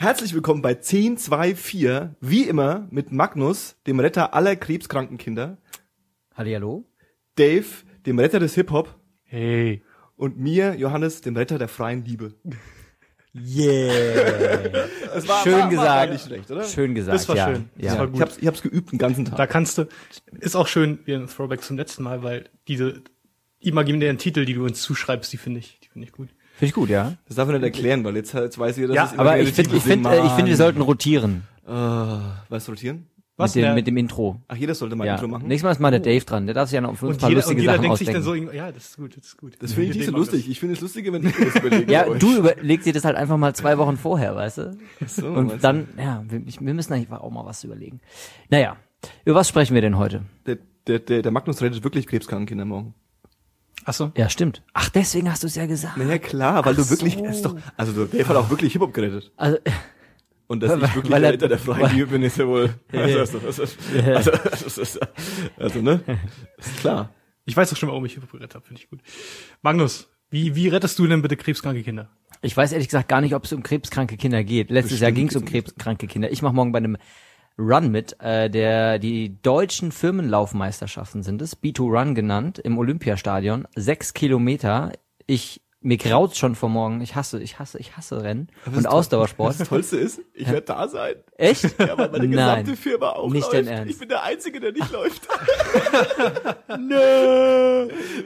Herzlich willkommen bei 1024, wie immer mit Magnus, dem Retter aller krebskranken Kinder, Hallihallo? Dave, dem Retter des Hip-Hop Hey. und mir, Johannes, dem Retter der freien Liebe. Yeah. Das war, Schön war, war gesagt. gar nicht schlecht, oder? Schön gesagt, Das war ja. schön. Das Ja. war Ich gut. hab's, ich hab's geübt den ganzen Tag. Da kannst du, ist auch schön, wie ein Throwback zum letzten Mal, weil diese imaginären Titel, die du uns zuschreibst, die finde ich, die finde ich gut. Finde ich gut, ja. Das darf man nicht erklären, weil jetzt, jetzt weiß jeder, Ja, dass es Aber immer ich finde, ich finde, äh, ich finde, wir sollten rotieren. Äh, was rotieren? Was mit dem, mit dem Intro. Ach, jeder sollte mal ein Ja. Intro machen. Nächstes Mal ist mal der Dave dran. Der darf sich ja noch für uns ein Und paar jeder, und lustige jeder Sachen denkt sich dann ausdenken. so, ja, das ist gut, das ist gut. Das finde ich nicht so lustig. Ich finde es lustiger, wenn ich das überlege. ja, du überlegst dir das halt einfach mal zwei Wochen vorher, weißt du? so, Und weißt du. dann, ja, wir, ich- wir müssen eigentlich auch mal was überlegen. Naja, über was sprechen wir denn heute? Der, der, der, der Magnus rettet wirklich krebskranken Kinder morgen. Das. Ach so. Ja, stimmt. Ach, deswegen hast du es ja gesagt. Naja, klar, weil du wirklich, so. ist doch, also du, Dave hat auch wirklich Hip-Hop gerettet. Also, Und dass Weil- ich wirklich weil der er- Retter der freien Liebe bin, ist ja wohl, also, also, also, also, also, also, also, ne? Ist klar. Ich weiß doch schon, warum ich Hip-Hop gerettet habe, finde ich gut. Magnus, wie, wie rettest du denn bitte krebskranke Kinder? Ich weiß ehrlich gesagt gar nicht, ob es um krebskranke Kinder geht. Letztes Bestimmt Jahr ging es um um krebskranke Kinder. Ich mache morgen bei einem Run mit, äh, der die deutschen Firmenlaufmeisterschaften sind es, B2 Run genannt, im Olympiastadion. Sechs Kilometer. Ich mir graut schon vor morgen. Ich hasse, ich hasse, ich hasse Rennen und Ausdauersport. Das Tollste ist, ich werde da sein. Echt? Ja, weil meine Nein. gesamte Firma auch Nicht läuft. dein Ernst. Ich bin der Einzige, der nicht läuft.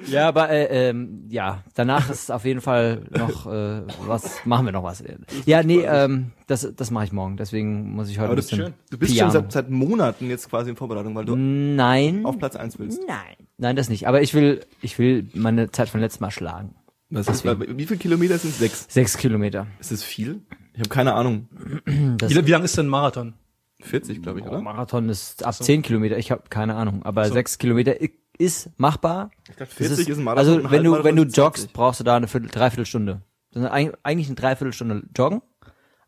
Ja, aber äh, ähm, ja, danach ist auf jeden Fall noch äh, was. Machen wir noch was? Ja, nee, ähm, das das mache ich morgen. Deswegen muss ich heute Aber ein bisschen. schön. Du bist Piano. schon seit, seit Monaten jetzt quasi in Vorbereitung, weil du Nein. auf Platz eins willst. Nein. Nein, das nicht. Aber ich will, ich will meine Zeit von letztem Mal schlagen. Was ist, wie viele Kilometer sind es? Sechs. Sechs Kilometer. Ist das viel? Ich habe keine Ahnung. Das Wie, wie lang ist denn ein Marathon? 40, glaube ich, oder? Marathon ist ab zehn Kilometer. Ich habe keine Ahnung. Aber sechs Kilometer i- ist machbar. Ich dachte, Das 40 ist, ein Marathon. Also ein wenn du wenn du ist joggst, 20. brauchst du da eine Viertel, Dreiviertelstunde. Das ist eig- eigentlich eine Dreiviertelstunde joggen.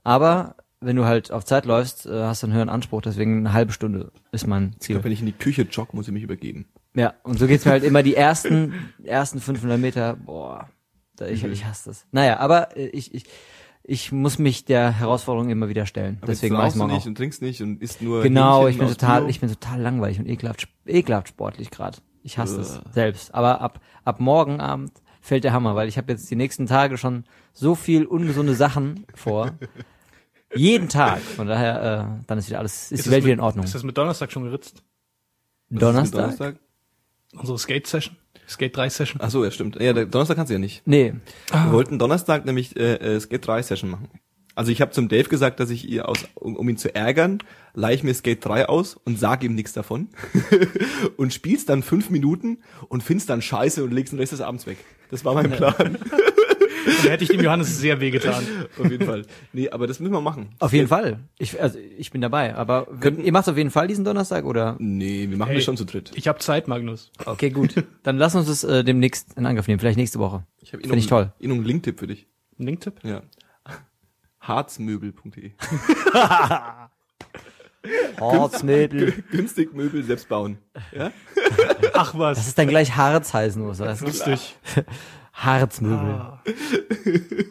Aber wenn du halt auf Zeit läufst, äh, hast du einen höheren Anspruch. Deswegen eine halbe Stunde ist mein Ich Ziel. glaub, wenn ich in die Küche jogge, muss ich mich übergeben. Ja, und so geht's mir halt immer die ersten ersten 500 Meter. Boah, ich, Mhm. ich hasse das. Naja, aber äh, ich, ich, ich muss mich der Herausforderung immer wieder stellen. Aber Deswegen mache ich morgen nicht auch. und trinkst nicht und isst nur Genau, ich bin total, Bio. ich bin total langweilig und ekelhaft, ekelhaft sportlich gerade. Ich hasse es selbst. Aber ab ab morgen Abend fällt der Hammer, weil ich habe jetzt die nächsten Tage schon so viel ungesunde Sachen vor. Jeden Tag. Von daher, äh, dann ist wieder alles, ist, die das Welt mit, wieder in Ordnung. Ist das mit Donnerstag schon geritzt? Ist Donnerstag? Donnerstag? Unsere Skate-Session? Skate 3-Session? Ach so, ja, stimmt. Ja, der Donnerstag kannst du ja nicht. Nee. Wir wollten Donnerstag nämlich äh, äh, Skate 3 Session machen. Also ich habe zum Dave gesagt, dass ich ihr aus, um, um ihn zu ärgern, leih ich mir Skate 3 aus und sag ihm nichts davon und spielst dann fünf Minuten und findest dann Scheiße und legst den Rest des Abends weg. Das war mein Plan. Dann hätte ich dem Johannes sehr wehgetan. Auf jeden Fall. Nee, aber das müssen wir machen. Auf jeden Fall. Ich, also ich bin dabei. Aber Könnten- ihr macht auf jeden Fall diesen Donnerstag oder? Nee, wir machen Hey. das schon zu dritt. Ich habe Zeit, Magnus. Okay, gut. Dann lass uns das äh, demnächst in Angriff nehmen. Vielleicht nächste Woche. Ich habe Finde ich toll. eh noch einen Linktipp für dich. Ein Linktipp? Ja. Harzmöbel.de. Harzmöbel. Günstig Möbel selbst bauen. Ja? Ach Das was. ist dann gleich Harz heißen muss. Weißt du? Lustig. Harzmöbel. Ah.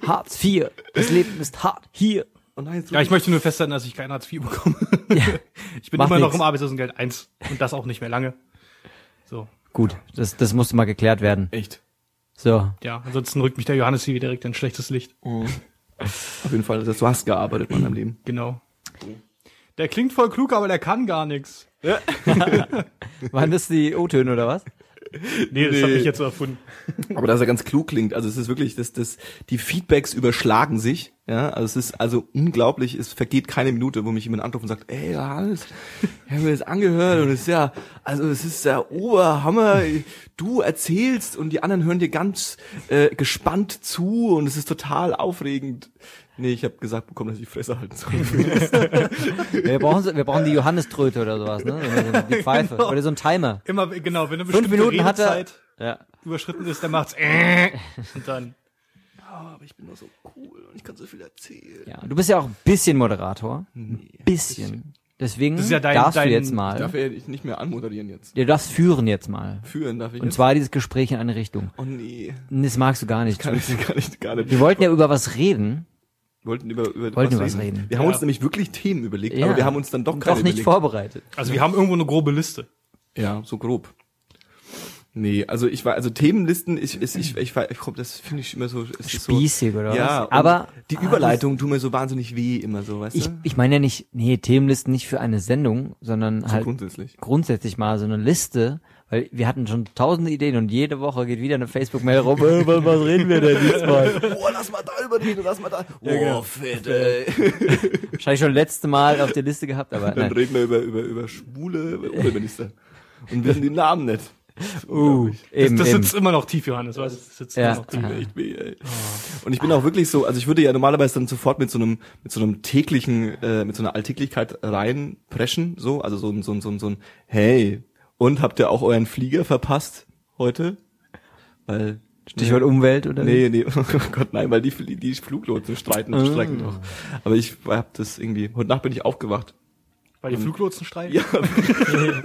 Harz 4. Das Leben ist hart. Hier. Oh nein, Ja, ich möchte nur festhalten, dass ich kein Hartz IV bekomme. Ich bin immer noch nix. im Arbeitslosengeld 1 und das auch nicht mehr lange. So, Gut, das, das musste mal geklärt werden. Echt. So. ja, ansonsten rückt mich der Johannes hier direkt in ein schlechtes Licht. Auf jeden Fall, das, du hast gearbeitet in deinem Leben. Genau. Der klingt voll klug, aber der kann gar nichts. Waren das die O-Töne oder was? Nee, das Nee. habe ich jetzt so erfunden. Aber dass er ganz klug klingt, also es ist wirklich, das, das, die Feedbacks überschlagen sich, ja, also es ist also unglaublich, es vergeht keine Minute, wo mich jemand anruft und sagt, ey Johannes, ich habe mir das angehört und es ist ja, also es ist der Oberhammer, du erzählst und die anderen hören dir ganz äh, gespannt zu und es ist total aufregend. Nee, ich habe gesagt bekommen, dass ich die Fresse halten soll. Wir brauchen, wir brauchen die Johanniströte oder sowas, ne? Die Pfeife. Genau. Oder so ein Timer. Immer, genau, wenn eine Fünf bestimmte Minuten hat er. Ja. überschritten ist, dann macht's äh, und dann. aber ich bin doch so cool und ich kann so viel erzählen. ja. Du bist ja auch ein bisschen Moderator. Ein bisschen. Deswegen Das ist ja dein- darfst dein- du jetzt Ich mal. darf ja nicht mehr anmoderieren jetzt. Du darfst führen jetzt mal. Führen darf ich Und jetzt. zwar dieses Gespräch in eine Richtung. oh nee, Das magst du gar nicht. kann ich gar nicht, gar nicht. Wir wollten ja über was reden. Wollten über, über Wollten über was reden. Wir haben Ja. uns nämlich wirklich Themen überlegt, Ja. aber wir haben uns dann doch keine Doch nicht überlegt. vorbereitet. Also wir haben irgendwo eine grobe Liste. Ja, so grob. Nee, also ich war, also Themenlisten, ich, ich, ich, ich, war- ich komm, das finde ich immer so, es ist so, Spießig, oder ja, was? Aber die Überleitung tun mir so wahnsinnig weh immer so, weißt ich, du? ich meine ja nicht, nee, Themenlisten nicht für eine Sendung, sondern So halt grundsätzlich. grundsätzlich mal so eine Liste, weil wir hatten schon tausende Ideen und jede Woche geht wieder eine Facebook-Mail rum, äh, was, was reden wir denn diesmal? Boah, lass mal da überreden, lass mal da. Oh, genau. fett, ey. Wahrscheinlich schon letzte Mal auf der Liste gehabt, aber Dann nein. reden wir über, über, über schwule Umweltminister. Und wissen den Namen nicht. Das Uh, eben, das eben. sitzt immer noch tief, Johannes. Weißt? du? Das sitzt Ja. immer noch tief. echt weh, ey. Und ich bin auch wirklich so, also ich würde ja normalerweise dann sofort mit so einem, mit so einem täglichen, äh, mit so einer Alltäglichkeit reinpreschen, so, also so ein, so ein, so ein, so ein, hey, und habt ihr auch euren Flieger verpasst heute? Weil, Stichwort Umwelt oder Nee, nee, oh Gott, nein, weil die, die Fluglotsen streiten und streiken doch. Aber ich hab das irgendwie, heute Nacht bin ich aufgewacht. Weil die Fluglotsen streiken? Ja.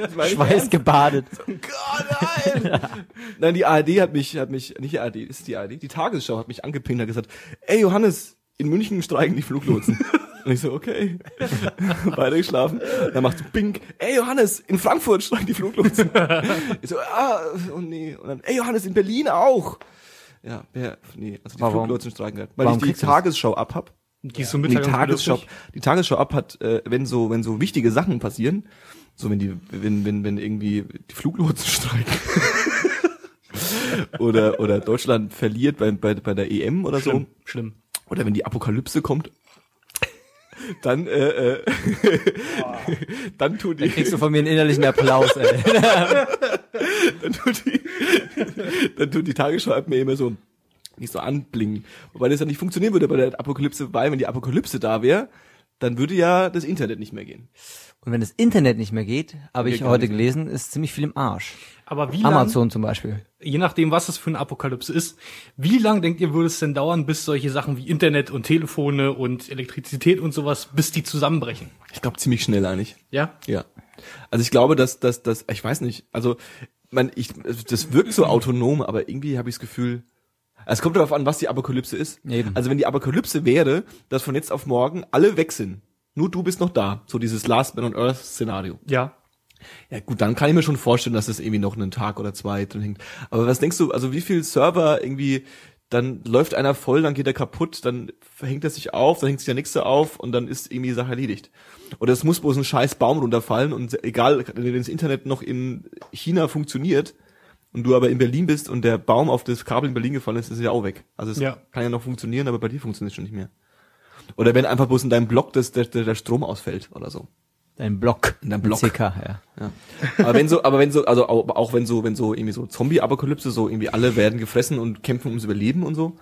Das meine ich Schweiß gebadet. Gott, nein! nein, die ARD hat mich, hat mich, nicht die ARD, ist die ARD? Die Tagesschau hat mich angepinkt und hat gesagt, ey Johannes, in München streiken die Fluglotsen. Und ich so, okay. Beide geschlafen. Dann macht so Bing, ey Johannes, in Frankfurt streiken die Fluglotsen. Ich so, ah, oh nee. Und dann, ey Johannes, in Berlin auch. Ja, wer, nee, also die Warum? Fluglotsen streiken gerade. Weil Warum ich die du? Tagesschau abhab. Die ist so Die Tagesschau, die Tagesschau ab hat, äh, wenn so, wenn so wichtige Sachen passieren, so wenn die, wenn, wenn, wenn irgendwie die Fluglotsen streiken. oder, oder Deutschland verliert bei, bei, bei der EM oder Schlimm, so. schlimm. Oder wenn die Apokalypse kommt. Dann, äh, äh, dann tut die, Kriegst du von mir einen innerlichen Applaus, ey. dann tut die, dann tut die Tagesschau-App mir immer so nicht so anblingen. Wobei das ja nicht funktionieren würde bei der Apokalypse, weil wenn die Apokalypse da wäre, dann würde ja das Internet nicht mehr gehen. Und wenn das Internet nicht mehr geht, habe ich heute gelesen, ist ziemlich viel im Arsch. Aber wie lang, Amazon zum Beispiel. je nachdem, was das für eine Apokalypse ist, wie lang denkt ihr, würde es denn dauern, bis solche Sachen wie Internet und Telefone und Elektrizität und sowas, bis die zusammenbrechen? Ich glaube ziemlich schnell eigentlich. Ja? Ja. Also ich glaube, dass dass dass ich weiß nicht, also man ich das wirkt so autonom, aber irgendwie habe ich das Gefühl es kommt darauf an, was die Apokalypse ist. Eben. Also wenn die Apokalypse wäre, dass von jetzt auf morgen alle weg sind, nur du bist noch da, so dieses Last Man on Earth Szenario. Ja. Ja gut, dann kann ich mir schon vorstellen, dass es irgendwie noch einen Tag oder zwei drin hängt. Aber was denkst du, also wie viel Server irgendwie, dann läuft einer voll, dann geht er kaputt, dann hängt er sich auf, dann hängt sich der nächste auf und dann ist irgendwie die Sache erledigt. Oder es muss bloß ein scheiß Baum runterfallen und egal, wenn das Internet noch in China funktioniert und du aber in Berlin bist und der Baum auf das Kabel in Berlin gefallen ist, ist es ja auch weg. Also es Ja. kann ja noch funktionieren, aber bei dir funktioniert es schon nicht mehr. Oder wenn einfach bloß in deinem Block das, der, der, Strom ausfällt oder so. Dein Block. In deinem Block. CK, ja. Ja. Aber wenn so, aber wenn so, also auch, auch wenn so, wenn so irgendwie so Zombie-Apokalypse, so irgendwie alle werden gefressen und kämpfen ums Überleben und so,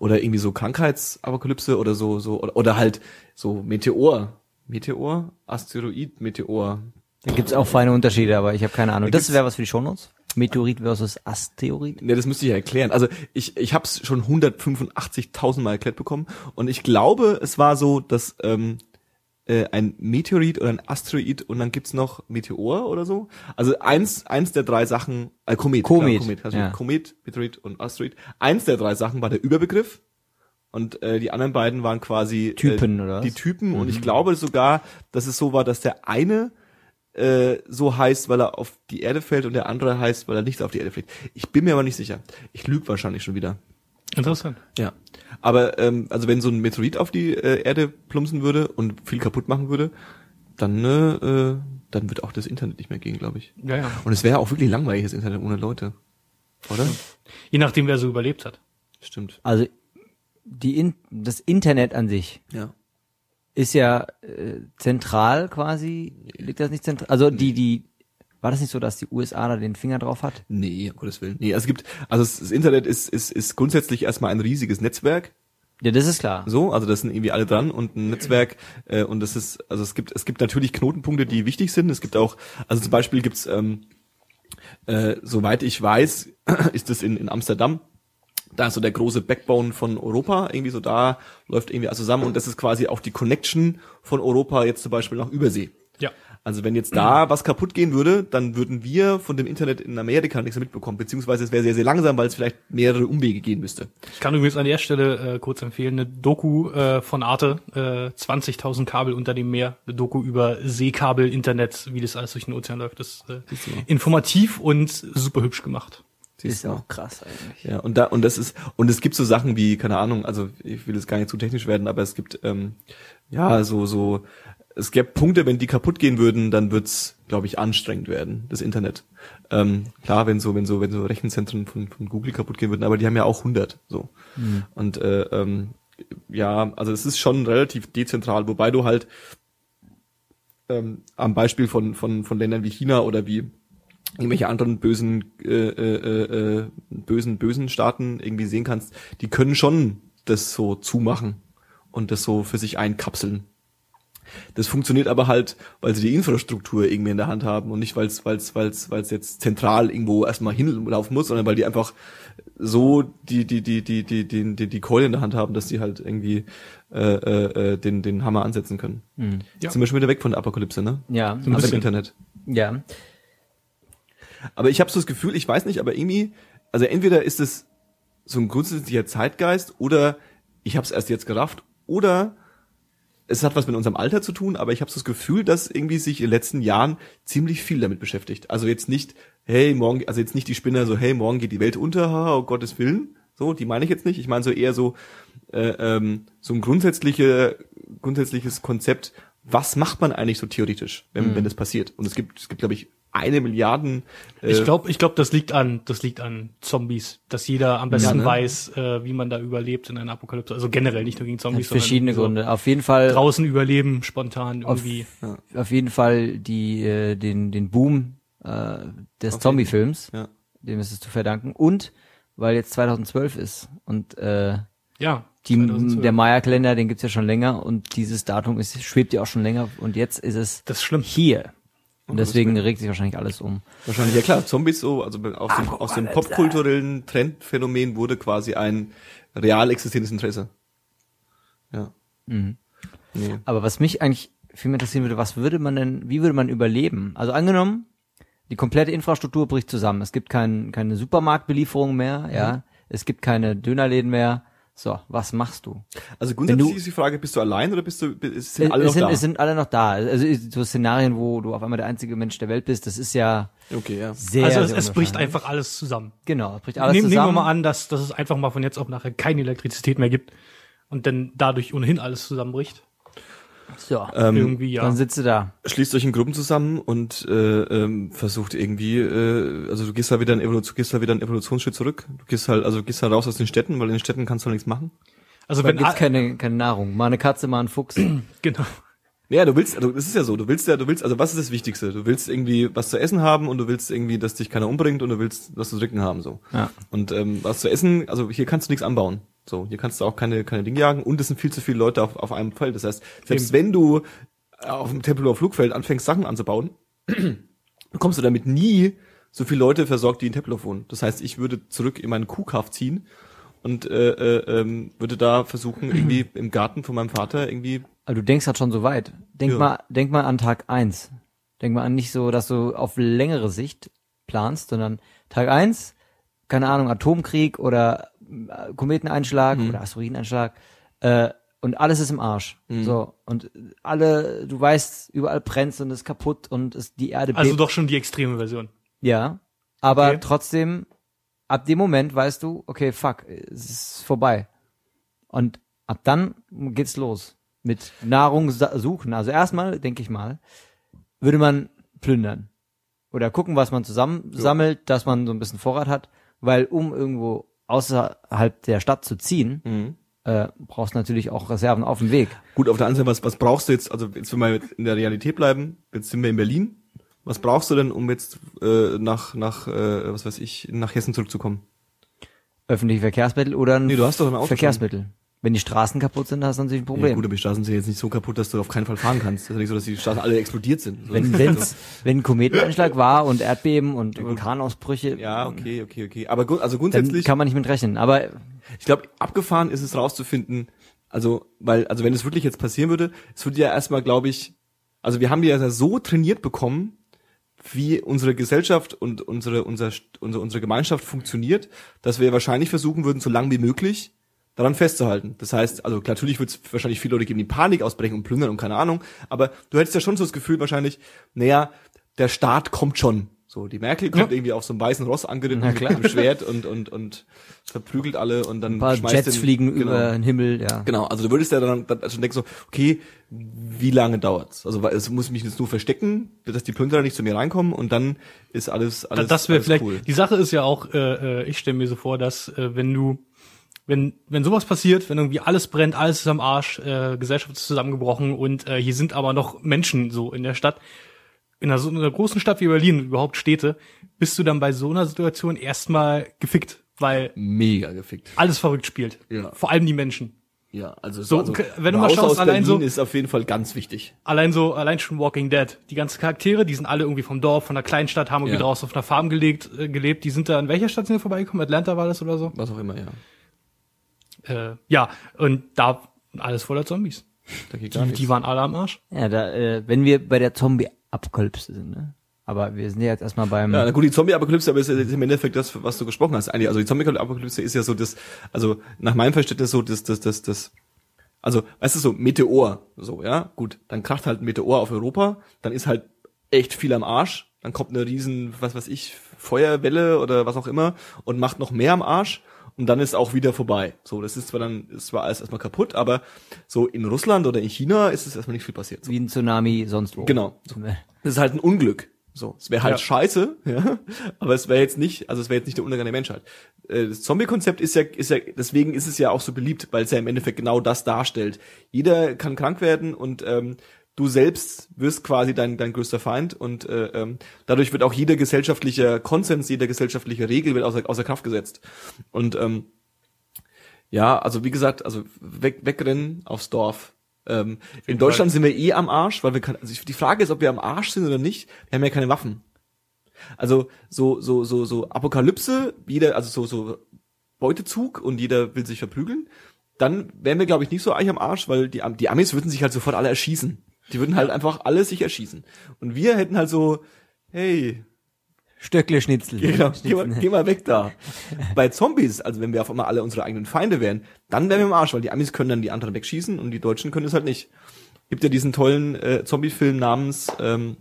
oder irgendwie so Krankheitsapokalypse oder so, so, oder, oder halt so Meteor, Meteor, Asteroid, Meteor. Da gibt's auch feine Unterschiede, aber ich habe keine Ahnung. Das gibt's- wäre was für die Shownotes. Meteorit versus Asteroid. Ne, das müsste ich ja erklären. Also ich, ich habe es schon 185.000 Mal erklärt bekommen und ich glaube, es war so, dass ähm, äh, ein Meteorit oder ein Asteroid und dann gibt's noch Meteor oder so. Also eins, eins der drei Sachen, äh, Komet. Komet, Klar, Komet, also ja. Komet, Meteorit und Asteroid. Eins der drei Sachen war der Überbegriff und äh, die anderen beiden waren quasi Typen, äh, oder? Die Typen und ich glaube sogar, dass es so war, dass der eine äh, so heißt, weil er auf die Erde fällt und der andere heißt, weil er nicht auf die Erde fliegt. Ich bin mir aber nicht sicher. Ich lüge wahrscheinlich schon wieder. Interessant. Ja. Aber ähm, also wenn so ein Meteorit auf die äh, Erde plumpsen würde und viel kaputt machen würde, dann äh, äh, dann wird auch das Internet nicht mehr gehen, glaube ich. Ja, ja. Und es wäre auch wirklich langweilig das Internet ohne Leute, oder? Je nachdem, wer so überlebt hat. Stimmt. Also die In das Internet an sich Ja. Ist ja äh, zentral quasi. Liegt das nicht zentral? Also die die war das nicht so, dass die USA da den Finger drauf hat? Nee, um Gottes Willen. Nee, also es gibt, also das das Internet ist, ist, ist grundsätzlich erstmal ein riesiges Netzwerk. Ja, das ist klar. So, also das sind irgendwie alle dran und ein Netzwerk äh, und das ist, also es gibt, es gibt natürlich Knotenpunkte, die wichtig sind. Es gibt auch, also zum Beispiel gibt's, ähm, äh, soweit ich weiß, ist es in, in Amsterdam. Da ist so der große Backbone von Europa, irgendwie so da läuft irgendwie alles zusammen und das ist quasi auch die Connection von Europa jetzt zum Beispiel nach Übersee. Ja. Also wenn jetzt da was kaputt gehen würde, dann würden wir von dem Internet in Amerika nichts mehr mitbekommen, beziehungsweise es wäre sehr, sehr langsam, weil es vielleicht mehrere Umwege gehen müsste. Ich kann übrigens an der Stelle äh, kurz empfehlen, eine Doku äh, von Arte, äh, 20.000 Kabel unter dem Meer, eine Doku über Seekabel, Internet, wie das alles durch den Ozean läuft. Das ist äh, informativ und super hübsch gemacht. Ist ja auch krass eigentlich. Ja, und da, und das ist, und es gibt so Sachen wie, keine Ahnung, also ich will jetzt gar nicht zu technisch werden, aber es gibt, ähm, ja, so, so, es gäbe Punkte, wenn die kaputt gehen würden, dann wird's, glaube ich, anstrengend werden, das Internet. Ähm, klar, wenn so, wenn so, wenn so Rechenzentren von, von Google kaputt gehen würden, aber die haben ja auch 100, so. Und, äh, ähm, ja, also es ist schon relativ dezentral, wobei du halt, ähm, am Beispiel von, von, von Ländern wie China oder wie irgendwelche anderen bösen, äh, äh, äh, bösen, bösen Staaten irgendwie sehen kannst, die können schon das so zumachen und das so für sich einkapseln. Das funktioniert aber halt, weil sie die Infrastruktur irgendwie in der Hand haben und nicht, weil es weil's, weil's, weil's jetzt zentral irgendwo erstmal hinlaufen muss, sondern weil die einfach so die, die, die, die, die, die, die, die Keule in der Hand haben, dass die halt irgendwie äh, äh, äh, den, den Hammer ansetzen können. Ja. Jetzt sind wir schon wieder weg von der Apokalypse, ne? Ja, Aus dem bisschen. Internet. ja. Aber ich habe so das Gefühl, ich weiß nicht, aber irgendwie, also entweder ist es so ein grundsätzlicher Zeitgeist oder ich habe es erst jetzt gerafft oder es hat was mit unserem Alter zu tun, aber ich habe so das Gefühl, dass irgendwie sich in den letzten Jahren ziemlich viel damit beschäftigt. Also jetzt nicht, hey, morgen, also jetzt nicht die Spinner so, hey, morgen geht die Welt unter, haha, oh Gottes Willen. So, die meine ich jetzt nicht. Ich meine so eher so, äh, ähm, so ein grundsätzliche, grundsätzliches Konzept, was macht man eigentlich so theoretisch, wenn, wenn das passiert? Und es gibt, es gibt, glaube ich, eine Milliarden. Äh, Ich glaube, ich glaube, das liegt an, das liegt an Zombies, dass jeder am besten ne? weiß, äh, wie man da überlebt in einer Apokalypse. Also generell nicht nur gegen Hat Zombies, verschiedene sondern Gründe. Auf jeden Fall, So draußen überleben, spontan Auf- irgendwie. auf jeden Fall die, äh, den, den Boom äh, des Zombie-Films, Ja. dem ist es zu verdanken. Und weil jetzt 2012 ist und äh, Ja. die, 2012. der Maya-Kalender, den gibt's ja schon länger und dieses Datum ist, schwebt ja auch schon länger und jetzt ist es Das ist schlimm. hier. Und deswegen regt sich wahrscheinlich alles um. Wahrscheinlich, ja klar, Zombies so, also aus dem, aus dem popkulturellen Trendphänomen wurde quasi ein real existierendes Interesse. Ja. Mhm. Nee. Aber was mich eigentlich viel mehr interessieren würde, was würde man denn, wie würde man überleben? Also angenommen, die komplette Infrastruktur bricht zusammen. Es gibt kein, keine Supermarktbelieferung mehr, ja. Es gibt keine Dönerläden mehr. So, was machst du? Also grundsätzlich du- ist die Frage, bist du allein oder bist du, es sind Es, alle es, noch sind, da? es sind alle noch da. Also so Szenarien, wo du auf einmal der einzige Mensch der Welt bist, das ist ja okay, ja. sehr, also es, sehr es bricht einfach alles zusammen. Genau, es bricht alles Nehmen, nehmen wir zusammen. mal an, dass, dass es einfach mal von jetzt auf nachher keine Elektrizität mehr gibt und dann dadurch ohnehin alles zusammenbricht. So, Ähm, Irgendwie, ja. dann sitzt du da. Schließt euch in Gruppen zusammen und äh, ähm, versucht irgendwie, äh, also du gehst da wieder einen Evolution, gehst da wieder einen Evolutionsschritt zurück. Du gehst halt, also gehst halt raus aus den Städten, weil in den Städten kannst du nichts machen. Also Da wenn gibt's keine, keine Nahrung. Mal eine Katze, mal ein Fuchs. genau. Ja, du willst, also das ist ja so, du willst ja, du willst, also was ist das Wichtigste? Du willst irgendwie was zu essen haben und du willst irgendwie, dass dich keiner umbringt und du willst was zu trinken haben, so. Ja. Und ähm, was zu essen, also hier kannst du nichts anbauen. So, hier kannst du auch keine, keine Dinge jagen und es sind viel zu viele Leute auf, auf einem Feld. Das heißt, selbst wenn du auf dem Tempelhofer Flugfeld anfängst, Sachen anzubauen, bekommst du damit nie so viele Leute versorgt, die in Tempelhof wohnen. Das heißt, ich würde zurück in meinen Kuhkauf ziehen und äh, äh, ähm, würde da versuchen, irgendwie im Garten von meinem Vater irgendwie Aber du denkst halt schon so weit. Denk Ja. mal, denk mal an Tag eins. Denk mal an nicht so, dass du auf längere Sicht planst, sondern Tag eins, keine Ahnung, Atomkrieg oder äh, Kometeneinschlag Mhm. oder Asteroideneinschlag, äh, und alles ist im Arsch. Mhm. So. Und alle, du weißt, überall brennt's und ist kaputt und ist die Erde Also bebt. doch schon die extreme Version. Ja. Aber Okay. trotzdem, ab dem Moment weißt du, okay, fuck, es ist vorbei. Und ab dann geht's los. Mit Nahrung suchen. Also erstmal, denke ich mal, würde man plündern. Oder gucken, was man zusammen sammelt, dass man so ein bisschen Vorrat hat. Weil um irgendwo außerhalb der Stadt zu ziehen, Mhm. äh, brauchst du natürlich auch Reserven auf dem Weg. Gut, auf der anderen Seite, was, was brauchst du jetzt, also jetzt wenn wir in der Realität bleiben, jetzt sind wir in Berlin, was brauchst du denn, um jetzt äh, nach, nach äh, was weiß ich, nach Hessen zurückzukommen? Öffentliche Verkehrsmittel oder ein Nee, du hast doch ein Auto Verkehrsmittel. Wenn die Straßen kaputt sind, hast du natürlich ein Problem. Ja, gut, aber die Straßen sind jetzt nicht so kaputt, dass du auf keinen Fall fahren kannst. Das ist ja nicht so, dass die Straßen alle explodiert sind. Wenn, wenn's, wenn ein Kometeneinschlag war und Erdbeben und Vulkanausbrüche, ja, okay, okay, okay. Aber gu- also grundsätzlich, kann man nicht mit rechnen. Aber ich glaube, abgefahren ist es rauszufinden, also, weil, also wenn es wirklich jetzt passieren würde, es würde ja erstmal, glaube ich, Also wir haben die ja so trainiert bekommen, wie unsere Gesellschaft und unsere, unser, unsere, unsere Gemeinschaft funktioniert, dass wir wahrscheinlich versuchen würden, so lange wie möglich daran festzuhalten. Das heißt, also natürlich wird es wahrscheinlich viele Leute geben, die Panik ausbrechen und plündern und keine Ahnung, aber du hättest ja schon so das Gefühl wahrscheinlich, naja, der Staat kommt schon. So, die Merkel kommt Ja. irgendwie auf so einem weißen Ross angeritten mit klar. einem Schwert und, und, und verprügelt alle und dann Ein paar schmeißt Jets den- fliegen genau. über den Himmel, ja. Genau, also du würdest ja dann, dann schon denken so, okay, wie lange dauert's? Also weil es muss mich jetzt nur verstecken, dass die Plünderer nicht zu mir reinkommen und dann ist alles alles das wäre alles vielleicht. cool. Die Sache ist ja auch, äh, äh, ich stelle mir so vor, dass äh, wenn du, wenn wenn sowas passiert, wenn irgendwie alles brennt, alles ist am Arsch, äh, Gesellschaft ist zusammengebrochen und äh, hier sind aber noch Menschen so in der Stadt, in einer, so einer großen Stadt wie Berlin, überhaupt Städte, bist du dann bei so einer Situation erstmal gefickt, weil Mega gefickt. alles verrückt spielt. Ja. Vor allem die Menschen. Ja, also, So, also wenn du mal schaust, aus allein Berlin so- ist auf jeden Fall ganz wichtig. Allein so, allein schon Walking Dead. Die ganzen Charaktere, die sind alle irgendwie vom Dorf, von einer Kleinstadt, haben irgendwie Ja. draußen auf einer Farm gelegt, äh, gelebt. Die sind da, in welcher Stadt sind die vorbeigekommen? Atlanta war das oder so? Was auch immer, ja. Äh, ja, und da alles voller Zombies. Da geht gar Die, die waren alle am Arsch. Ja, da, äh, wenn wir bei der Zombie-Apokalypse sind, ne? Aber wir sind ja jetzt erstmal beim, Ja, na gut, die Zombie-Apokalypse, aber ist ja im Endeffekt das, was du gesprochen hast. Eigentlich, also die Zombie-Apokalypse ist ja so das, also nach meinem Verständnis so das, das, das, das, also, weißt du, so Meteor, so, ja, gut, dann kracht halt ein Meteor auf Europa, dann ist halt echt viel am Arsch, dann kommt eine riesen, was weiß ich, Feuerwelle oder was auch immer und macht noch mehr am Arsch und dann ist auch wieder vorbei. So, das ist zwar dann, ist zwar alles erstmal kaputt, aber so in Russland oder in China ist es erstmal nicht viel passiert. So. wie ein Tsunami sonst wo. Genau. Das ist halt ein Unglück. So, es wäre halt Ja. scheiße, ja, aber es wäre jetzt nicht, also es wäre jetzt nicht der Untergang der Menschheit. Äh, Das Zombie-Konzept ist ja, ist ja, deswegen ist es ja auch so beliebt, weil es ja im Endeffekt genau das darstellt. Jeder kann krank werden und ähm, du selbst wirst quasi dein, dein größter Feind und äh, ähm, dadurch wird auch jeder gesellschaftliche Konsens, jeder gesellschaftliche Regel wird außer, außer Kraft gesetzt. Und ähm, ja, also wie gesagt, also weg, wegrennen aufs Dorf. Ähm, in Deutschland sind wir eh am Arsch, weil wir kann, also die Frage ist, ob wir am Arsch sind oder nicht. Wir haben ja keine Waffen. Also so so so so Apokalypse, jeder also so so Beutezug und jeder will sich verprügeln. Dann wären wir glaube ich nicht so eigentlich am Arsch, weil die die Amis würden sich halt sofort alle erschießen. Die würden halt einfach alle sich erschießen. Und wir hätten halt so hey, Stöckle Schnitzel. Genau, geh mal, Schnitzel. geh mal weg da. Bei Zombies, also wenn wir auf einmal alle unsere eigenen Feinde wären, dann wären wir im Arsch, weil die Amis können dann die anderen wegschießen und die Deutschen können es halt nicht. Gibt ja diesen tollen äh, Zombie-Film namens ähm,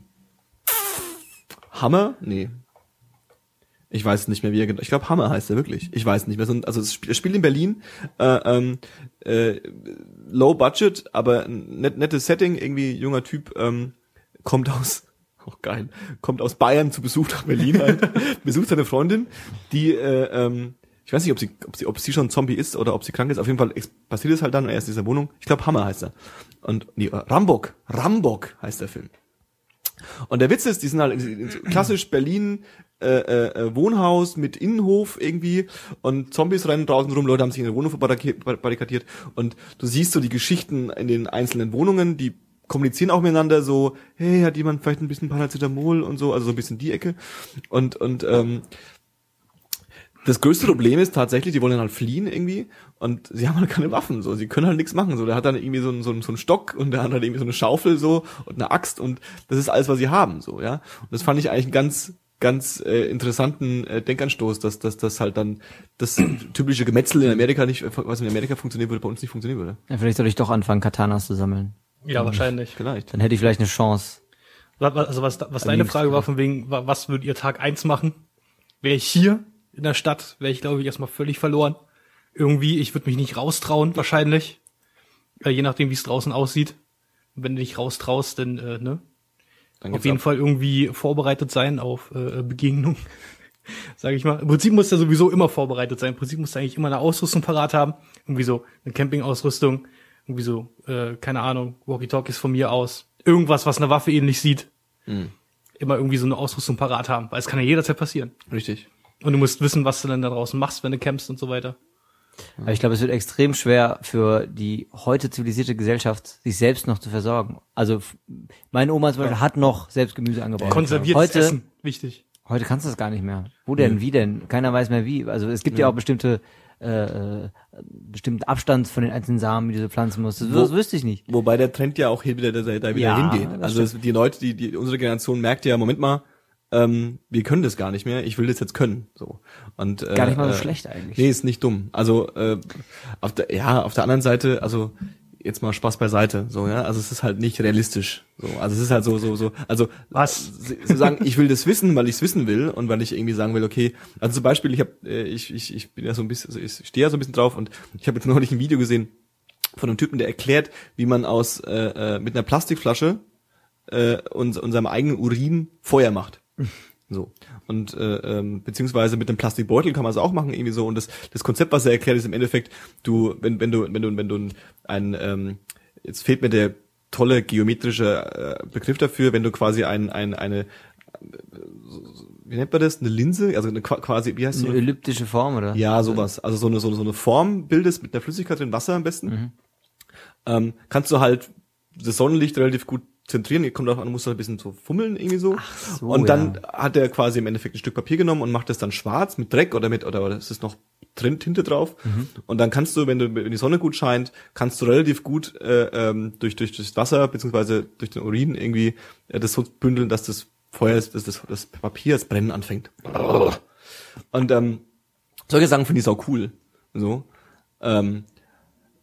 Hammer? Nee. Ich weiß nicht mehr, wie er genau. Ich glaube, Hammer heißt er wirklich. Ich weiß nicht mehr. So ein- Also es spielt in Berlin, äh, ähm, äh, low budget, aber ein net, nettes Setting. Irgendwie junger Typ ähm, kommt aus, oh geil, kommt aus Bayern zu Besuch nach Berlin halt, besucht seine Freundin, die äh, ähm, ich weiß nicht, ob sie, ob sie, ob sie schon Zombie ist oder ob sie krank ist. Auf jeden Fall passiert es halt dann. Er ist in dieser Wohnung. Ich glaube, Hammer heißt er. Und nee, Rambock, Rambock heißt der Film. Und der Witz ist, die sind halt klassisch Berlin äh, äh, Wohnhaus mit Innenhof irgendwie und Zombies rennen draußen rum, Leute haben sich in der Wohnung verbarriki- barrikadiert und du siehst so die Geschichten in den einzelnen Wohnungen, die kommunizieren auch miteinander so, hey, hat jemand vielleicht ein bisschen Paracetamol und so, also so ein bisschen die Ecke und und ähm, das größte Problem ist tatsächlich, die wollen halt fliehen irgendwie und sie haben halt keine Waffen, so, sie können halt nichts machen, so, der hat dann irgendwie so einen, so einen, so einen Stock und der hat halt irgendwie so eine Schaufel so und eine Axt und das ist alles, was sie haben, so, ja. Und das fand ich eigentlich einen ganz, ganz äh, interessanten äh, Denkanstoß, dass, dass das halt dann das typische Gemetzel in Amerika nicht, was in Amerika funktionieren würde, bei uns nicht funktionieren würde. Ja, vielleicht soll ich doch anfangen, Katanas zu sammeln. Ja, wahrscheinlich. Vielleicht. Dann hätte ich vielleicht eine Chance. Also was, was deine Frage war von wegen, wa- was würdet ihr Tag eins machen? Wäre ich hier in der Stadt, wäre ich glaube ich erstmal völlig verloren. Irgendwie, ich würde mich nicht raustrauen, wahrscheinlich. Äh, je nachdem, wie es draußen aussieht. Und wenn du dich raustraust, dann, äh, ne? Auf jeden ab. Fall irgendwie vorbereitet sein auf äh, Begegnung. Sage ich mal. Im Prinzip muss er sowieso immer vorbereitet sein. Im Prinzip muss er eigentlich immer eine Ausrüstung parat haben. Irgendwie so eine Campingausrüstung. Irgendwie so, äh, keine Ahnung, Walkie-Talkies von mir aus. Irgendwas, was eine Waffe ähnlich sieht. Mhm. Immer irgendwie so eine Ausrüstung parat haben. Weil es kann ja jederzeit passieren. Richtig. Und du musst wissen, was du dann da draußen machst, wenn du campst und so weiter. Aber ich glaube, es wird extrem schwer für die heute zivilisierte Gesellschaft, sich selbst noch zu versorgen. Also meine Oma zum Beispiel hat noch selbst Gemüse angebaut. Konserviertes heute, Essen, wichtig. Heute kannst du das gar nicht mehr. Wo denn? Wie denn? Keiner weiß mehr wie. Also es gibt ja, auch bestimmte äh, äh, bestimmten Abstand von den einzelnen Samen, die du pflanzen musst. Das, Wo- das wüsste ich nicht. Wobei der Trend ja auch hier wieder, da, da wieder Ja, hingeht. Also die Leute, die, die unsere Generation merkt ja, Moment mal, ähm, wir können das gar nicht mehr. Ich will das jetzt können. So und äh, Gar nicht mal so äh, schlecht eigentlich. Nee, ist nicht dumm. Also äh, auf der, ja, auf der anderen Seite, also jetzt mal Spaß beiseite. So ja, also es ist halt nicht realistisch. So, also es ist halt so so so. Also Was? Sie, sie sagen, ich will das wissen, weil ich es wissen will und weil ich irgendwie sagen will, okay. Also zum Beispiel, ich habe, äh, ich, ich, ich bin ja so ein bisschen, also ich stehe ja so ein bisschen drauf und ich habe jetzt neulich ein Video gesehen von einem Typen, der erklärt, wie man aus äh, äh, mit einer Plastikflasche äh, uns, unserem eigenen Urin Feuer macht. So. Und äh, ähm, beziehungsweise mit einem Plastikbeutel kann man es auch machen, irgendwie so. Und das, das Konzept, was er erklärt, ist im Endeffekt, du, wenn, wenn du, wenn du, wenn du ein, ähm, jetzt fehlt mir der tolle geometrische äh, Begriff dafür, wenn du quasi ein, ein, eine, äh, wie nennt man das? Eine Linse? Also eine, qua- quasi, wie heißt so Eine elliptische Form, oder? ja, sowas. Also so eine, so eine, so eine Form bildest mit einer Flüssigkeit drin, Wasser am besten. Ähm, kannst du halt das Sonnenlicht relativ gut zentrieren. Kommt auch an, musst du ein bisschen so fummeln irgendwie so. Ach so, und dann ja. hat er quasi im Endeffekt ein Stück Papier genommen und macht das dann schwarz mit Dreck oder mit, oder, oder es ist noch drin, Tinte drauf. Mhm. Und dann kannst du, wenn du, wenn die Sonne gut scheint, kannst du relativ gut äh, ähm, durch, durch das Wasser beziehungsweise durch den Urin irgendwie äh, das so bündeln, dass das Feuer, ist, dass das, das Papier das Brennen anfängt. Und ähm, solche Sachen finde ich auch cool. So. Ähm,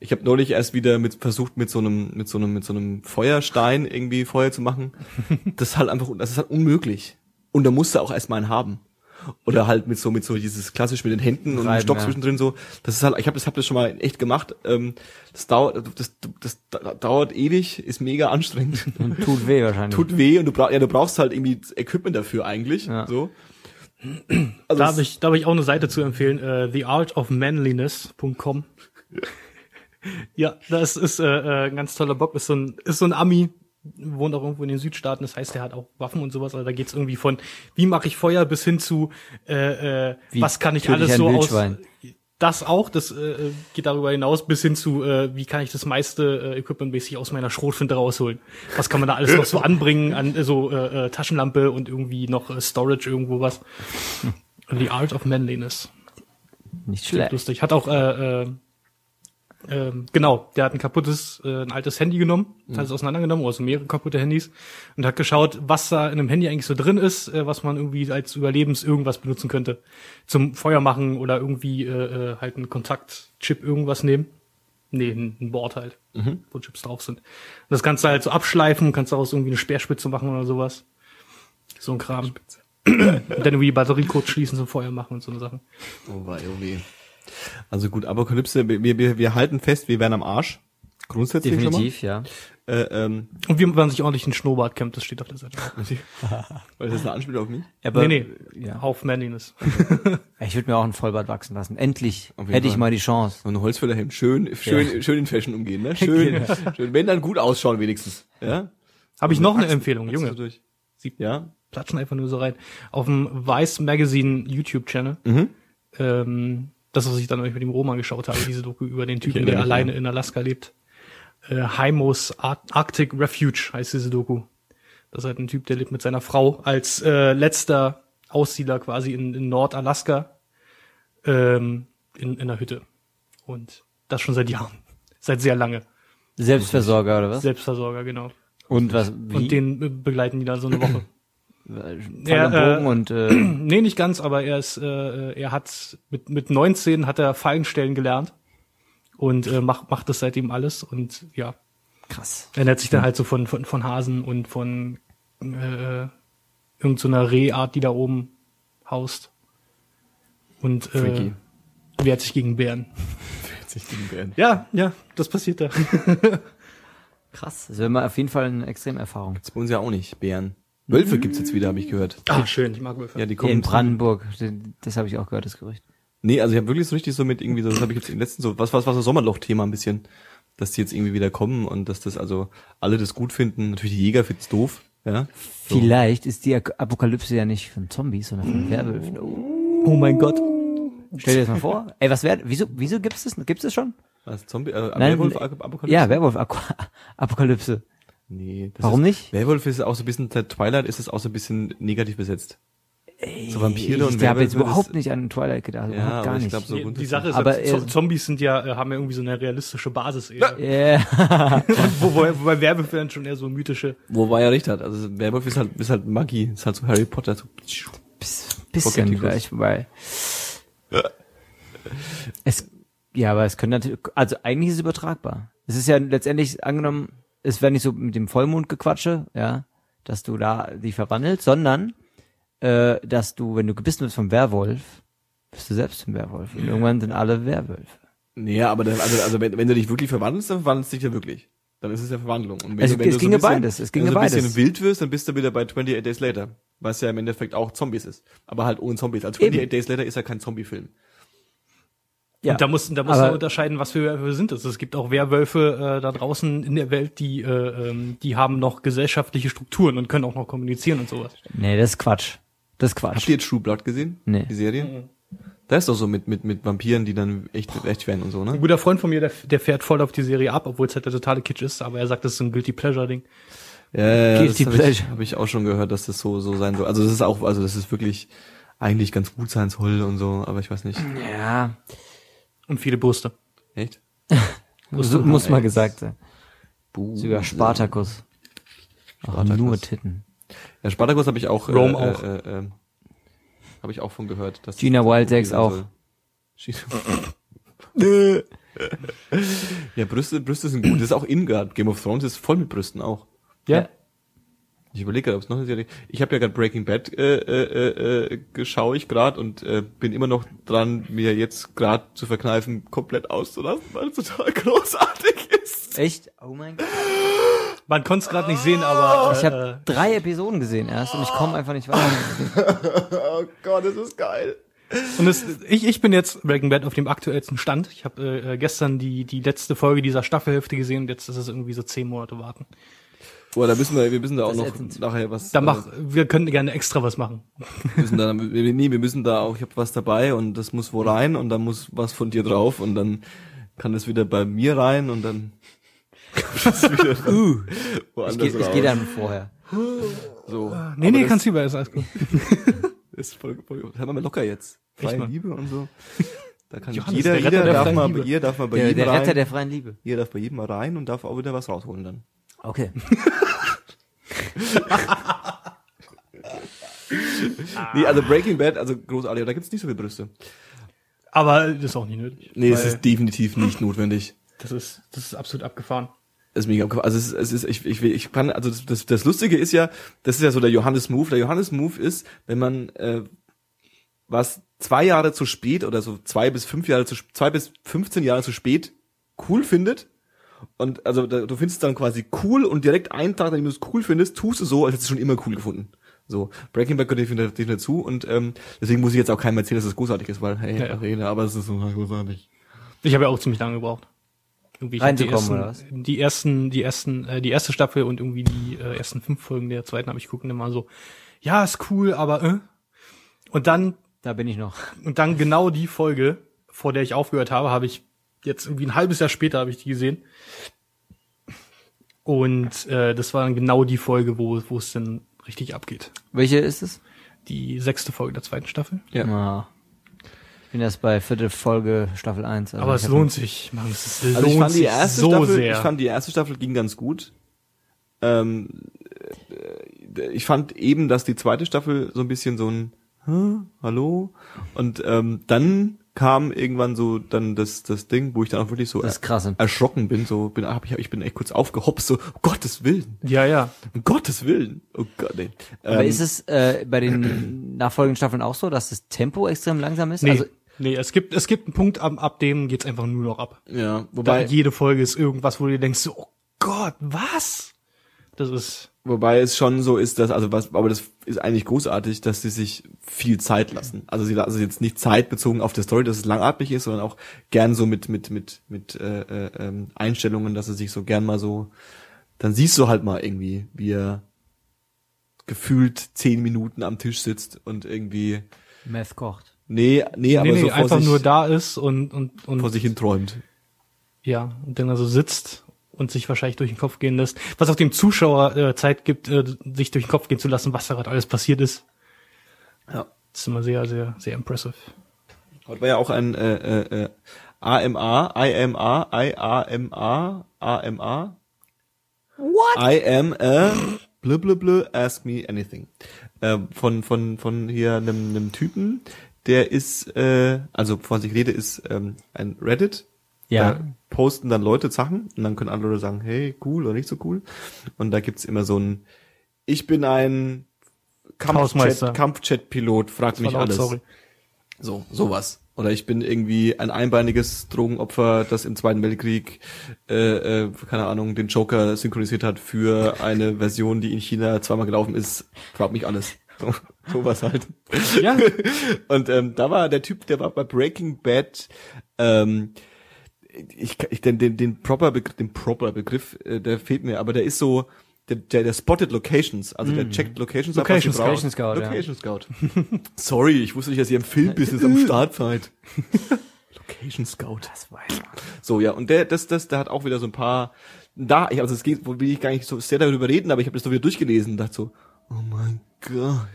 ich habe neulich erst wieder mit versucht mit so einem mit so einem mit so einem Feuerstein irgendwie Feuer zu machen. Das ist halt einfach das ist halt unmöglich. Und da musst du auch erstmal einen haben. Oder halt mit so mit so dieses klassisch mit den Händen und einem Reiben, Stock ja. zwischendrin so. Das ist halt ich habe das hab das schon mal echt gemacht. Ähm, das dauert das, das, das dauert ewig, ist mega anstrengend. Und tut weh wahrscheinlich. Tut weh und du brauchst ja du brauchst halt irgendwie das Equipment dafür eigentlich, Ja. so. Also Da habe ich, da hab ich auch eine Seite zu empfehlen, äh, theartofmanliness.com. ja, das ist äh, äh, ein ganz toller Bock, ist so ein, ist so ein Ami, wohnt auch irgendwo in den Südstaaten, das heißt, der hat auch Waffen und sowas, also da geht's irgendwie von, wie mache ich Feuer bis hin zu, äh, äh, Wie was kann ich alles so aus... Das auch, das äh, geht darüber hinaus, bis hin zu, äh, wie kann ich das meiste äh, equipmentmäßig aus meiner Schrotflinte rausholen. Was kann man da alles noch so anbringen an äh, so äh, äh, Taschenlampe und irgendwie noch äh, Storage irgendwo was. The Art of Manliness. Nicht schlecht. lustig. Hat auch, äh, äh, ähm, genau, der hat ein kaputtes, äh, ein altes Handy genommen, hat es auseinandergenommen, also mehrere kaputte Handys und hat geschaut, was da in einem Handy eigentlich so drin ist, äh, was man irgendwie als Überlebens irgendwas benutzen könnte. Zum Feuer machen oder irgendwie äh, äh, halt einen Kontaktchip irgendwas nehmen. Nee, ein, Board halt, wo Chips drauf sind. Und das kannst du halt so abschleifen, kannst daraus irgendwie eine Speerspitze machen oder sowas. So ein Kram. und dann irgendwie Batterie kurz schließen zum Feuer machen und so eine Sachen. Oh wei, oh weh. Also gut, Apokalypse, wir, wir, wir halten fest, wir werden am Arsch. Grundsätzlich Definitiv, ja. schon mal. Äh, ähm, Und wie man sich ordentlich einen Schnurrbart kämmt, das steht auf der Seite. weil das ist eine Anspielung auf mich. Aber, nee, nee, Ja. auf Manliness. Ich würde mir auch ein Vollbart wachsen lassen. Endlich hätte ich mal die Chance. So ein Holzfällerhemd. Schön, schön, schön in Fashion umgehen, ne? Schön, schön. Wenn dann gut ausschauen wenigstens. Ja? Habe ich noch eine Wachsen- Empfehlung, wachsen Junge. durch. Sie Ja? platschen einfach nur so rein. Auf dem Vice Magazine YouTube-Channel. Mhm. Ähm, das, was ich dann euch mit dem Roman geschaut habe, diese Doku über den Typen, der alleine in Alaska lebt. Äh, Haimos Ar Arctic Refuge heißt diese Doku. Das ist halt ein Typ, der lebt mit seiner Frau als äh, letzter Aussiedler quasi in, in Nordalaska ähm, in, in einer Hütte. Und das schon seit Jahren. Seit sehr lange. Selbstversorger oder was? Selbstversorger, genau. Und was? Wie? Und den äh, begleiten die dann so eine Woche. Und Bogen äh, und äh, nee, nicht ganz, aber er ist, äh, er hat mit mit 19 hat er Fallenstellen gelernt und äh, macht macht das seitdem alles und ja, krass. ernährt sich dann halt so von von von Hasen und von äh, irgend so Rehart, die da oben haust und Freaky. äh, wehrt sich gegen Bären. Sich gegen Bären. Ja, ja, das passiert da. Krass. Das wäre mal auf jeden Fall eine Extremerfahrung. Das bei uns ja auch nicht, Bären. Wölfe gibt's jetzt wieder, habe ich gehört. Ah, schön, ich mag Wölfe. Ja, die kommen. in Brandenburg, das habe ich auch gehört, das Gerücht. Nee, also ich habe wirklich so richtig so mit irgendwie so, das habe ich jetzt im letzten so, was was war so Sommerloch-Thema ein bisschen, dass die jetzt irgendwie wieder kommen und dass das also alle das gut finden. Natürlich die Jäger finden's doof, ja. So. Vielleicht ist die Apokalypse ja nicht von Zombies, sondern von Werwölfen. Oh. Oh mein Gott. Stell dir das mal vor. Ey, was wäre, wieso, wieso gibt's das, gibt's das schon? Was, Zombie, äh, Nein, Werwolf. Apokalypse? Ja, Werwolf Apokalypse. Nee. Das Warum ist, nicht? Werwolf ist auch so ein bisschen, seit Twilight ist es auch so ein bisschen negativ besetzt. so Vampire und ich habe jetzt überhaupt nicht an Twilight gedacht, Ja, überhaupt gar nicht. glaube so Die, die Sache ist, Aber aber er- Zombies sind ja, äh, haben ja irgendwie so eine realistische Basis eher. Ja. Und wo, wo, wobei Werbefilme dann schon eher so mythische. Wobei er recht hat. Also Werwolf ist halt, ist halt Magie. Ist halt so Harry Potter. So. Bis- Forget bisschen gleich vorbei. Es, ja, aber es können natürlich, also eigentlich ist es übertragbar. Es ist ja letztendlich angenommen, es wäre nicht so mit dem Vollmondgequatsche, ja, dass du da die verwandelst, sondern äh, dass du, wenn du gebissen wirst vom Werwolf, bist du selbst ein Werwolf. Und irgendwann sind alle Werwölfe. Nee, aber dann, also, also wenn, wenn du dich wirklich verwandelst, dann verwandelst du dich ja wirklich. Dann ist es ja Verwandlung. Und wenn Also, du, wenn es du ginge ein bisschen, beides, es ginge wenn du so ein bisschen beides. wild wirst, dann bist du wieder bei 28 Days Later. Was ja im Endeffekt auch Zombies ist. Aber halt ohne Zombies. Also 28 Eben. Days Later ist ja kein Zombie-Film. Ja, Und da muss, da muss man unterscheiden, was für Werwölfe sind es. Es gibt auch Werwölfe äh, da draußen in der Welt, die, äh, ähm, die haben noch gesellschaftliche Strukturen und können auch noch kommunizieren und sowas. Nee, das ist Quatsch. Das ist Habt Quatsch. ihr True Blood gesehen? Nee. Die Serie? Da ist doch so mit, mit, mit Vampiren, die dann echt, echt werden und so, Ein ne? guter Freund von mir, der, der fährt voll auf die Serie ab, obwohl es halt der totale Kitsch ist, aber er sagt, das ist ein Guilty Pleasure Ding. Ja, ja, das Guilty habe ich, Pleasure. hab ich auch schon gehört, dass das so, so sein soll. Also das ist auch, also das ist wirklich eigentlich ganz gut sein soll und so, aber ich weiß nicht. Ja, Und viele Brüste. Echt? muss, muss mal gesagt sein. Sogar Spartacus. Ach, Spartacus. nur Titten. Ja, Spartacus habe ich auch. Rome äh, auch. Äh, äh, äh, habe ich auch von gehört. Dass Gina das Wild gut Sex sein auch. ja, Brüste, Brüste sind gut. Das ist auch Ingard. Game of Thrones ist voll mit Brüsten auch. Ja. Ich überlege gerade, ob es noch eine Serie. Ich habe ja gerade Breaking Bad äh, äh, äh, geschaue ich gerade und äh, bin immer noch dran, mir jetzt gerade zu verkneifen, komplett auszulassen, weil es total großartig ist. Echt? Oh mein Gott. Man konnte es gerade nicht sehen, aber äh, Ich habe drei Episoden gesehen erst und ich komme einfach nicht weiter. Oh Gott, das ist geil. Und es, ich, ich bin jetzt Breaking Bad auf dem aktuellsten Stand. Ich habe äh, gestern die, die letzte Folge dieser Staffelhälfte gesehen und jetzt ist es irgendwie so zehn Monate warten. Boah, da müssen wir, wir müssen da auch noch ätzend. nachher was. Da äh, mach, wir können gerne extra was machen. müssen da, wir, nee, wir müssen da auch, ich habe was dabei und das muss wo rein und dann muss was von dir drauf und dann kann das wieder bei mir rein und dann Uh, ich gehe geh dann vorher. so. Nee, nee, kannst lieber, ist alles gut. ist voll, voll, hör mal locker jetzt. Freie. Liebe und so. Da kann Johannes, jeder, jeder der darf mal, jeder darf mal bei Der, jedem der rein. Retter der freien Liebe. jeder darf bei jedem mal rein und darf auch wieder was rausholen dann. Okay. Nee, also Breaking Bad, also großartig, da gibt's nicht so viele Brüste. Aber das ist auch nicht nötig. Nee, es ist definitiv nicht notwendig. das ist, das ist absolut abgefahren. Das ist mega abgefahren. Also es ist, es ist ich, ich, ich kann, also das, das, das Lustige ist ja, das ist ja so der Johannes Move. Der Johannes Move ist, wenn man äh, was zwei Jahre zu spät oder so zwei bis fünf Jahre zu zwei bis 15 Jahre zu spät cool findet. Und also da, du findest es dann quasi cool und direkt einen Tag, nachdem du es cool findest, tust du so, als hättest du es schon immer cool gefunden. So, Breaking Bad gehört definitiv dazu und ähm, deswegen muss ich jetzt auch keinem erzählen, dass es großartig ist, weil, hey, Ja, ja. Arena, aber es ist so großartig. Ich habe ja auch ziemlich lange gebraucht. Irgendwie ich hab die Reinzukommen, ersten, oder was? Die ersten, die ersten, äh, die erste Staffel und irgendwie die äh, ersten fünf Folgen der zweiten habe ich gucken immer so. Ja, ist cool, aber äh. Und dann Da bin ich noch. und dann genau die Folge, vor der ich aufgehört habe, habe ich jetzt irgendwie ein halbes Jahr später habe ich die gesehen. Und äh, das war dann genau die Folge, wo wo es dann richtig abgeht. Welche ist es? Die sechste Folge der zweiten Staffel. Ja. Ah. Ich bin erst bei vierte Folge Staffel 1. Also Aber es lohnt sich, Mann, es lohnt Also ich fand die sich erste so Staffel, sehr. ich fand die erste Staffel ging ganz gut. Ähm, äh, ich fand eben, dass die zweite Staffel so ein bisschen so ein Hä? Hallo und ähm, dann kam irgendwann so dann das das Ding, wo ich dann auch wirklich so Das ist krass. erschrocken bin, so bin hab ich ich bin echt kurz aufgehopst, so um Gottes Willen, ja, ja. um Gottes Willen, oh Gott, nee. Aber Ähm, ist es äh, bei den nachfolgenden Staffeln auch so, dass das Tempo extrem langsam ist? Nee, Also nee, es gibt es gibt einen Punkt ab, ab dem geht's einfach nur noch ab. ja, Da, wobei jede Folge ist irgendwas, wo du dir denkst, so, oh Gott, was? Das ist Wobei es schon so ist, dass, also was, aber das ist eigentlich großartig, dass sie sich viel Zeit lassen. Also sie lassen jetzt nicht Zeit bezogen auf der Story, dass es langatmig ist, sondern auch gern so mit, mit, mit, mit äh, äh, ähm, Einstellungen, dass sie sich so gern mal so, dann siehst du halt mal irgendwie, wie er gefühlt zehn Minuten am Tisch sitzt und irgendwie, Meth kocht. nee, nee, aber nee, nee, so vor einfach sich, nur da ist und und und vor sich hin träumt. ja und dann also sitzt und sich wahrscheinlich durch den Kopf gehen lässt, was auch dem Zuschauer äh, Zeit gibt, äh, sich durch den Kopf gehen zu lassen, was da gerade alles passiert ist. Ja. Das ist immer sehr, sehr, sehr impressive. Heute war ja auch ein äh, äh, äh, AMA, IMA, IAMA, AMA. What? I am a blö blö blö, ask me anything. Äh, von, von, von hier einem, einem Typen, der ist, äh, also von sich rede, ist ähm, ein Reddit. Ja. Da posten dann Leute Sachen und dann können andere sagen, hey, cool oder nicht so cool. Und da gibt's immer so ein, ich bin ein Hausmeister. Kampfjet, Kampfjet-Pilot, frag mich alles. Sorry. So, sowas. Oder ich bin irgendwie ein einbeiniges Drogenopfer, das im Zweiten Weltkrieg, äh, äh, keine Ahnung, den Joker synchronisiert hat für eine Version, die in China zweimal gelaufen ist. Frag mich alles. So, sowas halt. Ja. Und ähm, da war der Typ, der war bei Breaking Bad, ähm, ich, ich den, den, den proper Begriff, den proper Begriff, äh, der fehlt mir, aber der ist so, der, der, der spotted Locations, also der checkt Locations ab, Location braucht. Location Scout, ja. Location Scout. Sorry, ich wusste nicht, dass ihr im Filmbusiness am Start seid. Location Scout. Das weiß man. So, ja, und der, das, das, der hat auch wieder so ein paar, da, ich, also es geht, wo will ich gar nicht so sehr darüber reden, aber ich habe das doch wieder durchgelesen und dachte so, oh mein Gott.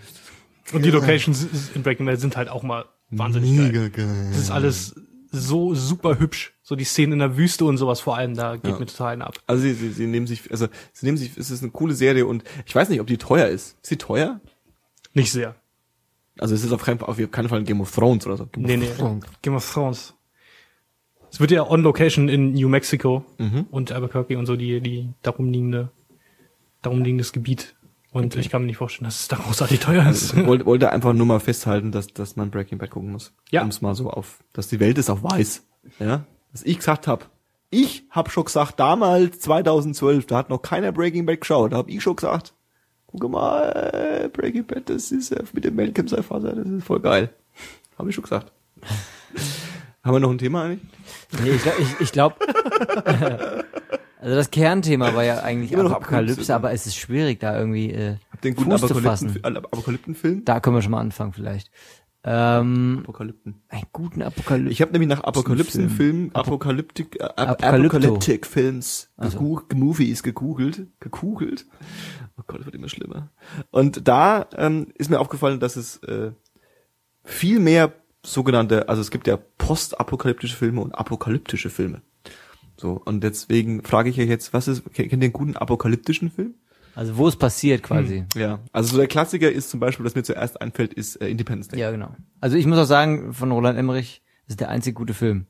Und die Locations in Breaking Bad sind halt auch mal wahnsinnig geil. Mega geil. Das ist alles so super hübsch. So die Szenen in der Wüste und sowas vor allem, da geht Ja. mir total ab. Also sie, sie, sie nehmen sich, also sie nehmen sich, es ist eine coole Serie und ich weiß nicht, ob die teuer ist. Ist sie teuer? Nicht sehr. Also es ist auf keinen Fall, auf keinen Fall ein Game of Thrones oder so. Game Nee, nee. Thrones. Game of Thrones. Es wird ja on location in New Mexico Mhm. und Albuquerque und so die, die darum liegende, darum liegendes Gebiet. Und ich kann mir nicht vorstellen, dass es da großartig teuer ist. Ich wollte, wollte einfach nur mal festhalten, dass, dass man Breaking Bad gucken muss. Ja. Um es mal so auf, dass die Welt es auch weiß. Ja. Was ich gesagt hab. Ich hab schon gesagt, damals, 2012, da hat noch keiner Breaking Bad geschaut. Da hab ich schon gesagt, guck mal, Breaking Bad, das ist äh, mit dem Malcolm Seifaser, das ist voll geil. Hab ich schon gesagt. Haben wir noch ein Thema eigentlich? Nee, ich glaube, ich, ich glaub, also das Kernthema war ja eigentlich Immer noch Apokalypse, Apokalypse. aber es ist schwierig, da irgendwie äh, Habt ihr einen guten Fuß zu fassen. Apokalyptenfilm? Da können wir schon mal anfangen vielleicht. Ähm, Apokalypten. einen guten Apokalypse. Ich habe nämlich nach Apokalypsenfilmen, Apokalyptik, äh, Apokalypto. Apokalyptik-Films, Also. also. Movies gegoogelt, gekugelt. Oh Gott, das wird immer schlimmer. Und da ähm, ist mir aufgefallen, dass es äh, viel mehr sogenannte, also es gibt ja postapokalyptische Filme und apokalyptische Filme. So, und deswegen frage ich euch jetzt, was ist, kennt ihr einen guten apokalyptischen Film? Also wo es passiert quasi. Ja, also so der Klassiker ist zum Beispiel, was mir zuerst einfällt, ist äh, Independence Day. Ja, genau. Also ich muss auch sagen, von Roland Emmerich das ist der einzig gute Film.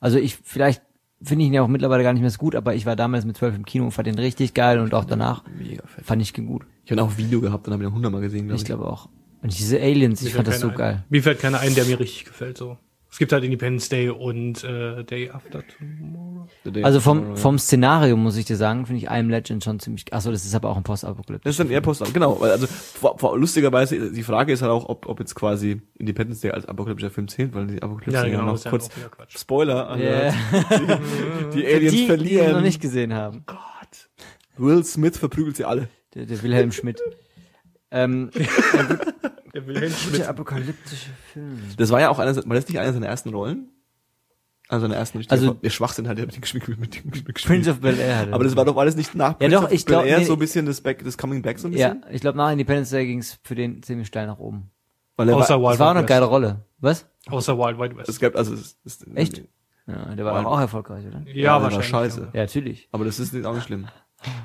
Also ich, vielleicht finde ich ihn ja auch mittlerweile gar nicht mehr so gut, aber ich war damals mit zwölf im Kino und fand den richtig geil und auch danach Mega fett. fand ich ihn gut. Ich habe auch ein Video gehabt und habe ihn hundertmal gesehen, glaube Ich ich. glaube auch. Und diese Aliens, ich Mir fand fällt das so keiner geil. Ein. Mir fällt keiner ein, der mir richtig gefällt, so. Es gibt halt Independence Day und äh, Day After Tomorrow. Day Also vom, Tomorrow, ja. vom Szenario muss ich dir sagen, finde ich I Am Legend schon ziemlich, achso, das ist aber auch ein Postapokalypse. Das ist dann eher Post, genau, also vor, vor, lustigerweise, die Frage ist halt auch, ob, ob jetzt quasi Independence Day als apokalyptischer Film zählt, weil die Apokalypse ja, noch ist ja kurz auch wieder Quatsch. Spoiler, also Yeah. die, die Aliens die, die verlieren. ihn noch nicht gesehen haben. Gott. Will Smith verprügelt sie alle. Der, der Wilhelm Schmidt. Ähm, Der Schmidt. der apokalyptische Film. Das war ja auch einer, war das nicht einer seiner ersten Rollen? Also seiner ersten richtigen, Also- der Schwachsinn hat er mit dem gespielt, mit dem gespielt. Prince of Bel Air. Aber das war doch, war das nicht nach Ja, Prince doch, of ich glaub- Bel-Air nee, so ein bisschen das Back, das Coming Back so ein Ja, bisschen? ich glaube nach Independence Day ging's für den ziemlich steil nach oben. Weil er Außer war, Das war auch eine Wild geile Rolle. Was? Außer Wild Wild West. es gab, also, es, es, Echt? Ja, der war Wild- doch auch erfolgreich, oder? ja, war wahrscheinlich. scheiße. Ja, natürlich. Aber das ist nicht, auch nicht schlimm.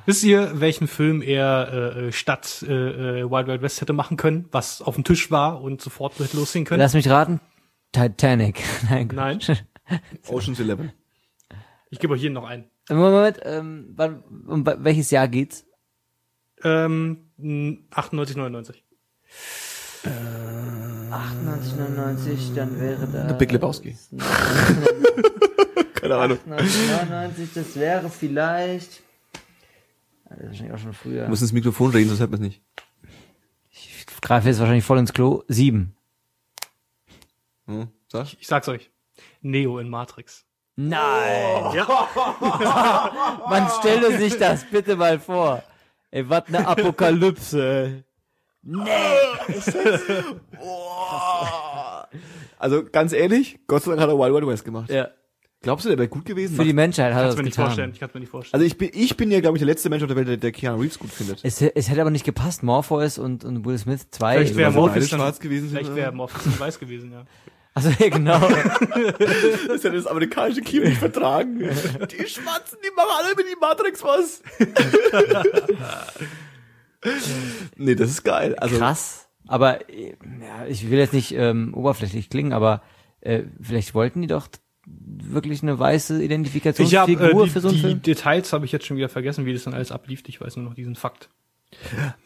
Wisst ihr, welchen Film er äh, äh, statt äh, äh, Wild Wild West hätte machen können, was auf dem Tisch war und sofort hätte losgehen können? Lass mich raten. Titanic. Nein. Quatsch. Nein. Ocean's Eleven. Ich gebe euch hier noch einen. Moment, ähm, wann, um welches Jahr geht's? Ähm, mh, 98, 99. 98, 99, dann wäre da. The Big Lebowski. Keine Ahnung. 99, das wäre vielleicht. Das ist wahrscheinlich auch schon früher. Du musst ins Mikrofon reden, sonst hört man es nicht. Ich greife jetzt wahrscheinlich voll ins Klo. Sieben. Hm, sag? Ich sag's euch. Neo in Matrix. Nein! Ja. Man stelle sich das bitte mal vor. Ey, was ne Apokalypse, ey. Nee! Also ganz ehrlich, Gott sei Dank hat er Wild Wild West gemacht. Ja. Glaubst du, der wäre gut gewesen? Für die Menschheit hat er das mir nicht getan. vorstellen. Ich kann mir nicht vorstellen. also ich bin, ich bin ja, glaube ich, der letzte Mensch auf der Welt, der, der Keanu Reeves gut findet. Es, es hätte aber nicht gepasst, Morpheus und, und Will Smith zwei. Vielleicht wäre sie Morpheus dann- schwarz gewesen Vielleicht wäre Morpheus weiß gewesen, ja. Also ja, genau. Das hat das amerikanische Kino nicht vertragen. Die Schwarzen, die machen alle mit die Matrix was. nee, das ist geil. Also, Krass. Aber äh, ja, ich will jetzt nicht ähm, oberflächlich klingen, aber äh, vielleicht wollten die doch wirklich eine weiße Ich habe Identifikationsfigur äh, für die, so einen die Film. Details habe ich jetzt schon wieder vergessen, wie das dann alles ablief. Ich weiß nur noch diesen Fakt.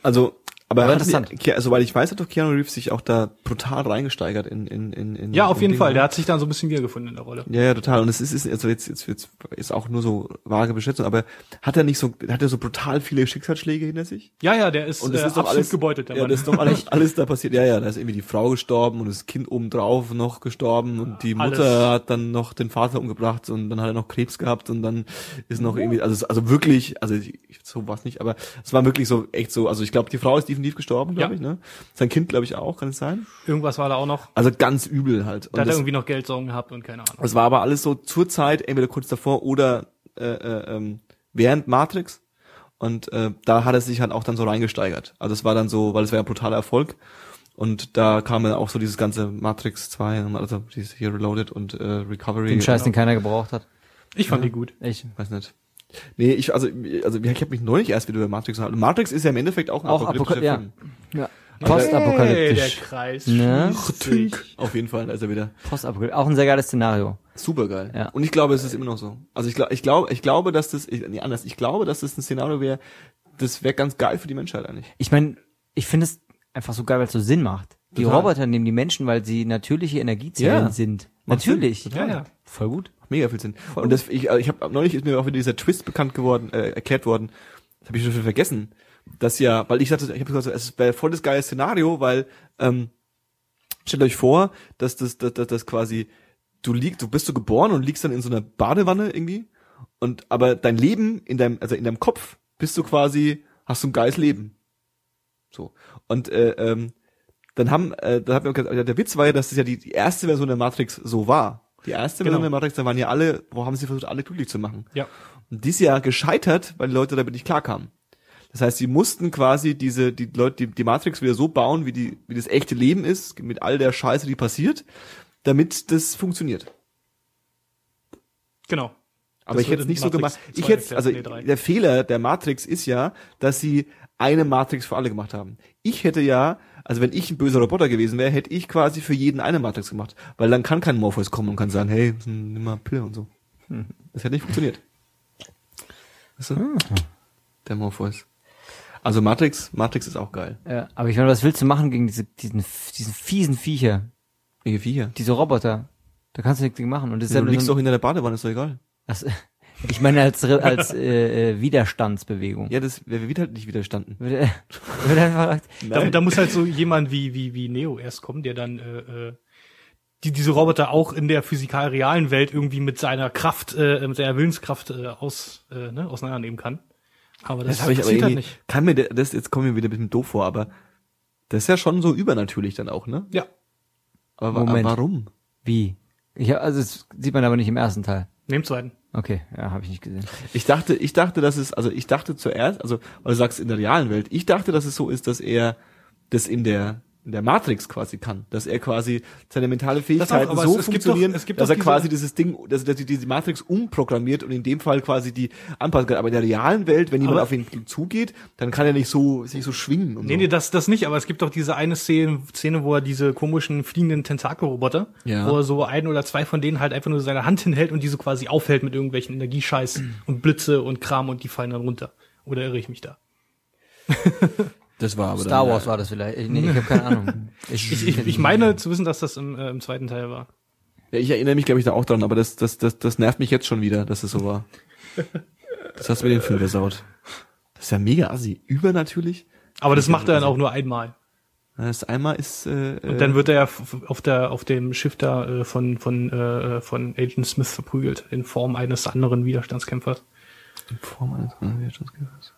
also, aber, interessant. Die, soweit ich weiß, hat doch Keanu Reeves sich auch da brutal reingesteigert in, in, in, in Ja, auf in jeden Dinge. Fall. Der hat sich dann so ein bisschen wiedergefunden in der Rolle. Ja, ja, total. Und es ist, ist also jetzt, jetzt, jetzt ist auch nur so vage Beschätzung, aber hat er nicht so, hat er so brutal viele Schicksalsschläge hinter sich? Ja, ja, der ist, Und das äh, ist doch alles gebeutelt, der Ja, Mann. das ist doch alles, alles da passiert. Ja, ja, da ist irgendwie die Frau gestorben und das Kind obendrauf noch gestorben und die Alles. Mutter hat dann noch den Vater umgebracht und dann hat er noch Krebs gehabt und dann ist noch irgendwie, also, also wirklich, also ich, so war es nicht, aber es war wirklich so, echt so, also ich glaube, die Frau ist definitiv gestorben, glaube Ja. ich, ne? Sein Kind, glaube ich, auch, kann es sein? Irgendwas war da auch noch. Also ganz übel halt. Da Und hat er das, irgendwie noch Geldsorgen gehabt und keine Ahnung. es war aber alles so zur Zeit, entweder kurz davor oder äh, äh, ähm, während Matrix. Und äh, da hat er sich halt auch dann so reingesteigert. Also es war dann so, weil es war ja ein brutaler Erfolg. Und da kam dann auch so dieses ganze Matrix 2, und also dieses hier Reloaded und äh, Recovery. Den Scheiß, den keiner gebraucht hat. Ich fand die gut. Ich. Weiß nicht. Nee, ich, also, also ich habe mich neulich erst wieder über Matrix unterhalten. Matrix ist ja im Endeffekt auch ein Auch apokalyptischer Apoka- ja. Film. Ja. Hey, der Postapokalyptisch. Kreis Ne? Auf jeden Fall, da ist er wieder. Postapokalyptisch. Auch ein sehr geiles Szenario. Super geil. Ja. Und ich glaube, es ist immer noch so. Also ich glaube, ich glaube, ich glaube, dass das, ich, nee, anders, ich glaube, dass das ein Szenario wäre, das wäre ganz geil für die Menschheit eigentlich. Ich meine, ich finde es einfach so geil, weil es so Sinn macht. Die Total. Roboter nehmen die Menschen, weil sie natürliche Energiezellen Ja. sind. Macht Natürlich. Ja, ja. Voll gut. Mega viel Sinn. Und das, ich, äh, ich habe neulich ist mir auch wieder dieser Twist bekannt geworden, äh, erklärt worden. Das habe ich schon vergessen. Dass ja, weil ich dachte, ich habe gesagt, es wäre voll das geile Szenario, weil ähm, stellt euch vor, dass das, dass, dass, dass quasi du liegst, du bist so geboren und liegst dann in so einer Badewanne irgendwie und aber dein Leben in deinem, also in deinem Kopf bist du quasi, hast du ein geiles Leben. So und äh, ähm, dann haben, äh, da hat mir gesagt, der Witz war ja, dass das ja die, die erste Version der Matrix so war. Die erste Genau. Version der Matrix, da waren ja alle, wo haben sie versucht, alle glücklich zu machen. Ja. Und die ist ja gescheitert, weil die Leute damit nicht klarkamen. Das heißt, sie mussten quasi diese, die Leute, die, die Matrix wieder so bauen, wie die, wie das echte Leben ist, mit all der Scheiße, die passiert, damit das funktioniert. Genau. Aber Das ich hätte es nicht so gemacht. Ich 2 hätte, also nee, der Fehler der Matrix ist ja, dass sie eine Matrix für alle gemacht haben. Ich hätte ja, also wenn ich ein böser Roboter gewesen wäre, hätte ich quasi für jeden eine Matrix gemacht. Weil dann kann kein Morpheus kommen und kann sagen, hey, nimm mal Pille und so. Das hätte nicht funktioniert. Weißt du? Der Morpheus. Also Matrix, Matrix ist auch geil. Ja, aber ich meine, was willst du machen gegen diese, diesen, diesen fiesen Viecher? Welche Viecher? Diese Roboter? Da kannst du nichts gegen machen. Und das ist Ja, du liegst doch hinter der Badewanne, ist doch egal. das, ich meine als, als äh, äh, Widerstandsbewegung. Ja, das wäre wird halt nicht widerstanden. Wird, wird einfach, Da, da muss halt so jemand wie, wie, wie Neo erst kommen, der dann äh, äh, die, diese Roboter auch in der physikal realen Welt irgendwie mit seiner Kraft, äh, mit seiner Willenskraft äh, aus, äh, ne, auseinandernehmen kann. Aber das, Das habe ich aber halt nicht. kann mir der- das, jetzt kommen wir wieder ein bisschen doof vor, aber das ist ja schon so übernatürlich dann auch, ne? Ja, Aber, Moment. warum? wie? Ich, hab- also das sieht man aber nicht im ersten Teil. nehmt zweiten. Okay, ja, habe ich nicht gesehen. Ich dachte, ich dachte, dass es, also ich dachte zuerst, also, weil du sagst in der realen Welt, ich dachte, dass es so ist, dass er das in der der Matrix quasi kann, dass er quasi seine mentale Fähigkeiten aber so es- es gibt funktionieren, doch- es gibt dass er diese- quasi dieses Ding, dass, dass er diese Matrix umprogrammiert und in dem Fall quasi die anpassen kann. Aber in der realen Welt, wenn jemand auf ihn zugeht, dann kann er nicht so sich so schwingen und Nee, so. nee, das, das nicht, aber es gibt doch diese eine Szene, Szene, wo er diese komischen fliegenden Tentakelroboter, Ja. wo er so ein oder zwei von denen halt einfach nur seine Hand hinhält und die so quasi aufhält mit irgendwelchen Energiescheiß und Blitze und Kram und die fallen dann runter. Oder irre ich mich da? Das war aber Star dann, Wars war das vielleicht. Ich- Nee, ich habe keine Ahnung. Ich, ich, ich meine zu wissen, dass das im, äh, im zweiten Teil war. Ja, ich erinnere mich, glaube ich, da auch dran, aber das, das, das, das nervt mich jetzt schon wieder, dass es so war. Das hast du mir den Film versaut. Das ist ja mega assi. Übernatürlich. Aber das macht er dann auch nur einmal. Das einmal ist, äh, Und dann wird er ja auf der auf dem Schiff da äh, von von äh, von Agent Smith verprügelt in Form eines anderen Widerstandskämpfers. in Form eines anderen Widerstandskämpfers.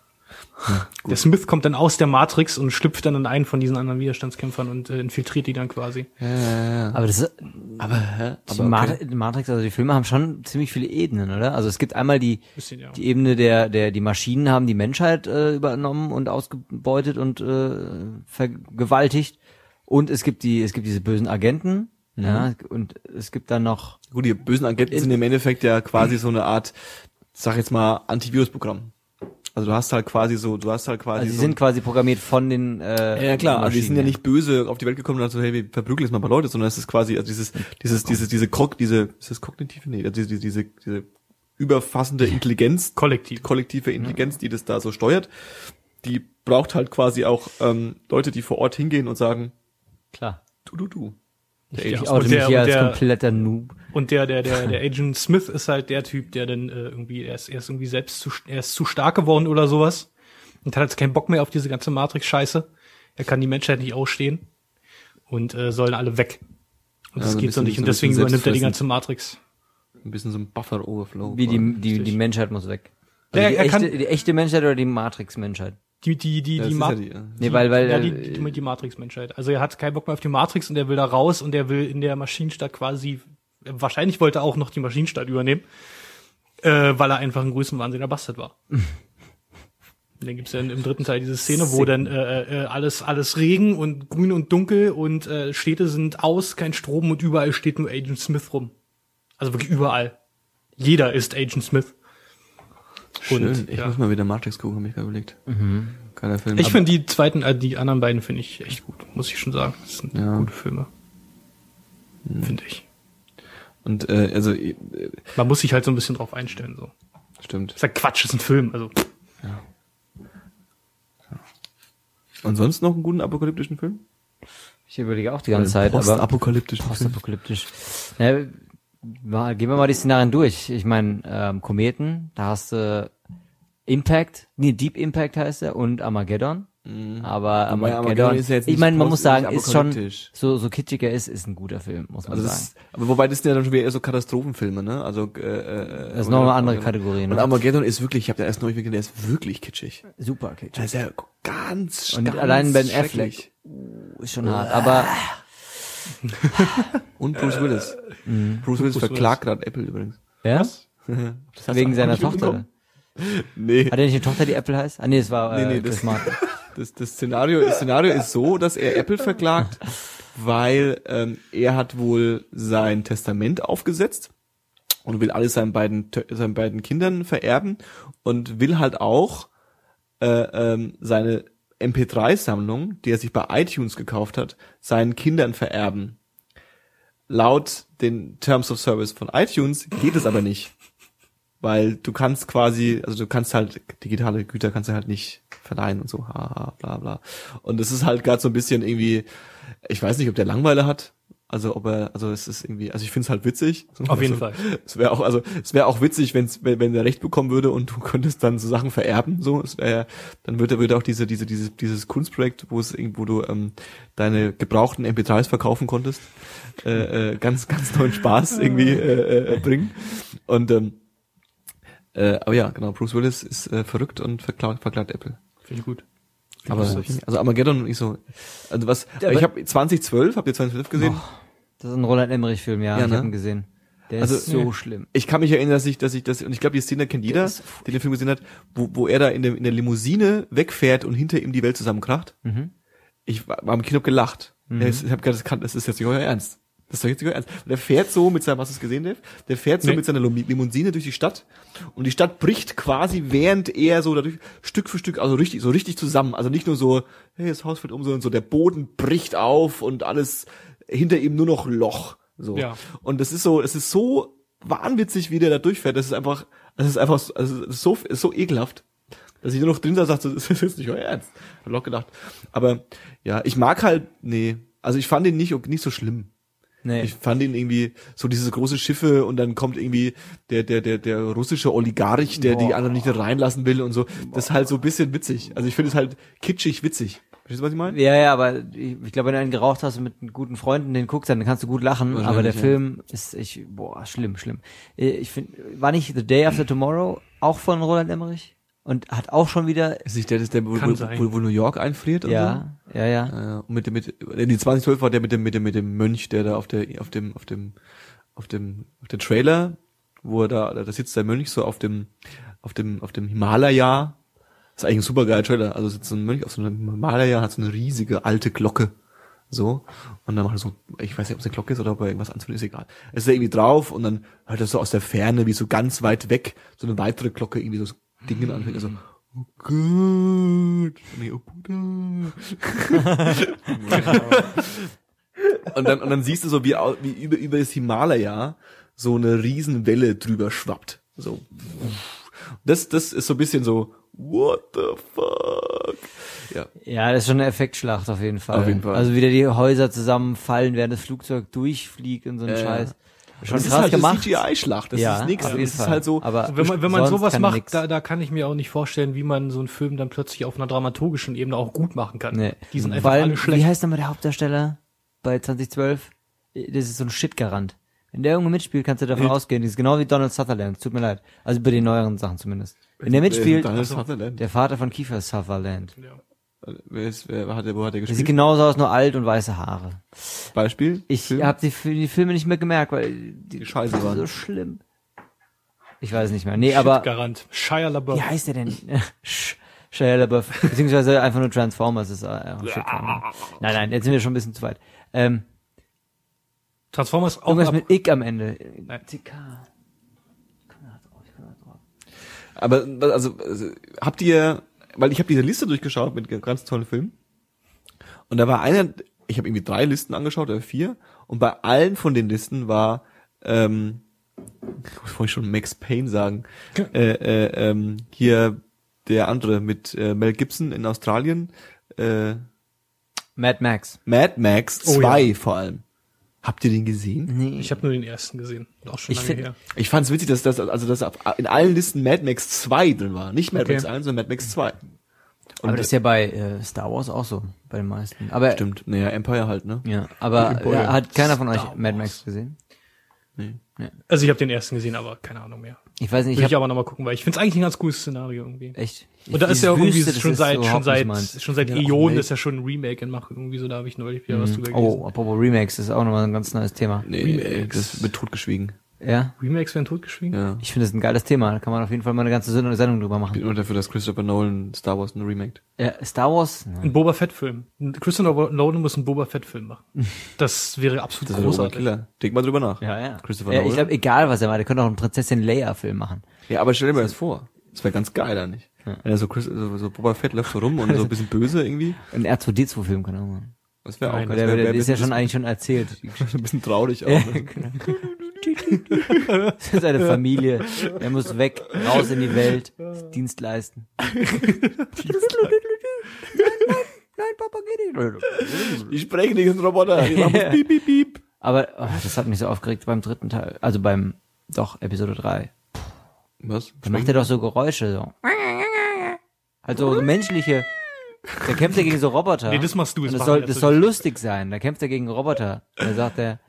Der Smith kommt dann aus der Matrix und schlüpft dann in einen von diesen anderen Widerstandskämpfern und äh, infiltriert die dann quasi. Aber das ist, Aber, hä? die Aber okay. Matrix, also die Filme haben schon ziemlich viele Ebenen, oder? Also es gibt einmal die, Bisschen, ja. die Ebene der, der, die Maschinen haben die Menschheit äh, übernommen und ausgebeutet und äh, vergewaltigt. Und es gibt die, es gibt diese bösen Agenten, ja, und es gibt dann noch, Gut, die bösen Agenten sind im Endeffekt ja quasi so eine Art, sag jetzt mal, Antivirusprogramm. Also du hast halt quasi so, du hast halt quasi also die so sind quasi programmiert von den äh, Ja, klar, also die sind ja nicht böse auf die Welt gekommen und haben so, hey, wir verprügeln jetzt mal ein paar Leute, sondern es ist quasi, also dieses, dieses, diese, diese, Kog, diese, ist das kognitive? Nee, also diese, diese, diese überfassende Intelligenz, Kollektiv. kollektive Intelligenz, die das da so steuert, die braucht halt quasi auch ähm, Leute, die vor Ort hingehen und sagen, Klar. du, du, du. Der Ja. Agent Ich oute mich hier als kompletter Noob. Und der, der, der, der Agent Smith ist halt der Typ, der dann äh, irgendwie, er ist, er ist irgendwie selbst zu, er ist zu stark geworden oder sowas. Und hat jetzt keinen Bock mehr auf diese ganze Matrix-Scheiße. Er kann die Menschheit nicht ausstehen. Und äh, sollen alle weg. Und Ja, das so ein geht so nicht. Und deswegen übernimmt er die ganze Matrix. ein bisschen so ein Buffer-Overflow. Wie die, die, die Menschheit muss weg. Ja, Also die, er kann- echte, die echte Menschheit oder die Matrix-Menschheit? Die, die, die, Ja, die, Ma ja die, ja. Nee, weil, weil, ja, äh, die, die, die Matrix-Menschheit. Also er hat keinen Bock mehr auf die Matrix und er will da raus und er will in der Maschinenstadt quasi, wahrscheinlich wollte er auch noch die Maschinenstadt übernehmen, äh, weil er einfach ein größenwahnsinniger Bastard war. und dann gibt's ja im dritten Teil diese Szene, wo dann äh, äh, alles, alles Regen und grün und dunkel und äh, Städte sind aus, kein Strom und überall steht nur Agent Smith rum. Also wirklich überall. Jeder ist Agent Smith. Schön. Und, ich ja. muss mal wieder Matrix gucken, habe ich gerade überlegt. Mhm. Geiler Film. Ich finde die zweiten, äh, die anderen beiden finde ich echt gut, muss ich schon sagen. Das sind Ja. gute Filme. Finde ich. Und äh, also äh, Man muss sich halt so ein bisschen drauf einstellen. So. stimmt. ist ja Quatsch, ist ein Film. Also Und sonst noch einen guten apokalyptischen Film? Ich überlege auch die ganze Zeit, Film. postapokalyptisch. Ja, mal, gehen wir mal die Szenarien durch. Ich meine, ähm, Kometen, da hast du Impact, nee, Deep Impact heißt er und Armageddon. Aber Wobei Armageddon, Armageddon ist ja jetzt ich nicht meine, man muss sagen, ist schon, so, so kitschiger er ist, ist ein guter Film, muss man Also sagen. das, aber wobei das sind ja dann schon wieder eher so Katastrophenfilme, ne? Also äh, äh, Das ist noch eine andere Kategorie, Und ne? Armageddon ist wirklich, ich habe da erst neulich gesehen, der ist wirklich kitschig. Super kitschig. Der ist ja ganz Und ganz allein Ben. Affleck. Ist schon hart, aber Und Bruce Willis. Bruce Willis verklagt gerade Apple übrigens. ja? Das hast Wegen seiner Tochter. Nee. Hat er nicht eine Tochter, die Apple heißt? Ah nee, es war Nee, äh, nee, Chris das- Martin. Das, das, Szenario, das Szenario ist so, dass er Apple verklagt, weil ähm, er hat wohl sein Testament aufgesetzt und will alles seinen beiden, seinen beiden Kindern vererben und will halt auch äh, ähm, seine MP3-Sammlung, die er sich bei iTunes gekauft hat, seinen Kindern vererben. Laut den Terms of Service von iTunes geht es aber nicht. Weil du kannst quasi, also du kannst halt, digitale Güter kannst du halt nicht verleihen und so, haha, bla bla. Und es ist halt gerade so ein bisschen irgendwie, ich weiß nicht, ob der Langweile hat. Also ob er, also es ist irgendwie, also ich finde es halt witzig. Auf jeden also, Fall. Es wäre auch, also es wäre auch witzig, wenn's, wenn, wenn er Recht bekommen würde und du könntest dann so Sachen vererben. So, es wäre, dann würde würde auch diese, diese, diese, dieses Kunstprojekt, wo es irgendwo du ähm, deine gebrauchten MP3s verkaufen konntest, äh, äh, ganz, ganz neuen Spaß irgendwie äh, äh, bringen. Und ähm, äh, aber ja, genau, Bruce Willis ist äh, verrückt und verklagt, verklagt Apple. Finde ich gut. Aber das also Armageddon und ich so, also was, Ja, ich aber- habe 2012, habt ihr 2012 gesehen? Das ist ein Roland Emmerich Film, ja, Ja, ich ne? hab ihn gesehen. Der Also, ist so nee. schlimm. Ich kann mich erinnern, dass ich, dass ich das, und ich glaube, die Szene kennt jeder, ist der den Film gesehen hat, wo, wo er da in der, in der Limousine wegfährt und hinter ihm die Welt zusammenkracht. Mhm. Ich war, war im Kino gelacht. Ja, Ich habe gedacht, das, kann, das ist jetzt nicht euer Ernst. Das ist doch jetzt nicht euer Ernst. Und er fährt so mit seiner, hast du es gesehen, Dave? Der fährt so Nee. mit seiner Limo- Limousine durch die Stadt und die Stadt bricht quasi, während er so dadurch Stück für Stück, also richtig, so richtig zusammen. Also nicht nur so, hey, das Haus fällt um, sondern so der Boden bricht auf und alles hinter ihm nur noch Loch. So. Ja. Und das ist so, es ist so wahnwitzig, wie der da durchfährt. Das ist einfach, das ist einfach, so- also so, ist so ekelhaft, dass ich nur noch drin da sagte, das ist jetzt nicht euer Ernst. Hab locker gedacht. Aber ja, ich mag halt, nee, also ich fand ihn nicht, nicht so schlimm. Nee. Ich fand ihn irgendwie so diese große Schiffe und dann kommt irgendwie der der der der russische Oligarch, der die Boah. anderen nicht reinlassen will und so. Das ist halt so ein bisschen witzig. Also ich finde es halt kitschig witzig. Verstehst du, was ich meine? ja, ja, aber ich, ich glaube, wenn du einen geraucht hast und mit einem guten Freunden den guckst, dann kannst du gut lachen, aber der ja. Film ist, ich, boah, schlimm, schlimm. Äh, Ich finde, war nicht The Day After Tomorrow auch von Roland Emmerich? Und hat auch schon wieder, Ist nicht der, das der wo, wo, wo, New York einfriert? und ja, ja, ja. So? Äh, und mit dem, mit, in die 2012 war der mit dem, mit dem, mit dem Mönch, der da auf der, auf dem, auf dem, auf dem, auf dem Trailer, wo er da, da sitzt der Mönch so auf dem, auf dem, auf dem Himalaya. Das ist eigentlich ein super geiler Trailer. Also sitzt so ein Mönch auf so einem Himalaya, hat so eine riesige alte Glocke. So. Und dann macht er so, ich weiß nicht, ob es eine Glocke ist oder ob er irgendwas anzündet, ist egal. Es ist da irgendwie drauf und dann hört er so aus der Ferne, wie so ganz weit weg, so eine weitere Glocke irgendwie so Dinge anfängt. Also, oh Gott. Nee, oh Buddha. und dann, und dann siehst du so, wie, wie über, über das Himalaya so eine Riesenwelle drüber schwappt. So. Das, das ist so ein bisschen so, what the fuck? Ja. Ja, das ist schon eine Effektschlacht auf jeden Fall. Auf jeden Fall. Also wieder die Häuser zusammenfallen, während das Flugzeug durchfliegt und so ein ja. Scheiß. Schon das ist krass halt gemacht. eine CGI-Schlacht. Das ja, ist nichts. Das ist halt so, Aber Wenn man, wenn man sowas macht, nix. da, da kann ich mir auch nicht vorstellen, wie man so einen Film dann plötzlich auf einer dramaturgischen Ebene auch gut machen kann. Nee. Die sind einfach allem, alle schlecht. Wie heißt nochmal der Hauptdarsteller bei 2012? Das ist so ein Shitgarant. Wenn der irgendwo mitspielt, kannst du davon ausgehen. Die ist genau wie Donald Sutherland. Tut mir leid. Also bei den neueren Sachen zumindest. Wenn der mitspielt, Donald Sutherland. der Vater von Kiefer Sutherland. ja. Wer, ist, wer hat der, wo hat der Der sieht gespielt? genauso aus, nur alt und weiße Haare. Beispiel? Ich habe die, die Filme nicht mehr gemerkt, weil die, Die scheiße waren. so schlimm. Ich weiß nicht mehr. Nee, aber Garant. Shia LaBeouf. wie heißt der denn? Sh- Shia LaBeouf. Beziehungsweise einfach nur Transformers ist äh, Shitgarant. Nein, nein, jetzt sind wir schon ein bisschen zu weit. Ähm, Transformers auch irgendwas mit Ick am Ende. Nein. TK. Komm da drauf, ich komm da drauf. Aber also, also habt ihr, weil ich habe diese Liste durchgeschaut mit ganz tollen Filmen und da war einer, ich habe irgendwie drei Listen angeschaut oder vier und bei allen von den Listen war, ähm, ich wollte schon Max Payne sagen, äh, äh, ähm, hier der andere mit äh, Mel Gibson in Australien, äh, Mad Max. Mad Max Oh 2 ja. vor allem. Habt ihr den gesehen? Nee. Ich habe nur den ersten gesehen. Auch schon Ich lange find- her. Ich fand's witzig, dass das also dass in allen Listen Mad Max 2 drin war, nicht Mad Okay. Max 1, sondern Mad Max 2. Und aber das ist ja bei äh, Star Wars auch so, bei den meisten. Aber Stimmt, naja, Empire halt, ne? ja, aber Empire. ja, hat keiner von euch Star Mad Wars. Max gesehen? Also ich habe den ersten gesehen, aber keine Ahnung mehr. Ich weiß nicht, Will ich ich habe aber nochmal gucken, weil ich finde es eigentlich ein ganz cooles Szenario irgendwie. echt. Und da ist ja irgendwie Wüste, das schon seit schon seit schon seit Ja, auch Äonen ist ja schon ein Remake in Mach irgendwie so, da habe ich neulich wieder was drüber gelesen. Oh, apropos Remakes, das ist auch nochmal ein ganz neues Thema. Nee, Remakes. das wird totgeschwiegen. Ja, Remakes werden totgeschwiegen? Ja. ich finde das ein geiles Thema. Da kann man auf jeden Fall mal eine ganze Sendung Sendung drüber Ich machen. bin immer dafür, dass Christopher Nolan Star Wars ein Remake. Ja, Star Wars? Ein Boba Fett Film. Christopher Nolan muss einen Boba Fett Film machen. Das wäre absolut Das großartig. Killer. Denk mal drüber nach. Ja, ja. Christopher ja, Nolan. ich glaube, egal was er macht, der könnte auch einen Prinzessin Leia Film machen. Ja, aber stell dir mal das vor. Das wäre ganz geil, oder nicht? Wenn er so, Chris, so, so Boba Fett läuft so rum und so ein bisschen böse irgendwie. Ein R2D2 Film kann er auch machen. Das wäre auch Nein, Der, wär, der, ist ja schon eigentlich schon erzählt. ein bisschen traurig auch. ne? Das ist eine Familie. Er muss weg, raus in die Welt, Dienst leisten. Nein, Papa, geh nicht. Die sprechen nicht, sind Roboter. Ja. piep, piep, piep. Aber oh, das hat mich so aufgeregt beim dritten Teil. Also beim, doch, Episode 3. Was? Da macht er doch so Geräusche, so. Halt so, menschliche. Da kämpft er gegen so Roboter. Nee, das machst du, das das soll, das soll lustig sein. Da kämpft er gegen Roboter. Da sagt er,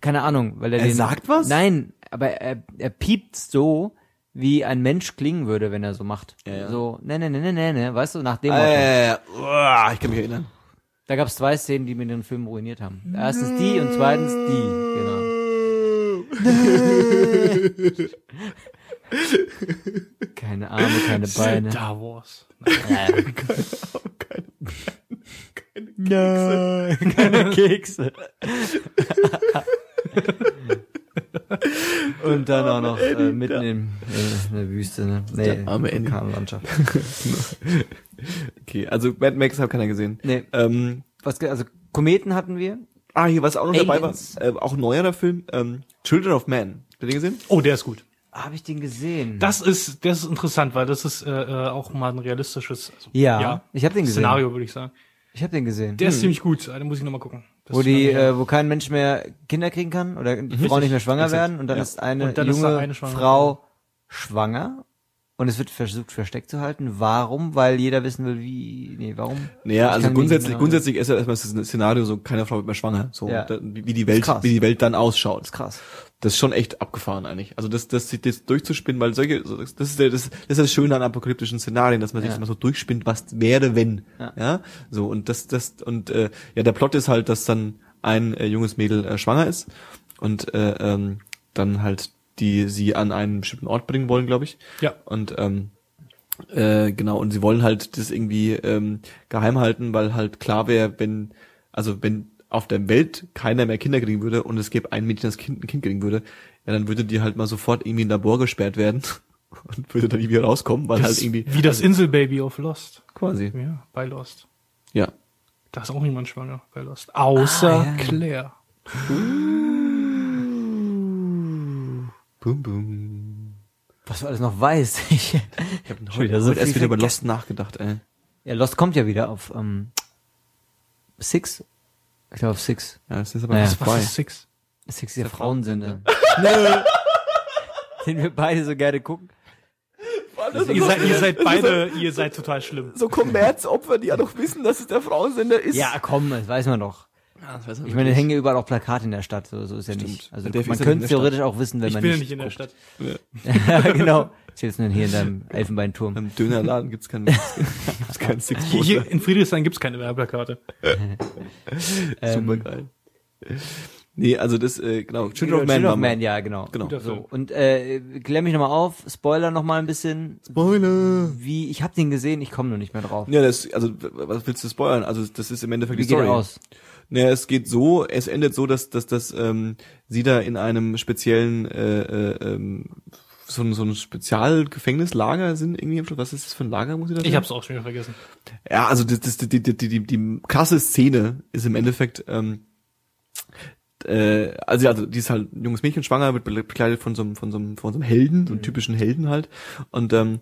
keine Ahnung, weil er, Er den, sagt was? Nein, aber er, er piept so, wie ein Mensch klingen würde, wenn er so macht. Ja, ja. So, ne, ne, ne, ne, ne, ne, weißt du, nach dem Ah, Motto. ja, ja, ja. Uah, ich kann mich erinnern. Da gab es zwei Szenen, die mir den Film ruiniert haben. Erstens die und zweitens die, genau. Keine Arme, keine Beine. Star Wars. Nein, keine Kekse. Und dann auch noch äh, mitten in, in der Wüste, ne? Nee, Der arme Andy. Vulkanlandschaft. Okay, also Mad Max hat keiner gesehen. Nee, Ähm, was, also Kometen hatten wir. ah, hier, was auch noch dabei war, Aliens. äh, auch ein neuerer Film, ähm, Children of Man. Habt ihr den gesehen? Oh, der ist gut. Habe ich den gesehen? Das ist, das ist interessant, weil das ist äh, äh, auch mal ein realistisches also, Ja, ich hab den gesehen. Szenario, würde ich sagen. Ich habe den gesehen. Der ist ziemlich gut. Den muss ich nochmal gucken. Das wo ist die, äh, wo kein Mensch mehr Kinder kriegen kann oder die Frau nicht mehr schwanger Exakt. werden und dann Ja. ist eine dann ist junge da eine schwanger. Frau schwanger und es wird versucht versteckt zu halten. Warum? Weil jeder wissen will, wie, nee, warum? Naja, Ich also grundsätzlich, genau- grundsätzlich ist ja erstmal das Szenario so, keine Frau wird mehr schwanger, so, Ja. wie die Welt, wie die Welt dann ausschaut. ist krass. Das ist schon echt abgefahren eigentlich. Also das, das, das durchzuspinnen, weil solche, so, das ist das, das ist das Schöne an apokalyptischen Szenarien, dass man sich Ja. das mal so durchspinnt, was wäre, wenn, Ja. ja, so und das, das und äh, ja, der Plot ist halt, dass dann ein äh, junges Mädel äh, schwanger ist und äh, ähm, dann halt die sie an einen bestimmten Ort bringen wollen, glaube ich. Ja. Und ähm, äh, genau, und sie wollen halt das irgendwie ähm, geheim halten, weil halt klar wäre, wenn, also wenn auf der Welt keiner mehr Kinder kriegen würde und es gäbe ein Mädchen, das kind, ein Kind kriegen würde, ja, dann würde die halt mal sofort irgendwie in ein Labor gesperrt werden und würde dann irgendwie rauskommen, weil Das halt irgendwie wie das Inselbaby auf Lost. quasi. Ja, bei Lost. Ja. Da ist auch niemand schwanger bei Lost. Außer Ah, ja. Claire. Boom, boom. Was du alles noch weißt. Ich, Ich habe heute, wieder so heute erst wieder über. Lost nachgedacht, ey. ja, Lost kommt ja wieder auf ähm, Six. Ich glaube auf Six. Ja, das ist aber Naja. ja. Was ist Six? Six der Frauensünde. Nö. Den wir beide so gerne gucken. Ihr seid, ihr seid beide, ihr seid total schlimm. So Kommerzopfer, die ja doch wissen, dass es der Frauensender ist. Ja, komm, das weiß man doch. Ja, Ich meine, hängen ja überall auch Plakate in der Stadt, so, so ist ja nicht. Also man könnte nicht theoretisch auch wissen, wenn Ich man bin ja nicht. nicht in der Stadt. ja, genau. Ich jetzt nur hier in deinem Elfenbeinturm. Im Dönerladen gibt's keinen, gibt's keinen six Hier, hier in Friedrichshain gibt's keine Werbeplakate. Ähm, Super geil. Nee, also das, äh, genau, Children of Man. Children of Man, ja, genau. Genau. So, und äh, klär mich nochmal auf, Spoiler nochmal ein bisschen. Spoiler! Wie, ich habe den gesehen, ich komme nur nicht mehr drauf. Ja, das, also, was willst du spoilern? Also, das ist im Endeffekt Wie die geht Story. aus? Naja, es geht so, es endet so, dass, dass, dass ähm, sie da in einem speziellen, äh, äh, ähm, so, ein- so ein Spezialgefängnislager sind irgendwie am Schluss. Was ist das für ein Lager, muss ich da Ich hab's auch schon wieder vergessen. Ja, also das, das, die, die, die, die, die krasse Szene ist im Endeffekt, ähm, äh, also, ja, also die ist halt ein junges Mädchen schwanger, wird bekleidet von so einem, von so einem, von so einem Helden, so einem typischen Helden halt. Und ähm,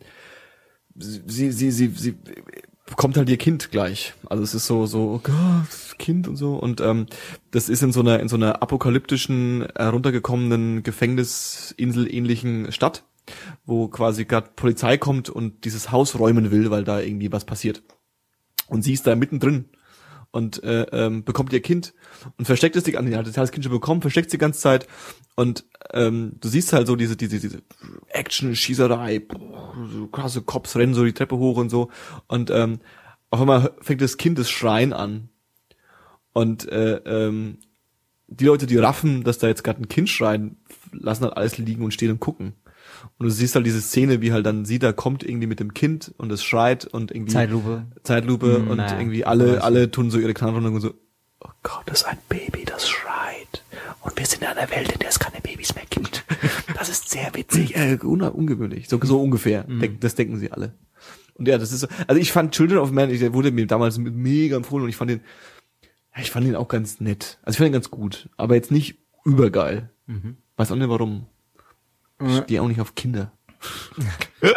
sie, sie, sie, sie bekommt halt ihr Kind gleich. Also es ist so, so, oh Gott, Kind und so. Und ähm, das ist in so einer, in so einer apokalyptischen, heruntergekommenen Gefängnisinsel-ähnlichen Stadt, wo quasi gerade Polizei kommt und dieses Haus räumen will, weil da irgendwie was passiert. Und sie ist da mittendrin und äh, ähm, bekommt ihr Kind und versteckt es die ganze Zeit. Das Kind schon bekommen, versteckt sie die ganze Zeit und ähm, du siehst halt so diese diese diese Action Schießerei, so krasse Cops rennen so die Treppe hoch und so und ähm, auf einmal fängt das Kind das Schreien an und äh, ähm, die Leute, die raffen, dass da jetzt gerade ein Kind schreien, lassen halt alles liegen und stehen und gucken. Und du siehst halt diese Szene, wie halt dann sie da kommt irgendwie mit dem Kind und es schreit und irgendwie Zeitlupe. Zeitlupe Hm, und naja, irgendwie alle, alle tun so ihre Knarren und so, oh Gott, das ist ein Baby, das schreit. Und wir sind in einer Welt, in der es keine Babys mehr gibt. Das ist sehr witzig, äh, un ungewöhnlich. So, so ungefähr. Hm. Denk, das denken sie alle. Und ja, das ist so, also ich fand Children of Man, ich- der wurde mir damals mega empfohlen und ich fand den, ja, ich fand ihn auch ganz nett. Also ich fand ihn ganz gut, aber jetzt nicht übergeil. Mhm. Weiß auch nicht warum. Ich stehe auch nicht auf Kinder.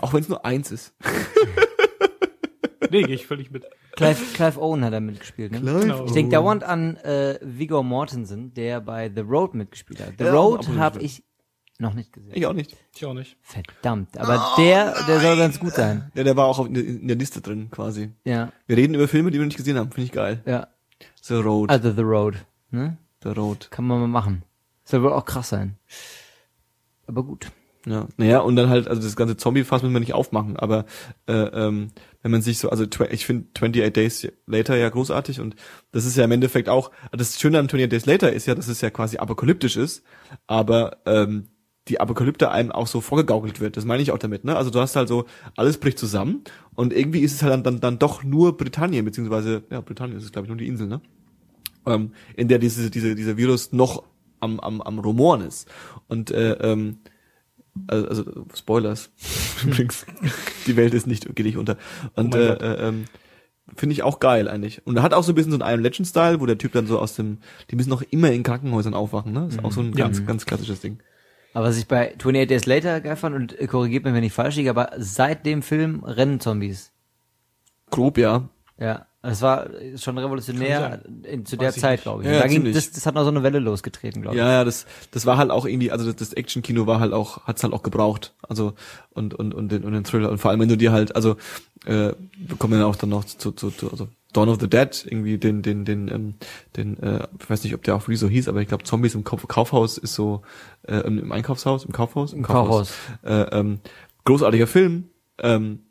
Auch wenn es nur eins ist. Nee, gehe ich völlig mit. Clive, Clive Owen hat da mitgespielt, ne? Genau. Ich denke dauernd an äh, Viggo Mortensen, der bei The Road mitgespielt hat. The Ja, Road habe ich noch nicht gesehen. Ich auch nicht. Ich auch nicht. Verdammt. Aber der, der soll ganz gut sein. Ja, der war auch auf, in, der, in der Liste drin, quasi. Ja, Wir reden über Filme, die wir nicht gesehen haben. Finde ich geil. ja. The Road. Also The Road. Ne? The Road. Kann man mal machen. Soll wohl auch krass sein. Aber gut. Ja. Naja, und dann halt, also das ganze Zombie-Fass müssen wir nicht aufmachen, aber äh, ähm, wenn man sich so, also ich finde 28 Days Later ja großartig und das ist ja im Endeffekt auch, das Schöne an 28 Days Later ist ja, dass es ja quasi apokalyptisch ist, aber ähm, die Apokalypte einem auch so vorgegaukelt wird. Das meine ich auch damit, ne? Also du hast halt so, alles bricht zusammen und irgendwie ist es halt dann, dann, dann doch nur Britannien, beziehungsweise, ja, Britannien ist es, glaube ich, nur die Insel, ne? Ähm, in der diese, diese, dieser Virus noch am, am, am Rumoren ist. Und äh, ähm, also, also Spoilers. Übrigens, die Welt ist nicht, geht nicht unter. Und Oh äh, äh, ähm, finde ich auch geil eigentlich. Und er hat auch so ein bisschen so einen Iron Legend Style, wo der Typ dann so aus dem, die müssen noch immer in Krankenhäusern aufwachen, ne? Ist auch so ein Ja. ganz, ganz klassisches Ding. Aber was ich bei 28 Days Later geil fand, und äh, korrigiert mich, wenn ich falsch liege, aber seit dem Film rennen Zombies. Grob, ja. Ja. Das war schon revolutionär in, zu der Weiß Zeit, glaube ich. Ja, da ging, das, das hat noch so eine Welle losgetreten, glaube ich. Ja, ja, das, das war halt auch irgendwie, also das, das Action-Kino war halt auch, hat's halt auch gebraucht. Also, und, und, und den, und den Thriller. Und vor allem, wenn du dir halt, also, äh, wir kommen ja auch dann noch zu, zu, zu also Dawn of the Dead, irgendwie den, den, den, ähm, den, äh, ich weiß nicht, ob der auch Rezo hieß, aber ich glaube, Zombies im Kauf, Kaufhaus ist so, äh, im, Einkaufshaus, im Kaufhaus? Im Kaufhaus. Äh, ähm, großartiger Film, ähm,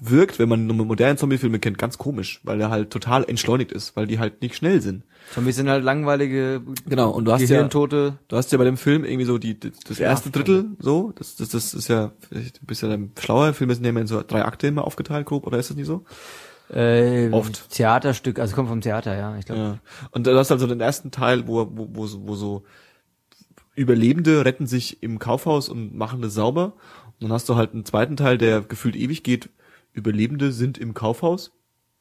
wirkt, wenn man nur moderne Zombie-Filme kennt, ganz komisch, weil er halt total entschleunigt ist, weil die halt nicht schnell sind. Zombies sind halt langweilige Genau, und du hast ja, Gehirntote. du hast ja bei dem Film irgendwie so die, das, das erste Drittel, so, das, das, das ist ja, vielleicht ein bisschen ein schlauer Film, sind ja immer in so drei Akte immer aufgeteilt, grob, oder ist das nicht so? Äh, Oft. Theaterstück, also kommt vom Theater, ja, ich glaube. Ja. Und du hast also den ersten Teil, wo, wo, wo, so- wo so Überlebende retten sich im Kaufhaus und machen das sauber. Und dann hast du halt einen zweiten Teil, der gefühlt ewig geht. Überlebende sind im Kaufhaus.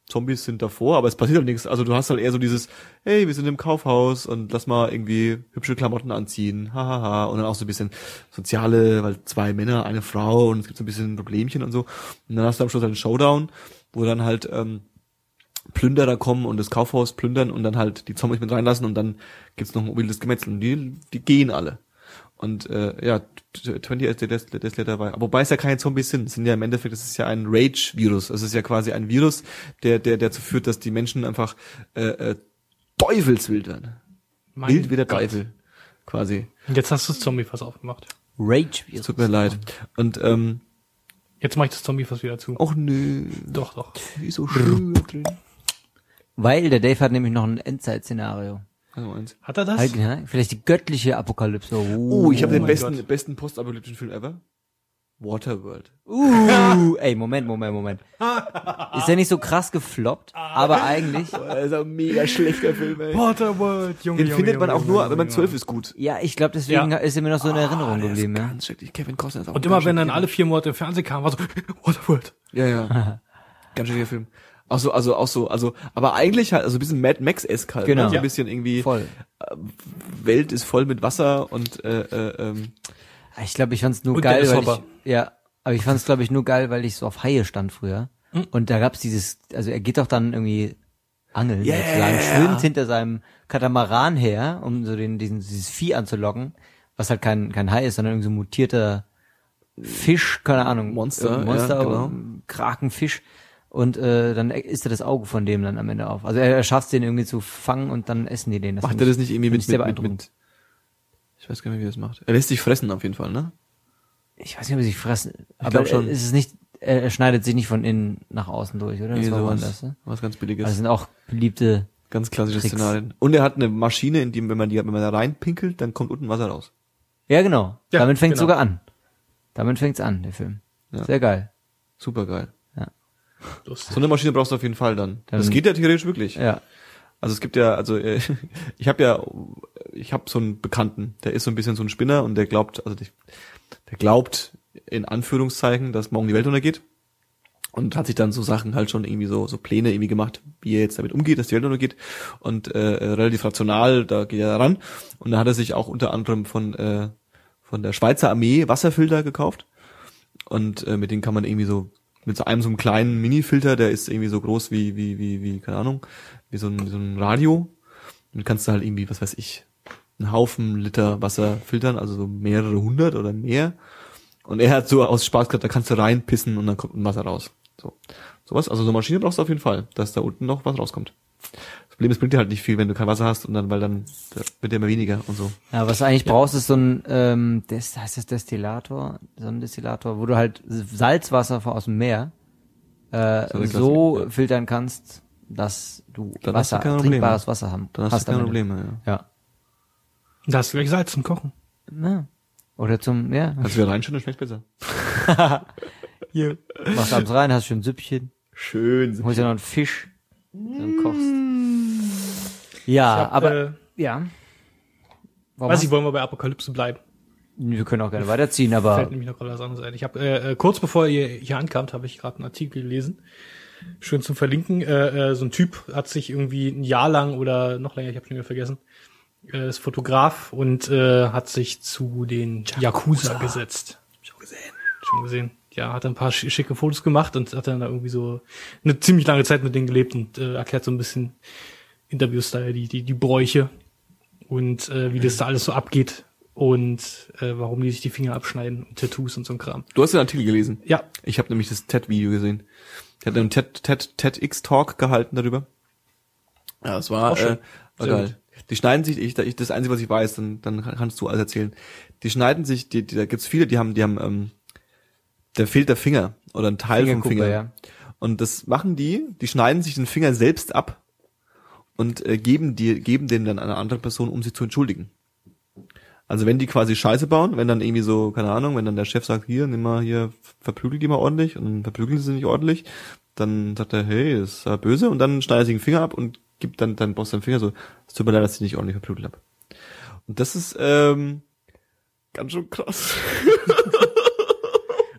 Zombies sind davor, aber es passiert halt nichts. Also du hast halt eher so dieses, hey, wir sind im Kaufhaus und lass mal irgendwie hübsche Klamotten anziehen, hahaha. Und dann auch so ein bisschen soziale, weil zwei Männer, eine Frau und es gibt so ein bisschen Problemchen und so. Und dann hast du am Schluss halt einen Showdown, wo dann halt ähm, Plünderer kommen und das Kaufhaus plündern und dann halt die Zombies mit reinlassen und dann gibt's noch ein wildes Gemetzel und die, die gehen alle. Und äh, ja, 20 Days Days Later war, wobei es ja keine Zombies sind, es sind ja im Endeffekt, es ist ja ein Rage-Virus. Es ist ja quasi ein Virus, der, der dazu führt, dass die Menschen einfach äh, äh, teufelswild werden. Mein Wild wie der Gott. Teufel, quasi. Und Jetzt hast du das Zombie-Fass aufgemacht. Rage Es tut mir leid. Und ähm, Jetzt mach ich das Zombie-Fass wieder zu. auch nö, Doch, doch. wie so schön drin. Weil der Dave hat nämlich noch ein Endzeit-Szenario. Also eins. Hat er das? Halt, ja, vielleicht die göttliche Apokalypse. Oh, ich habe den mein besten, Gott. besten postapokalyptischen Film ever. Waterworld. Uh, ey, Moment, Moment, Moment. Ist der nicht so krass gefloppt, aber eigentlich, Das ist ein mega schlechter Film, ey. Waterworld, Junge, Den Junge, findet man Junge, auch nur, Junge, wenn man zwölf ist gut. ja, ich glaube, deswegen Ja. ist er mir noch so in Erinnerung der geblieben, ist ja. ganz schrecklich. Kevin Costner ist auch Und immer wenn dann schrecklicher alle vier Monate im Fernsehen kam, war so, Waterworld. Ja, ja. Ganz schöner Film. Auch so, also auch so, also, aber eigentlich halt, also ein bisschen Mad Max-esque halt. Genau. Ne? So Ja. ein bisschen irgendwie, Voll. Welt ist voll mit Wasser und, äh, äh, ähm, Ich glaube, ich fand's nur geil, weil ich, ja, aber ich fand's glaube ich nur geil, weil ich so auf Haie stand früher. Und da gab's dieses, also er geht doch dann irgendwie angeln, Yeah. sozusagen, schwimmt hinter seinem Katamaran her, um so den, diesen, dieses Vieh anzulocken, was halt kein, kein Hai ist, sondern irgendwie so mutierter Fisch, keine Ahnung. Monster, äh, Monster, ja, genau. Krakenfisch. Und äh, dann isst er das Auge von dem dann am Ende auf. Also er, er schafft es den irgendwie zu fangen und dann essen die den. macht find er ich- das nicht irgendwie mit, ich sehr mit, mit, beeindruckend. mit, ich weiß gar nicht, wie er das macht. Er lässt sich fressen auf jeden Fall, ne? Ich weiß nicht, ob sie sich fressen. Aber glaub schon. ist es nicht, er, er schneidet sich nicht von innen nach außen durch, oder? Das Irgendwie war sowas. woanders, ne? Was ganz Billiges. Also sind auch beliebte. ganz klassische Tricks. Szenarien. Und er hat eine Maschine, in die, wenn man die, wenn man da reinpinkelt, dann kommt unten Wasser raus. Ja, genau. Ja, Damit fängt's genau. sogar an. Damit fängt's an, der Film. Ja. Sehr geil. Super geil. Lustig. So eine Maschine brauchst du auf jeden Fall dann. Dann- das geht ja theoretisch wirklich. Ja. Also es gibt ja, also äh, ich habe ja, ich habe so einen Bekannten, der ist so ein bisschen so ein Spinner und der glaubt, also der, der glaubt in Anführungszeichen, dass morgen die Welt untergeht und hat sich dann so Sachen halt schon irgendwie so so Pläne irgendwie gemacht, wie er jetzt damit umgeht, dass die Welt untergeht und äh, relativ rational, da geht er ran und da hat er sich auch unter anderem von äh, von der Schweizer Armee Wasserfilter gekauft und äh, mit denen kann man irgendwie so mit so einem so einem kleinen Mini-Filter, der ist irgendwie so groß wie wie wie wie keine Ahnung, wie so ein, wie so ein Radio und kannst du halt irgendwie was weiß ich einen Haufen Liter Wasser filtern, also so mehrere hundert oder mehr. Und er hat so aus Spaß gesagt, da kannst du reinpissen und dann kommt ein Wasser raus. So. Sowas, also so eine Maschine brauchst du auf jeden Fall, dass da unten noch was rauskommt. Das Problem ist, bringt dir halt nicht viel, wenn du kein Wasser hast und dann, weil dann da wird der immer weniger und so. Ja, was du eigentlich brauchst, ist so ein, ähm, das heißt das Destillator, so ein Destillator, wo du halt Salzwasser aus dem Meer äh, So so ja. filtern kannst, dass du Dann hast du Wasser, Probleme. trinkbares Wasser haben. Dann hast, du am keine. Probleme, ja. Ja. Da hast du gleich Salz zum Kochen. ja. Oder zum, ja. Kannst du wieder dann schmeckt besser. Hier. Machst abends rein, hast schön Süppchen, Schön. holst dir noch einen Fisch und kochst. Ja, hab, aber, äh, ja. Warum Weiß ich, wollen wir bei Apokalypse bleiben? wir können auch gerne weiterziehen, aber Fällt nämlich noch gerade was anderes ein. Ich habe äh, äh, kurz bevor ihr hier ankamt, habe ich gerade einen Artikel gelesen. Schön zum Verlinken. Äh, äh, so ein Typ hat sich irgendwie ein Jahr lang oder noch länger, ich habe schon wieder vergessen, äh, ist Fotograf und äh, hat sich zu den Yakuza, gesetzt. Schon gesehen. Schon gesehen. ja, hat ein paar sch- schicke Fotos gemacht und hat dann da irgendwie so eine ziemlich lange Zeit mit denen gelebt und äh, erklärt so ein bisschen Interview-Style, die, die, die Bräuche und äh, wie das da alles so abgeht und äh, warum die sich die Finger abschneiden und Tattoos und so ein Kram. Du hast den Artikel gelesen. Ja, Ich habe nämlich das TED-Video gesehen. Der hat einen TED, TED, TEDx-Talk gehalten darüber. Ja, es war, Auch schön. äh, war geil. Die schneiden sich, ich, ich, das Einzige, was ich weiß, dann, dann kannst du alles erzählen. Die schneiden sich, die, die, da gibt's viele, die haben, die haben, ähm, da fehlt der Finger oder ein Teil vom Finger. ja. Und das machen die, die schneiden sich den Finger selbst ab und äh, geben die, geben den dann einer anderen Person, um sie zu entschuldigen. Also wenn die quasi Scheiße bauen, wenn dann irgendwie so, keine Ahnung, wenn dann der Chef sagt, hier, nimm mal hier, verprügel die mal ordentlich und dann verprügeln sie nicht ordentlich, dann sagt er, hey, ist ja böse und dann schneidet sich den Finger ab und gibt dann dein Boss den Finger so, es tut mir leid, dass ich nicht ordentlich verprügelt habe. Und das ist ähm, ganz schön krass.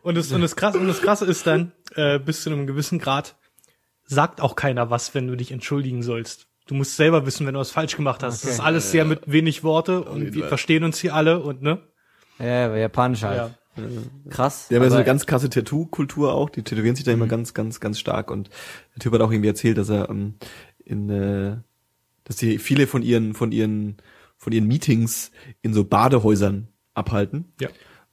Und das, und das krasse, und das krasse ist dann, äh, bis zu einem gewissen Grad sagt auch keiner was, wenn du dich entschuldigen sollst. Du musst selber wissen, wenn du was falsch gemacht hast. Das ist alles sehr mit wenig Worte und wir verstehen uns hier alle und ne? Ja, aber japanisch halt. Ja. Krass. Die haben ja so eine ganz krasse Tattoo-Kultur auch, die tätowieren sich da immer ganz, ganz, ganz stark und der Typ hat auch irgendwie erzählt, dass er ähm, in, äh, dass die viele von ihren, von ihren, von ihren Meetings in so Badehäusern abhalten. Ja.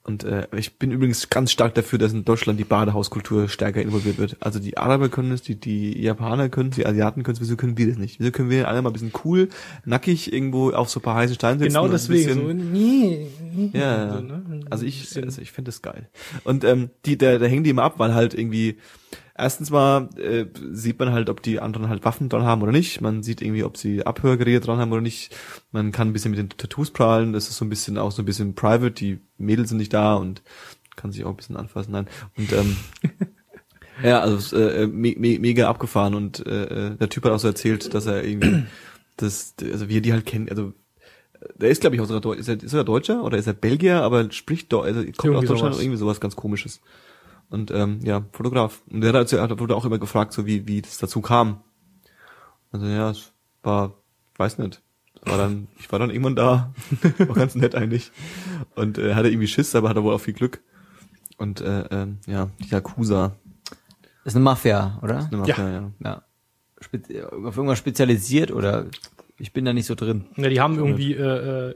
Und äh, ich bin übrigens ganz stark dafür, dass in Deutschland die Badehauskultur stärker involviert wird. Also die Araber können es, die, die Japaner können es, die Asiaten können es, wieso können wir das nicht? Wieso können wir alle mal ein bisschen cool, nackig irgendwo auf so ein paar heiße Steine sitzen? Genau deswegen. bisschen- So, nee. ja, So, ne? also ich, also ich finde das geil. Und ähm, die, da, da hängen die immer ab, weil halt irgendwie erstens mal äh, sieht man halt, ob die anderen halt Waffen dran haben oder nicht. Man sieht irgendwie, ob sie Abhörgeräte dran haben oder nicht. Man kann ein bisschen mit den Tattoos prahlen. Das ist so ein bisschen auch so ein bisschen private. Die Mädels sind nicht da und kann sich auch ein bisschen anfassen. Nein. Und ähm, ja, also es, äh, me me mega abgefahren und äh, äh, der Typ hat auch so erzählt, dass er irgendwie das, also wie er die halt kennt, also der ist, glaube ich, aus einer Deu ist er, ist er Deutscher oder ist er Belgier, aber spricht doch, also kommt Irgendwie aus Deutschland sowas. irgendwie sowas ganz komisches. Und ähm, ja, Fotograf. Und der hat, also- hat wurde auch immer gefragt, so wie wie das dazu kam. Also ja, es war, weiß nicht. War dann, ich war dann irgendwann da, war ganz nett eigentlich. Und äh, hatte irgendwie Schiss, aber hatte wohl auch viel Glück. Und äh, ähm, ja, die Yakuza. ist eine Mafia, oder? Eine Mafia, ja. Ja. Spe auf irgendwas spezialisiert oder ich bin da nicht so drin. Ja, die haben irgendwie äh, äh,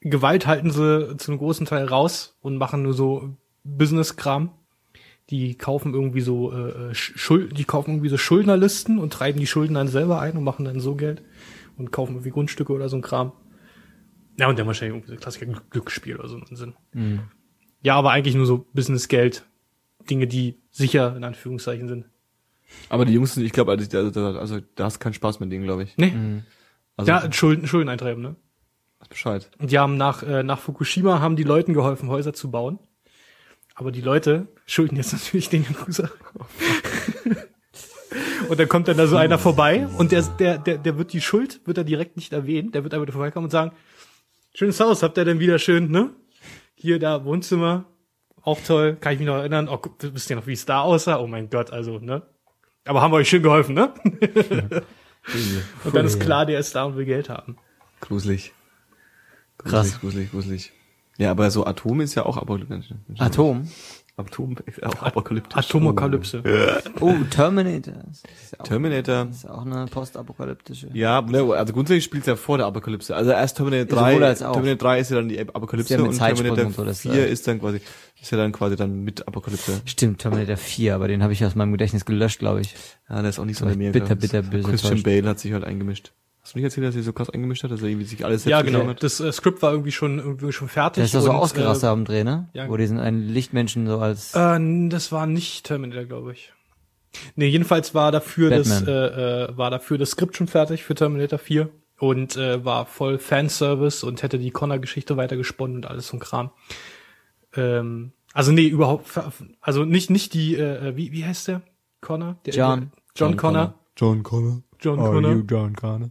Gewalt halten sie zu einem großen Teil raus und machen nur so Business-Kram. Die kaufen irgendwie so äh, Sch- Schuld, die kaufen irgendwie so Schuldnerlisten und treiben die Schulden dann selber ein und machen dann so Geld und kaufen irgendwie Grundstücke oder so ein Kram. Ja, und der wahrscheinlich irgendwie so Klassiker Glück- Glücksspiel oder so einen Sinn. Ja, aber eigentlich nur so Business-Geld. Dinge, die sicher in Anführungszeichen sind. Aber die Jungs sind, ich glaube, also, da- also da hast du keinen Spaß mit denen, glaube ich. Nee. Also Ja, Schulden, Schulden eintreiben, ne? Bescheid. Und die haben nach, äh, nach Fukushima haben die Leuten geholfen, Häuser zu bauen. Aber die Leute schulden jetzt natürlich den Yakuza. und dann kommt dann da so einer vorbei und der, der, der, der wird die Schuld, wird er direkt nicht erwähnen. Der wird einfach vorbeikommen und sagen, schönes Haus, habt ihr denn wieder schön, ne? Hier, da, Wohnzimmer, auch toll, kann ich mich noch erinnern. Oh, wisst ihr noch, wie es da aussah? Oh mein Gott, also, ne? Aber haben wir euch schön geholfen, ne? und dann ist klar, der ist da und will Geld haben. Gruselig. Krass. Gruselig, gruselig, gruselig. Ja, aber so Atom ist ja auch apokalyptisch. Atom. Atom ist auch apokalyptisch. Atomokalypse. Oh, Terminator. Das ist ja auch, Terminator. das ist auch eine postapokalyptische. Ja, ne, also grundsätzlich spielt es ja vor der Apokalypse. Also erst Terminator Sowohl 3, als auch. Terminator 3 ist ja dann die Apokalypse Ist ja und Terminator und so, das 4 war- ist dann quasi, ist ja dann quasi dann mit Apokalypse. Stimmt, Terminator 4, aber den habe ich aus meinem Gedächtnis gelöscht, glaube ich. Ja, der ist auch nicht so mir. bitter, bitter böse Christian. Bale hat sich halt eingemischt. Hast du nicht erzählt, dass er so krass eingemischt hat, dass er irgendwie sich alles selbst Ja, genau. hat? Das äh, Skript war irgendwie schon irgendwie schon fertig. Der ist doch so ausgerastet am Dreh, ne? ja. Wo diesen einen Lichtmenschen so als Äh, äh, das war nicht Terminator, glaube ich. Nee, jedenfalls war dafür das Batman. äh, äh, war dafür das Skript schon fertig für Terminator 4 und äh, war voll Fanservice und hätte die Connor-Geschichte weitergesponnen und alles so ein Kram. Ähm, also nee, überhaupt, also nicht nicht die, äh, wie wie heißt der Connor? Der, John. Der, John, John Connor. John Connor. John Connor. John Connor?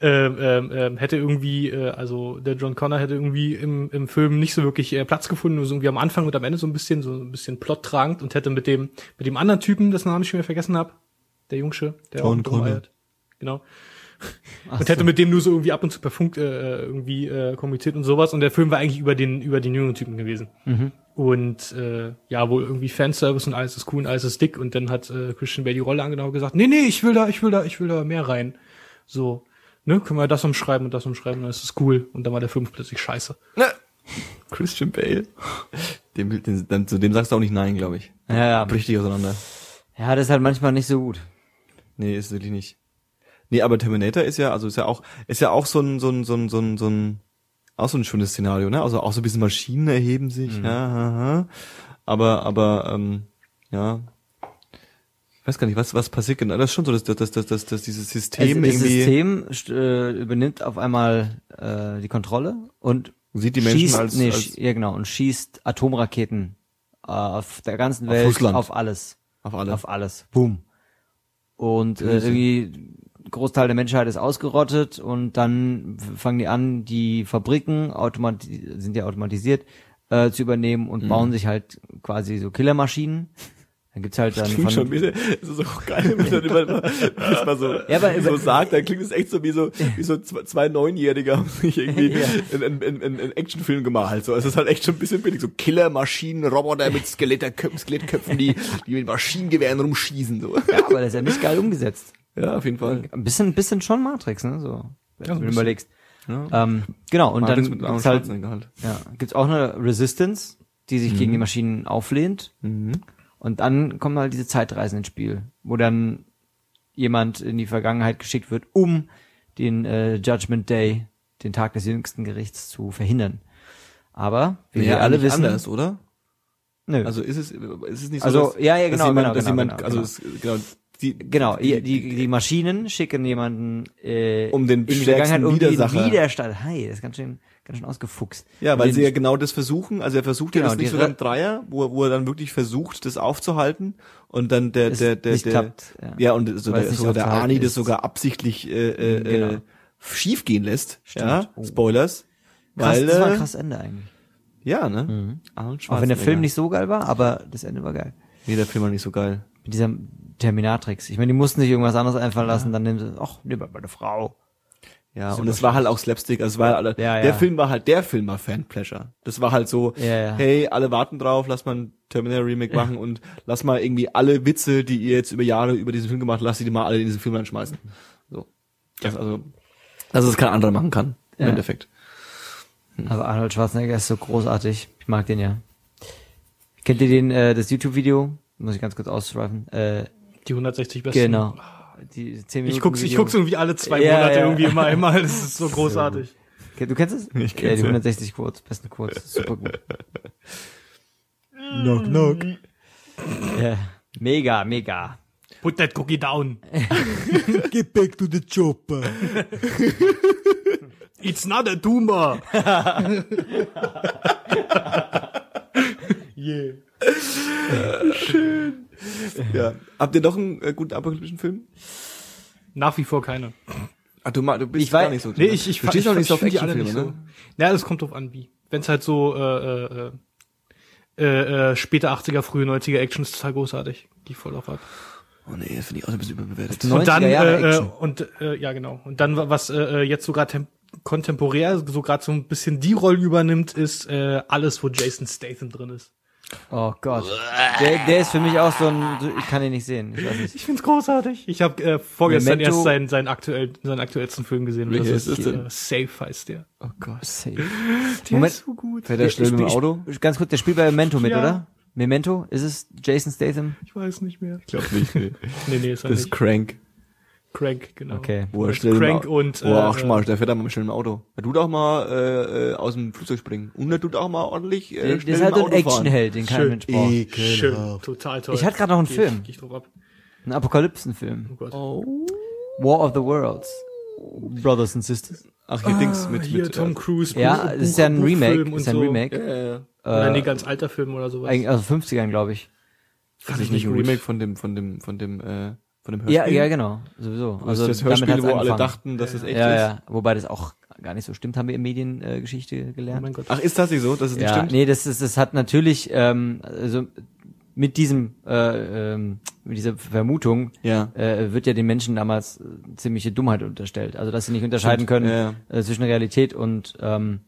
Ähm, ähm, ähm, hätte irgendwie, äh, also der John Connor hätte irgendwie im, im Film nicht so wirklich äh, Platz gefunden, nur so irgendwie am Anfang und am Ende so ein bisschen, so ein bisschen plottragend und hätte mit dem, mit dem anderen Typen, dessen Namen ich schon wieder vergessen habe, der Jungsche, der John auch Connor. Genau. und hätte mit dem nur so irgendwie ab und zu per Funk äh, irgendwie äh, kommuniziert und sowas. Und der Film war eigentlich über den über den jüngeren Typen gewesen. Und äh, ja, wohl irgendwie Fanservice und alles ist cool und alles ist dick. Und dann hat äh, Christian Bale die Rolle angenommen und gesagt, nee, nee, ich will da, ich will da, ich will da mehr rein. So, ne, können wir das umschreiben und das umschreiben, dann ist es cool. Und dann war der Film plötzlich scheiße. Christian Bale. Dem, den, dann, zu dem sagst du auch nicht nein, glaube ich. Ja, ja. Bricht dich auseinander. Ja, das ist halt manchmal nicht so gut. Nee, ist wirklich nicht. Nee, aber Terminator ist ja, also ist ja auch, ist ja auch so ein, so ein, so ein, so ein, so ein auch so ein schönes Szenario, ne? Also auch so ein bisschen Maschinen erheben sich, Mhm. ja, aha. aber, aber, ähm, ja. Ich weiß gar nicht, was, was passiert genau. Das ist schon so, dass, dass, dass, dass, dass dieses System Also das irgendwie System st- äh, übernimmt auf einmal äh, die Kontrolle und sieht die Menschen schießt, als, nee, als ja genau, und schießt Atomraketen äh, auf der ganzen Auf Welt Russland. auf alles. auf alle. Auf alles. Boom. Und äh, irgendwie Großteil der Menschheit ist ausgerottet und dann fangen die an, die Fabriken sind ja automatisiert äh, zu übernehmen Mhm. und bauen sich halt quasi so Killermaschinen. Dann gibt's halt dann Klingt von, schon wieder, es ist auch geil, wenn man immer, wenn mal so, Ja, aber- so sagt, dann klingt es echt so wie so, wie so zwei, Neunjährige haben sich irgendwie einen, einen, einen, einen Actionfilm gemalt, so. Es ist halt echt schon ein bisschen billig, so Killermaschinen, Roboter mit Skeletterköpfen, Skelettköpfen, die, die mit Maschinengewehren rumschießen, so. ja, aber das ist ja nicht geil umgesetzt. Ja, auf jeden Fall. Ein bisschen, ein bisschen schon Matrix, ne? So, wenn Ja, so du überlegst. Ja. Ähm, genau, und Matrix dann gibt's halt, halt. ja, gibt's auch eine Resistance, die sich gegen die Maschinen auflehnt. Und dann kommen halt diese Zeitreisen ins Spiel, wo dann jemand in die Vergangenheit geschickt wird, um den äh, Judgment Day, den Tag des jüngsten Gerichts, zu verhindern. Aber, wie Nee, wir alle wissen, anders, oder? nö. Also ist es, ist es nicht so, Also, dass, ja, ja, dass genau, jemand, genau, dass genau, jemand, genau, also, genau. es, genau, die, Genau, die, die, die Maschinen schicken jemanden äh, Um den in die Vergangenheit, um den. Widerstand. Hey, das ist ganz schön, ganz schön ausgefuchst. Ja, Um weil sie ja genau das versuchen. Also er versucht Genau, ja das nicht so beim Dreier, wo er, wo er dann wirklich versucht, das aufzuhalten und dann der der der der klappt, ja. ja, und so Weil der, sogar der aufzuhalten Ani das ist. sogar absichtlich äh, äh, Genau. äh, schief gehen lässt. Stimmt. Ja, Oh. Spoilers. krass, weil das war ein krasses Ende eigentlich. ja, ne? Arnold Auch wenn der. Film nicht so geil war, aber das Ende war geil. nee, der Film war nicht so geil. Mit dieser Terminatrix. Ich meine, die mussten sich irgendwas anderes einfallen lassen, dann nehmen sie, ach, wir mal eine Frau. Ja, und es war halt auch Slapstick, also es war halt, Ja, der ja. Film war halt, der Film war Fan-Pleasure. Das war halt so, Ja, ja. hey, alle warten drauf, lass mal ein Terminator-Remake machen und lass mal irgendwie alle Witze, die ihr jetzt über Jahre über diesen Film gemacht habt, lass die mal alle in diesen Film reinschmeißen. So. Das, also, dass es kein anderer machen kann, im Ja. Endeffekt. Aber Arnold Schwarzenegger ist so großartig. Ich mag den ja. Kennt ihr den, äh, das YouTube-Video? Muss ich ganz kurz ausschweifen. Äh, Die 160 besten. genau. Die 10 Minuten Ich guck's, ich guck's irgendwie alle zwei Ja, Monate ja. irgendwie immer einmal. Das ist so großartig. Okay, Du kennst es? Ich ja, kenn's, die ja. 160 Quotes, besten Quotes. Super gut. Knock, knock. Ja. Mega, mega. Put that cookie down. Get back to the chopper. It's not a tumor. yeah. Ja. Habt ihr noch einen äh, guten apokalyptischen Film? Nach wie vor keine. Ah, du, ma- du bist Ich gar weiß- nicht so. Nee, ich, ich, du stehst auch nicht so auf Actionfilme, nicht ne? so. Ja, das kommt drauf an, wie. Wenn's halt so, äh, äh, äh, äh, später 80er, frühe 90er Action ist total großartig. Die voll drauf ab. Oh nee, das finde ich auch ein bisschen überbewertet. Und dann, 90er Jahre äh, äh, Action. und, äh, ja, genau. Und dann, wa- was, äh, äh, jetzt sogar tem kontemporär, so gerade so ein bisschen die Rolle übernimmt, ist, äh, alles, wo Jason Statham drin ist. Oh Gott. Der, der ist für mich auch so ein, ich kann ihn nicht sehen. Ich weiß nicht. Ich find's großartig. Ich habe äh, vorgestern Memento- erst seinen, seinen, aktuell, seinen aktuellsten Film gesehen. Und Welcher das ist ist, das denn? äh, Safe heißt der. Oh Gott. Safe. Der Moment. ist so gut. Fährt der dem Spiel- Auto? Ganz kurz, der spielt bei Memento mit, Ja. oder? Memento? Ist es Jason Statham? Ich weiß nicht mehr. Ich glaube nicht. Nee. Nee, nee, ist er Das ist. Crank. Crank, genau. Okay. Wo er schnell Crank im, und, wo er auch äh, mal, der fährt dann mal schnell im Auto. Er tut auch mal äh, äh, aus dem Flugzeug springen. Und er tut auch mal ordentlich äh, Der, schnell ist halt im ein Auto fahren. Actionheld, den kein. Mensch braucht. Schön, total toll. Ich hatte gerade noch einen Geh Film. Geh ich drauf ab. Ein Apokalypsenfilm. Oh Gott. Oh. War of the Worlds. Brothers and Sisters. Ach, hier Dings mit, Ah, Hier mit Tom Cruise. Ja, Buch- das ist ja ein Buch- Remake. Und Ist ja ein so. Remake. Ja, ja, ja. Äh, nee, ganz alter Film oder sowas. Also 50ern, glaube ich. Fand Das ich ist nicht ein. Remake von dem, von dem, von dem, äh, von dem Hörspiel. Ja, ja, genau. Sowieso. Also das damit Hörspiel, wo alle angefangen. dachten, dass es echt Ja, ist. ja. Wobei das auch gar nicht so stimmt, haben wir in Mediengeschichte äh, Oh gelernt. mein Gott. Ach, ist das nicht so, dass es nicht ja, stimmt? nee, das ist, das hat natürlich, ähm, also mit diesem äh, ähm, mit dieser Vermutung, Ja. äh, wird ja den Menschen damals äh, ziemliche Dummheit unterstellt. Also dass sie nicht unterscheiden Stimmt, können ja, Äh, zwischen Realität und ähm,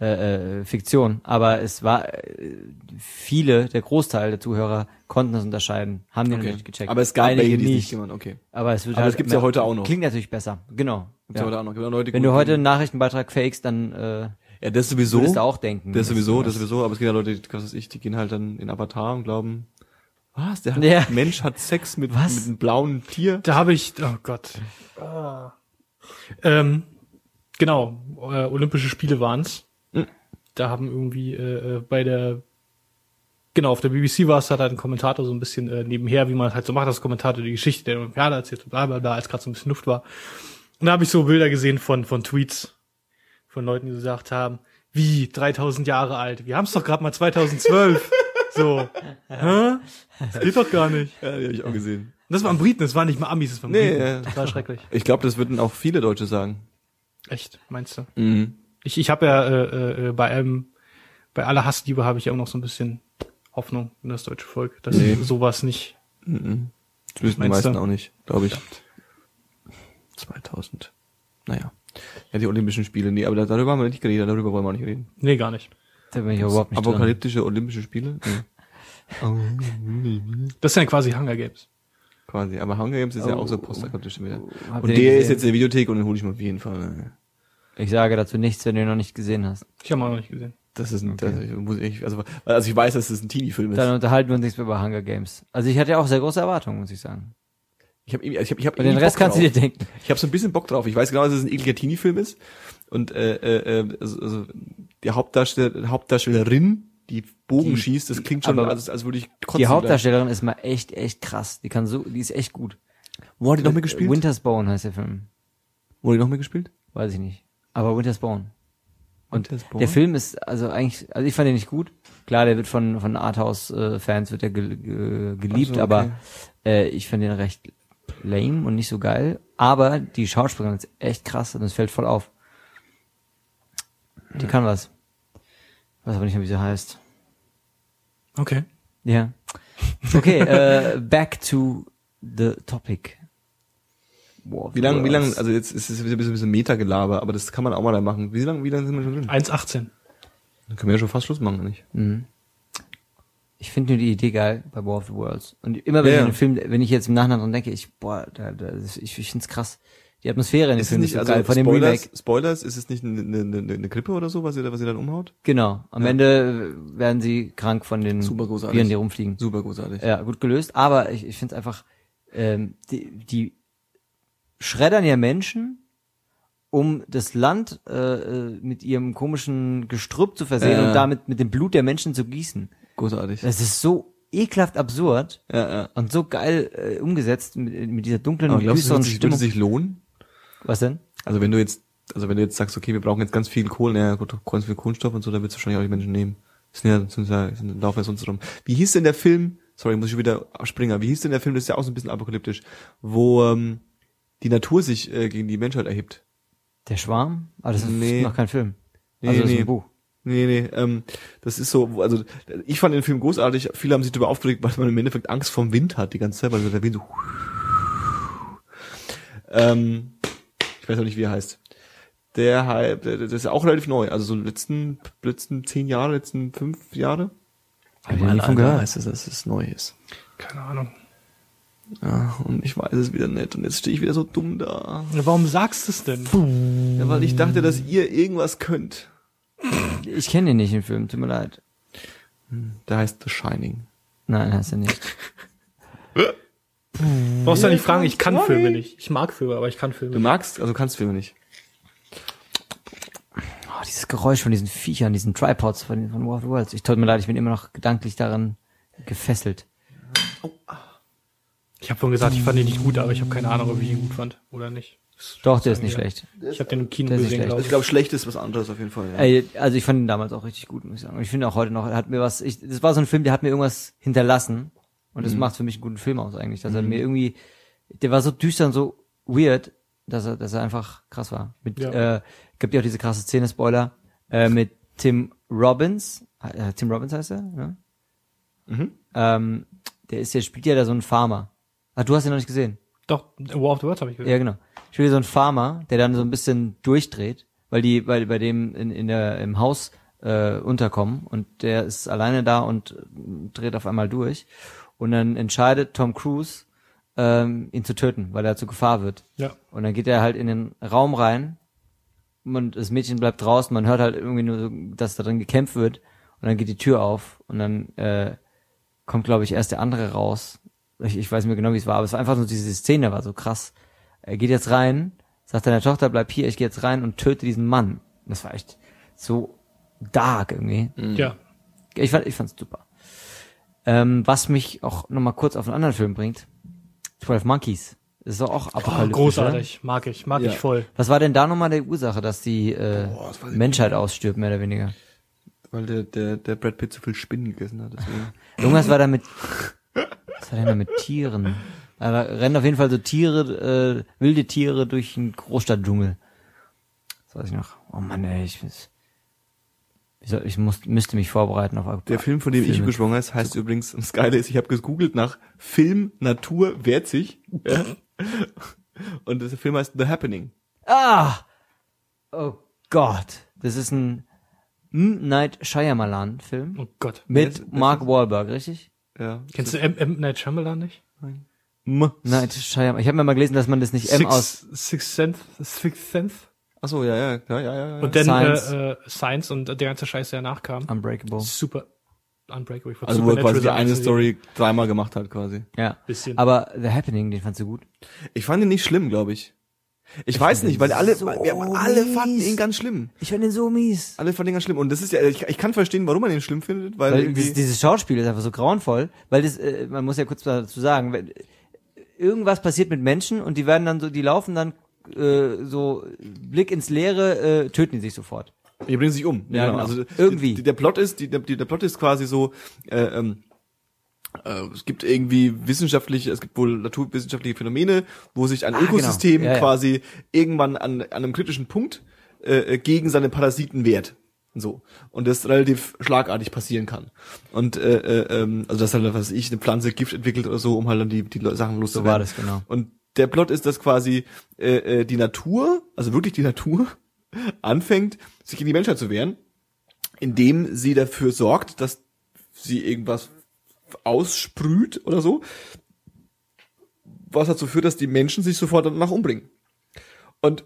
äh, äh, Fiktion. Aber es war äh, viele, der Großteil der Zuhörer konnten das unterscheiden, haben den Okay. nicht gecheckt. Aber es gab Einige welche, die es nicht. nicht gemacht Okay. Aber es wird Aber halt das gibt's ja heute auch noch. Klingt natürlich besser. Genau. Gibt's Ja. heute auch noch. Gibt auch Leute, Wenn du heute einen Nachrichtenbeitrag fakest, dann äh, Ja, das sowieso. würdest du auch denken. Das sowieso, das sowieso, aber es gibt ja Leute, die, was weiß ich, die gehen halt dann in Avatar und glauben, was, der hat, Ja. Mensch hat Sex mit, Was? mit einem blauen Tier. Da habe ich, oh Gott. Ah. Ähm, genau, äh, Olympische Spiele waren's. Da haben irgendwie äh, äh, bei der, genau, auf der BBC war es, hat halt ein Kommentator so ein bisschen äh, nebenher, wie man halt so macht, das Kommentator die Geschichte der Olympiade erzählt, und bla bla bla, als gerade so ein bisschen Luft war. Und da habe ich so Bilder gesehen von, von Tweets von Leuten, die gesagt haben, wie, 3000 Jahre alt, wir haben es doch gerade mal 2012. so, hä? Das geht doch gar nicht. Ja, die habe ich auch gesehen. Und das waren Briten, das waren nicht mal Amis, das waren Nee, Briten. ja. Das war schrecklich. Ich glaube, das würden auch viele Deutsche sagen. Echt, meinst du? Mhm. Ich, ich habe ja äh, äh, bei allem, bei aller Hassliebe habe ich ja auch noch so ein bisschen Hoffnung in das deutsche Volk, dass Nee. sowas nicht. Mhm. Das wissen die meisten du? auch nicht, glaube ich. 2000. Naja. Ja, die Olympischen Spiele. Nee, aber da- darüber haben wir nicht geredet, darüber wollen wir auch nicht reden. Nee, gar nicht. Da bin ich überhaupt nicht drin. Apokalyptische Olympische Spiele? Nee. Das sind ja quasi Hunger Games. Quasi. Aber Hunger Games ist ja auch so postapokalyptisch wieder. Und der den ist gesehen? jetzt in der Videothek und den hole ich mir auf jeden Fall. Ich sage dazu nichts, wenn du ihn noch nicht gesehen hast. Ich habe noch nicht gesehen. Das ist ein, das muss ich, also, also ich weiß, dass das ein Teenie-Film ist. Dann unterhalten wir uns nicht mehr über Hunger Games. Also ich hatte ja auch sehr große Erwartungen, muss ich sagen. Ich habe ich hab, ich hab den Rest Bock kannst du drauf. dir denken. Ich habe so ein bisschen Bock drauf. Ich weiß genau, dass es ein ekliger Teenie-Film ist. Und äh, äh, äh, also, also die Hauptdarsteller, Hauptdarstellerin, die Bogen Die- schießt, das klingt schon, als, als würde ich kotzen. Die. Hauptdarstellerin ist mal echt, echt krass. Die kann so, die ist echt gut. Wo hat die noch mitgespielt? Winter's Bone heißt der Film. Wo hat die noch mitgespielt? Weiß ich nicht. Aber Winter's Bone. Und Winter's Bone? der Film ist also eigentlich, also ich fand den nicht gut. Klar, der wird von von Arthouse-Fans wird der ge, ge, geliebt, Ach so, okay. aber äh, ich fand den recht lame und nicht so geil. Aber die Schauspielerin ist echt krass und es fällt voll auf. Die kann was. Ich weiß aber nicht mehr, wie sie heißt. Okay. Ja. Okay, äh, back to the topic. War of Wie lange, wie lange, also jetzt ist es ein bisschen, bisschen Metagelaber, aber das kann man auch mal da machen. Wie lange, wie lange sind wir schon drin? 1,18. Dann können wir ja schon fast Schluss machen, nicht? Mhm. Ich finde nur die Idee geil bei War of the Worlds. Und immer wenn Ja, ich ja. den Film, wenn ich jetzt im Nachhinein dran denke, ich, boah, da, da, ich, ich find's krass. Die Atmosphäre in dem Ist es Film nicht, ist so also geil. Von dem Spoilers, Remake. Spoilers, ist es nicht eine, eine, eine, Grippe oder so, was ihr, da- was ihr dann umhaut? Genau. Am Ja. Ende werden sie krank von den. Viren, die rumfliegen. Super großartig. Ja, gut gelöst. Aber ich, ich finde es einfach, ähm, die, die schreddern ja Menschen, um das Land äh, äh, mit ihrem komischen Gestrüpp zu versehen Ja. und damit mit dem Blut der Menschen zu gießen. Großartig. Das ist so ekelhaft absurd Ja, ja. und so geil äh, umgesetzt mit, mit dieser dunklen, Aber glaubst du, düsteren sich, würde Stimmung. sich lohnen? Was denn? Also wenn du jetzt, also wenn du jetzt sagst, okay, wir brauchen jetzt ganz viel Kohle, ja gut, ganz viel Kohlenstoff und so, dann wird es wahrscheinlich auch die Menschen nehmen. Das sind ja, sind ja, sind, laufen ja sonst rum. Wie hieß denn der Film, sorry, muss ich wieder springen, wie hieß denn der Film, das ist ja auch so ein bisschen apokalyptisch, wo ähm, die Natur sich äh, gegen die Menschheit erhebt? Der Schwarm? Aber das ist Nee. noch kein Film. Nee, also das ist nee. ein Buch. Nee, nee, ähm, das ist so, also ich fand den Film großartig, viele haben sich darüber aufgeregt, weil man im Endeffekt Angst vorm Wind hat die ganze Zeit, weil der Wind so ähm, ich weiß auch nicht, wie er heißt. Der, der, der ist auch relativ neu, also so letzten, letzten zehn Jahre, letzten fünf Jahre. Hab ich nie von gehört. heißt es, dass es neu ist. Keine Ahnung. Ja, und ich weiß es wieder nicht und jetzt stehe ich wieder so dumm da. Warum sagst du es denn? Ja, weil ich dachte, dass ihr irgendwas könnt. Ich kenne den nicht, den Film, tut mir leid. Der heißt The Shining. Nein, heißt er nicht. Brauchst du ja nicht fragen, ich kann Filme nicht. Ich mag Filme, aber ich kann Filme Du magst, also kannst Filme nicht. Oh, dieses Geräusch von diesen Viechern, diesen Tripods von, von War of the Worlds. Ich tut mir leid, ich bin immer noch gedanklich daran gefesselt. Ich habe vorhin gesagt, ich fand ihn nicht gut, aber ich habe keine Ahnung, ob ich ihn gut fand oder nicht. Doch, der ist nicht schlecht. Ich habe den im Kino Der ist nicht gesehen, schlecht. glaube Also ich ich. glaube, schlecht ist was anderes auf jeden Fall. Ja. Ey, also ich fand ihn damals auch richtig gut, muss ich sagen. Und ich finde auch heute noch, er hat mir was, ich, das war so ein Film, der hat mir irgendwas hinterlassen. Und das macht für mich einen guten Film aus eigentlich, dass er mir irgendwie, der war so düster und so weird, dass er, dass er einfach krass war. Mit, Ja. äh, gibt ja auch diese krasse Szene, Spoiler, äh, mit Tim Robbins, äh, Tim Robbins heißt er, ne? Mhm. Ähm, der ist ja, spielt ja da so ein Farmer. Ah, du hast ihn noch nicht gesehen. Doch, War of the Worlds habe ich gesehen. Ja, genau. Ich will so ein Farmer, der dann so ein bisschen durchdreht, weil die bei, bei dem in, in der, im Haus äh, unterkommen und der ist alleine da und äh, dreht auf einmal durch. Und dann entscheidet Tom Cruise, ähm, ihn zu töten, weil er zu Gefahr wird. Ja. Und dann geht er halt in den Raum rein und das Mädchen bleibt draußen, man hört halt irgendwie nur, so, dass da drin gekämpft wird und dann geht die Tür auf und dann äh, kommt, glaube ich, erst der andere raus. Ich, ich weiß nicht mehr genau, wie es war, aber es war einfach nur diese Szene, war so krass. Er geht jetzt rein, sagt deiner Tochter, bleib hier, ich gehe jetzt rein und töte diesen Mann. Das war echt so dark irgendwie. Ja. Ich fand, ich fand's super. Ähm, was mich auch nochmal kurz auf einen anderen Film bringt. 12 Monkeys. Das ist doch auch Oh, apokalyptisch. Oder? großartig. Mag ich, mag Ja. ich voll. Was war denn da nochmal die Ursache, dass die äh, Boah, das Menschheit ausstirbt, mehr oder weniger? Weil der, der, der Brad Pitt zu viel Spinnen gegessen hat, deswegen. Irgendwas war da mit, was war denn da mit Tieren? Da rennen auf jeden Fall so Tiere, äh, wilde Tiere durch einen Großstadtdschungel. Das weiß ich noch. Oh Mann, ey, ich, ich, ich muss, müsste mich vorbereiten auf Der Film, von dem ich Filme. geschwungen ist, heißt übrigens, das Geile ist, ich habe gegoogelt nach Film Natur wehrt sich. Ja. Und der Film heißt The Happening. Ah! Oh Gott. Das ist ein M. Night Shyamalan Film Oh Gott. mit wer Mark Wahlberg, richtig? Ja. Kennst du M. M. Night Shyamalan nicht? M. Night Shyamalan. Ich habe mir mal gelesen, dass man das nicht M aus Six, Sixth Sense. Sixth Sense. Achso, ja, ja, ja, ja, ja. Und dann Science. Äh, äh, Science und der ganze Scheiß, der nachkam. Unbreakable. Super. Unbreakable. Also wo er quasi die eine Story dreimal gemacht hat, quasi. Ja. Bisschen. Aber The Happening, den fandst du gut? Ich fand ihn nicht schlimm, glaube ich. Ich, weiß nicht, weil alle, so haben alle fanden ihn ganz schlimm. Ich fand den so mies. Alle fanden ihn ganz schlimm. Und das ist ja, ich, ich kann verstehen, warum man ihn schlimm findet, weil, Weil irgendwie, dieses, Schauspiel ist einfach so grauenvoll, weil das, äh, man muss ja kurz dazu sagen, wenn, irgendwas passiert mit Menschen und die werden dann so, die laufen dann äh, so Blick ins Leere, äh, töten die sich sofort. Die bringen sich um. Ja, genau. Also Irgendwie. Die, der Plot ist, die, der, der Plot ist quasi so, äh, ähm, äh, es gibt irgendwie wissenschaftliche, es gibt wohl naturwissenschaftliche Phänomene, wo sich ein Ah, Ökosystem genau. Ja, ja. quasi irgendwann an, an einem kritischen Punkt äh, äh, gegen seine Parasiten wehrt. So. Und das relativ schlagartig passieren kann. Und äh, äh, ähm, also dass halt, was weiß ich, eine Pflanze Gift entwickelt oder so, um halt dann die, die Sachen loszuwerden. So war das, genau. Und der Plot ist, dass quasi äh, äh, die Natur, also wirklich die Natur, anfängt, sich gegen die Menschheit zu wehren, indem sie dafür sorgt, dass sie irgendwas aussprüht oder so, was dazu führt, dass die Menschen sich sofort danach umbringen. Und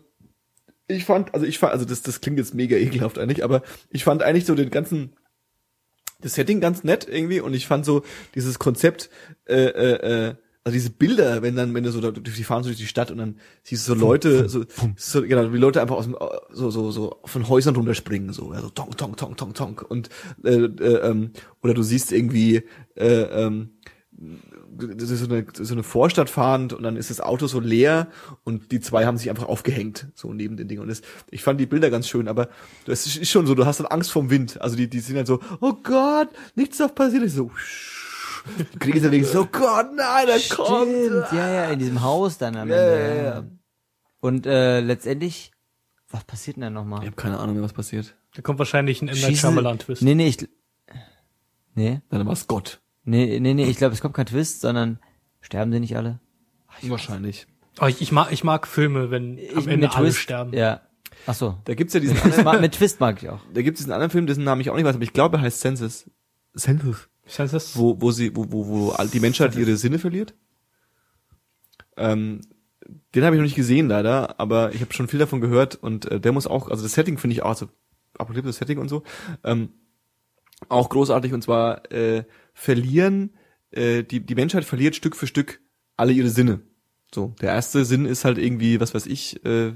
ich fand, also ich fand, also das, das klingt jetzt mega ekelhaft eigentlich, aber ich fand eigentlich so den ganzen, das Setting ganz nett irgendwie und ich fand so dieses Konzept, äh, äh, äh, also diese Bilder, wenn dann, wenn du so, da, die fahren so durch die Stadt und dann siehst du so Leute, so, so genau, wie Leute einfach aus dem, so, so, so von Häusern runterspringen, so, ja, so tong, tong, tong, tong, tong und, äh, äh, ähm, oder du siehst irgendwie, äh, ähm, das ist so eine, so eine Vorstadt fahrend und dann ist das Auto so leer und die zwei haben sich einfach aufgehängt, so neben den Dingen. Und das, ich fand die Bilder ganz schön, aber das ist schon so, du hast dann Angst vom Wind. Also die, die sind dann so, oh Gott, nichts darf passieren. Ich so, kriege ich ich so, Gott, nein, er kommt. Stimmt, ja, ja, in diesem Haus dann am Ja, Ende. ja, Ja, ja. Und äh, letztendlich, was passiert denn da nochmal? Ich habe keine Ahnung was passiert. Da kommt wahrscheinlich ein M. Night Shyamalan-Twist. Nee, nee, ich, nee, Dann war es Gott. nee, nee, nee, ich glaube, es kommt kein Twist, sondern sterben sie nicht alle? Wahrscheinlich. Oh, ich, ich, mag, ich mag Filme, wenn am Ich- Ende mit alle Twist, sterben. Ja. Ach so. Da gibt's ja diesen anderen, mit Twist mag ich auch. da gibt's diesen anderen Film, dessen Namen ich auch nicht weiß, aber ich glaube, er heißt Census. Census. Senses? wo, wo sie, wo, wo, wo die Menschheit ihre Sinne verliert. Ähm, den habe ich noch nicht gesehen leider, aber ich habe schon viel davon gehört und äh, der muss auch, also das Setting finde ich auch, also apokalyptisches Setting und so, ähm, auch großartig und zwar äh, verlieren, äh, die, die Menschheit verliert Stück für Stück alle ihre Sinne. So, der erste Sinn ist halt irgendwie, was weiß ich, äh,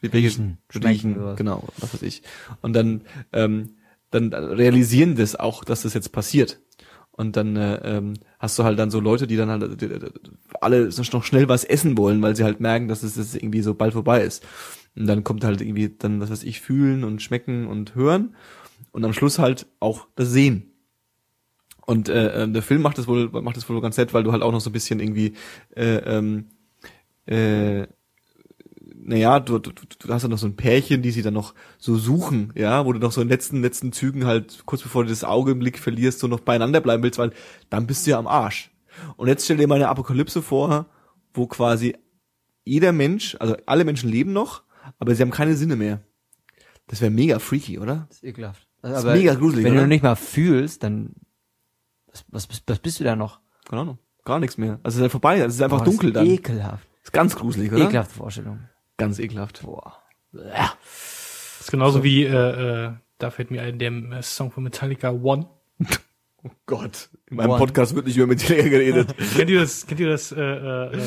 welche Riechen, Riechen, genau, was weiß ich. Und dann, ähm, dann realisieren das auch, dass das jetzt passiert. Und dann äh, ähm, hast du halt dann so Leute, die dann halt äh, alle so noch schnell was essen wollen, weil sie halt merken, dass es das irgendwie so bald vorbei ist. Und dann kommt halt irgendwie dann, was weiß ich, fühlen und schmecken und hören. Und am Schluss halt auch das Sehen. Und äh, der Film macht das wohl, macht das wohl ganz nett, weil du halt auch noch so ein bisschen irgendwie äh, ähm, äh, naja, du, du, du hast dann noch so ein Pärchen, die sie dann noch so suchen, ja, wo du noch so in den letzten, letzten Zügen halt, kurz bevor du das Auge im Blick verlierst, so noch beieinander bleiben willst, weil dann bist du ja am Arsch. Und jetzt stell dir mal eine Apokalypse vor, wo quasi jeder Mensch, also alle Menschen leben noch, aber sie haben keine Sinne mehr. Das wäre mega freaky, oder? Das ist ekelhaft. ist mega gruselig, Wenn oder? du nicht mal fühlst, dann was, was, was, bist du da noch? Keine Ahnung. Gar nichts mehr. Also es ist halt vorbei, es ist einfach Boah, das dunkel ist dann. Ekelhaft. ist ganz gruselig, oder? Ekelhafte Vorstellung. Ganz ekelhaft. Boah. Das ist genauso wie, äh, äh, da fällt mir ein, der äh, Song von Metallica One. Oh Gott. In meinem One. Podcast wird nicht über Metallica geredet. kennt ihr das, kennt ihr das, äh, äh, äh,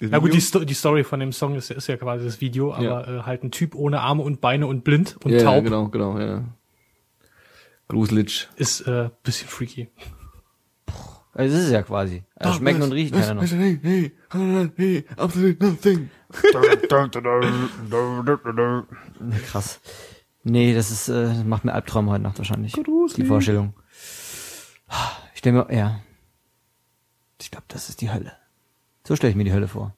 Na gut, die, Sto die Story von dem Song ist, ist ja quasi das Video, aber äh, halt ein Typ ohne Arme und Beine und blind und ja, ja, taub genau, genau, ja. Gruselig. ist äh, bisschen freaky. Also das ist es ja quasi. Also schmecken und riechen kann er noch. Hey, hey, hey, absolutely nothing. Krass. Nee, das ist, äh, macht mir Albtraum heute Nacht wahrscheinlich. Gruselig. Die Vorstellung. Ich stelle mir, ja. Ich glaube, das ist die Hölle. So stelle ich mir die Hölle vor.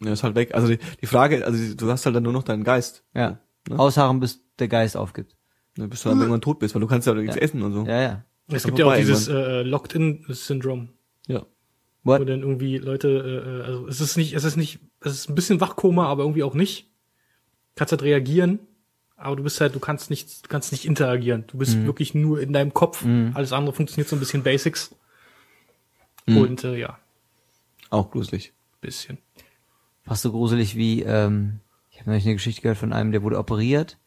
Ja, ist halt weg. Also die, die Frage, also du hast halt dann nur noch deinen Geist. Ja. Ne? Ausharren, bis der Geist aufgibt. Ne, bis du dann irgendwann tot bist, weil du kannst ja nichts Ja. essen und so. Ja, ja. Es gibt ja auch dieses äh, Locked-in-Syndrom, Ja. wo What? dann irgendwie Leute, äh, äh, also es ist nicht, es ist nicht, es ist ein bisschen Wachkoma, aber irgendwie auch nicht. Kannst halt reagieren, aber du bist halt, du kannst nicht, du kannst nicht interagieren. Du bist wirklich nur in deinem Kopf. Alles andere funktioniert so ein bisschen Basics. Und äh, ja, Auch gruselig. bisschen. Fast so gruselig wie, ähm, ich habe neulich eine Geschichte gehört von einem, der wurde operiert,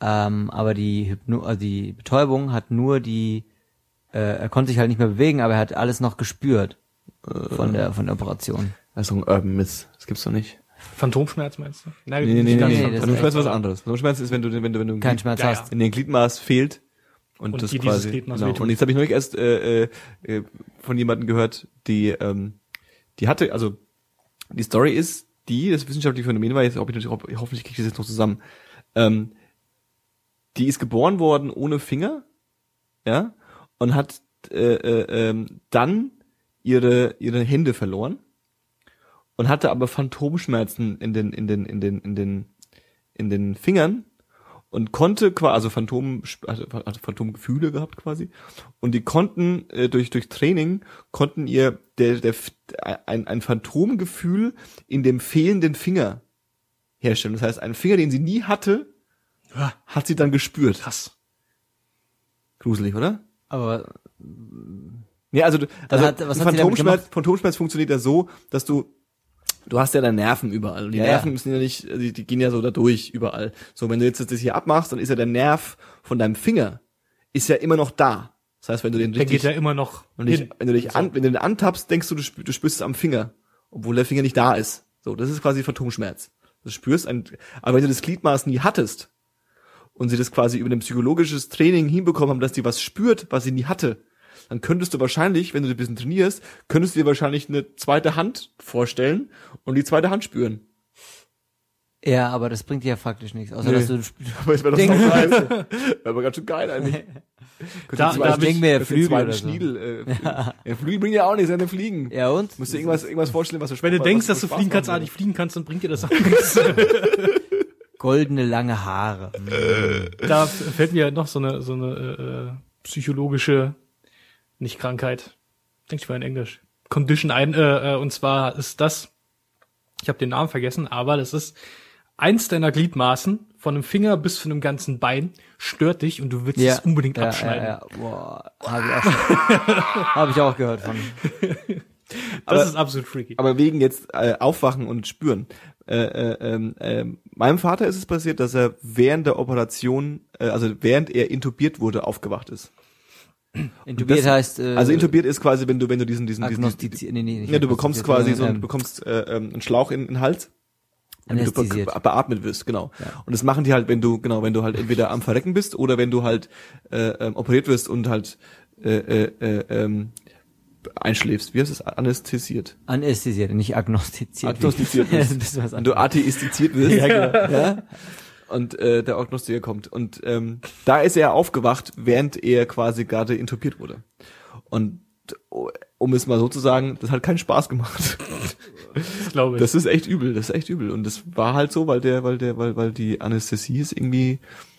ähm, aber die Hypno also die Betäubung hat nur die, äh, er konnte sich halt nicht mehr bewegen, aber er hat alles noch gespürt von der von der Operation. Das ist doch ein Urban Myth. Das gibt's doch nicht. Phantomschmerz meinst du? Nein, Nee, nee, nee, nicht nee. ganz nee. Phantomschmerz ist was anderes. Phantomschmerz ist, wenn du, wenn du, wenn du Kein Schmerz Ja, hast. in den Gliedmaß fehlt und, Und das die quasi Gliedmaß genau. und jetzt habe ich neulich erst äh, äh, äh, von jemandem gehört, die ähm, die hatte also die Story ist die das wissenschaftliche Phänomen war jetzt ob ich natürlich ob, hoffentlich kriege ich das jetzt noch zusammen ähm, die ist geboren worden ohne Finger ja und hat äh, äh, ähm, dann ihre ihre Hände verloren und hatte aber Phantomschmerzen in den in den in den in den in den Fingern und konnte quasi also Phantom also hatte Phantomgefühle gehabt quasi und die konnten äh, durch durch Training konnten ihr der der ein ein Phantomgefühl in dem fehlenden Finger herstellen. Das heißt einen Finger den sie nie hatte hat sie dann gespürt krass. gruselig oder Aber Ja, also, du- also hat- Phantomschmerz? Phantomschmerz funktioniert ja so, dass du du hast ja da Nerven überall und die Ja, Nerven müssen ja nicht, also die, die gehen ja so da durch überall. So, wenn du jetzt das hier abmachst, dann ist ja der Nerv von deinem Finger ist ja immer noch da. Das heißt, wenn du den Der richtig, geht ja immer noch wenn du dich, wenn du dich an, wenn du den antappst, denkst du, du, spür, du spürst es am Finger, obwohl der Finger nicht da ist. So, das ist quasi Phantomschmerz. Du spürst ein, aber wenn du das Gliedmaß nie hattest und sie das quasi über ein psychologisches Training hinbekommen haben, dass die was spürt, was sie nie hatte, dann könntest du wahrscheinlich, wenn du ein bisschen trainierst, könntest du dir wahrscheinlich eine zweite Hand vorstellen und die zweite Hand spüren. ja, aber das bringt dir ja faktisch nichts, außer Nee. dass du Aber wäre doch Ding. so geil. Wäre aber ganz schön geil eigentlich. Da- da denk mir, könnte Flügel oder so. Schniedel, äh, Flügel. ja, Flügel bringen ja auch nichts, sondern Fliegen. ja und Musst du irgendwas, irgendwas vorstellen, was du Wenn du denkst, was dass du fliegen kannst, ah, nicht fliegen kannst, dann bringt dir das auch nichts. Goldene lange Haare. da f- fällt mir noch so eine, so eine äh, äh, psychologische, nicht Krankheit, denk ich mal in Englisch, Condition ein, äh, äh, und zwar ist das, ich habe den Namen vergessen, aber das ist eins deiner Gliedmaßen, von einem Finger bis zu einem ganzen Bein, stört dich und du willst es unbedingt ja, abschneiden. Ja, ja. Boah, habe ich, auch schon- hab ich auch gehört von. Das Aber- ist absolut freaky. Aber wegen jetzt äh, Aufwachen und Spüren. Äh, äh, ähm, äh, meinem Vater ist es passiert, dass er während der Operation, äh, also während er intubiert wurde, aufgewacht ist. Intubiert Das- heißt äh, Also intubiert ist quasi, wenn du, wenn du diesen, diesen, diesen, agnostiziert. Nee, nee, nicht ja, du bekommst quasi so, ähm, du bekommst äh, ähm, einen Schlauch in, in den Hals, damit du be beatmet wirst, genau. Und das machen die halt, wenn du, genau, wenn du halt entweder am Verrecken bist oder wenn du halt äh, ähm, operiert wirst und halt äh, äh, äh, ähm, einschläfst. Wie heißt es? Anästhesiert. Anästhesiert, nicht agnostiziert. Agnostiziert das wirst. ist was Wenn du atheistiziert wirst. ja, genau. ja? und äh, der Agnostiker kommt. Und ähm, da ist er aufgewacht, während er quasi gerade intubiert wurde. Und oh, um es mal so zu sagen, das hat keinen Spaß gemacht. Das glaube ich. Das ist echt übel, das ist echt übel. Und das war halt so, weil der, weil der, weil, weil die Anästhesie es irgendwie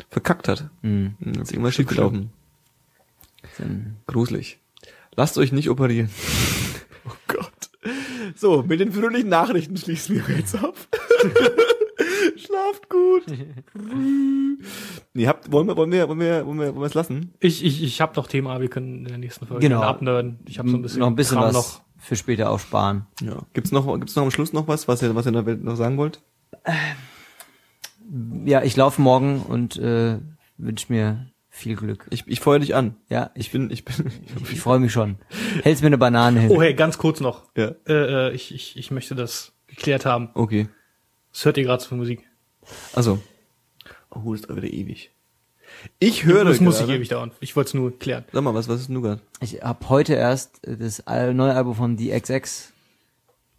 verkackt hat. Mhm. Das ist irgendwas schiefgelaufen. Gruselig. Lasst euch nicht operieren. Oh Gott. So, mit den fröhlichen Nachrichten schließen wir jetzt ab. Schlaft gut. nee, habt, wollen wir, wollen wir, wollen wir, wollen wir, wollen wir es lassen? Ich, ich, ich habe noch Thema, wir können in der nächsten Folge Genau. abnörden. Ich habe so ein bisschen, noch ein bisschen Kram was noch. für später aufsparen. Ja. Gibt's noch, gibt's noch am Schluss noch was, was ihr, was ihr in der Welt noch sagen wollt? Ja, ich laufe morgen und äh, wünsche mir viel Glück. Ich, ich feuer dich an. Ja, Ich ich, bin, ich bin, ich freue mich schon. Hältst mir eine Banane hin. Oh hey, ganz kurz noch. ja. Äh, äh, ich, ich, ich möchte das geklärt haben. Okay. Was hört ihr gerade für Musik? Also. Oh, das ist wieder ewig. Ich höre das muss ich gerade- ewig dauern. Ich wollte es nur klären. Sag mal, was, was ist Nougat? Ich habe heute erst das neue Album von The XX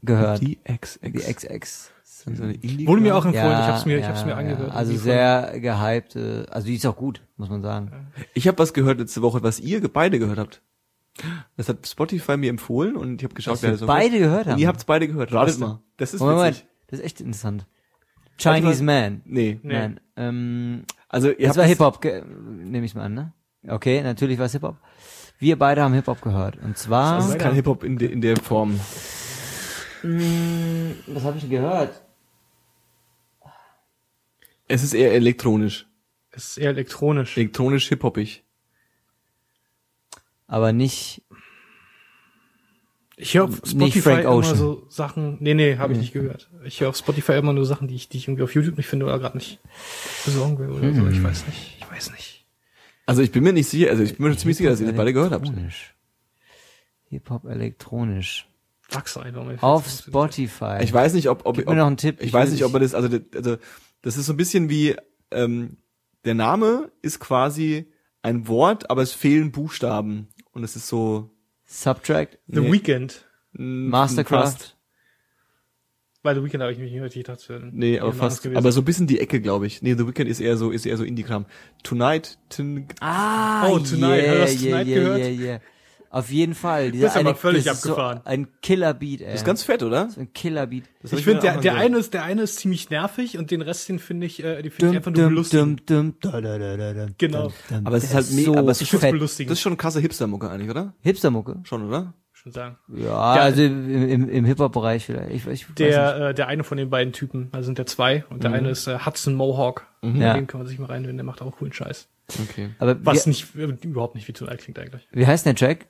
gehört. Die XX. Ist eine Indie- Wurde mir auch empfohlen. ich hab's mir, ich ja, hab's mir angehört. Ja. Also sehr gehypt. äh, Also die ist auch gut, muss man sagen. Ich habe was gehört letzte Woche, was ihr beide gehört habt. Das hat Spotify mir empfohlen und ich habe geschaut, Was wer das beide gehört Und haben. ihr habt's beide gehört. Ratet mal. Das ist Moment, witzig. das ist echt interessant. Chinese Man. Nee. Nee. Nein. Ähm, Also ihr das habt war Hip-Hop, nehme ich mal an, ne? Okay, natürlich war es Hip-Hop. Wir beide haben Hip-Hop gehört. Und zwar... Das ist kein Hip-Hop in, de, in der Form. Mm, was habe ich gehört? Es ist eher elektronisch. Es ist eher elektronisch. Elektronisch hip-hoppig. Aber nicht... Ich höre auf Nicht Spotify Frank immer Ocean. so Sachen. Nee, nee, habe ich nicht gehört. Ich höre auf Spotify immer nur Sachen, die ich, die ich irgendwie auf YouTube nicht finde oder gerade nicht besorgen will oder so. Ich weiß nicht. Ich weiß nicht. Also ich bin mir nicht sicher, also ich bin mir ziemlich sicher, dass ihr das beide gehört habt. Elektronisch. Hip-Hop elektronisch. Wachs einfach mal. Auf Spotify. Ich weiß nicht, ob, ob, ob mir noch einen Tipp. Ich, Ich weiß nicht, ob er das, also, das- also das ist so ein bisschen wie ähm, der Name ist quasi ein Wort, aber es fehlen Buchstaben und es ist so Subtract. The Nee. Weekend. mm, Mastercraft. Bei The Weekend habe ich mich nicht richtig dazu. Nee, aber fast. Aber so ein bisschen die Ecke, glaube ich. Nee, The Weeknd ist eher so, ist eher so Indie-Kram. Tonight, tin, Ah, Oh, Tonight. Yeah, Hast du yeah, Tonight yeah, gehört? Yeah, yeah. Auf jeden Fall. Dieser Bist aber eine- völlig das ist so abgefahren. ein Killer-Beat, ey. ist ganz fett, oder? so ein Killer-Beat. Das ich finde, der, der eine ist, der eine ist ziemlich nervig und den Rest, den finde ich, äh, die finde ich einfach nur Dum, lustig. dum, dum, da, da, da, da, da, Genau. dum, dum. Aber es ist halt mega, so aber es ist fett. belustigend. das ist schon krasse Hipster-Mucke eigentlich, oder? Hipster-Mucke. Schon, oder? schon sagen. Ja, Der- also im, im, im Hip-Hop-Bereich vielleicht. Ich, ich weiß nicht. Der, äh, der eine von den beiden Typen, also sind der zwei, und der eine ist äh, Hudson Mohawk. Ja. Den kann man sich mal reinhören, der macht auch coolen Scheiß. Okay. Aber Was wie, nicht, äh, überhaupt nicht wie Tonight klingt eigentlich. wie heißt der Track?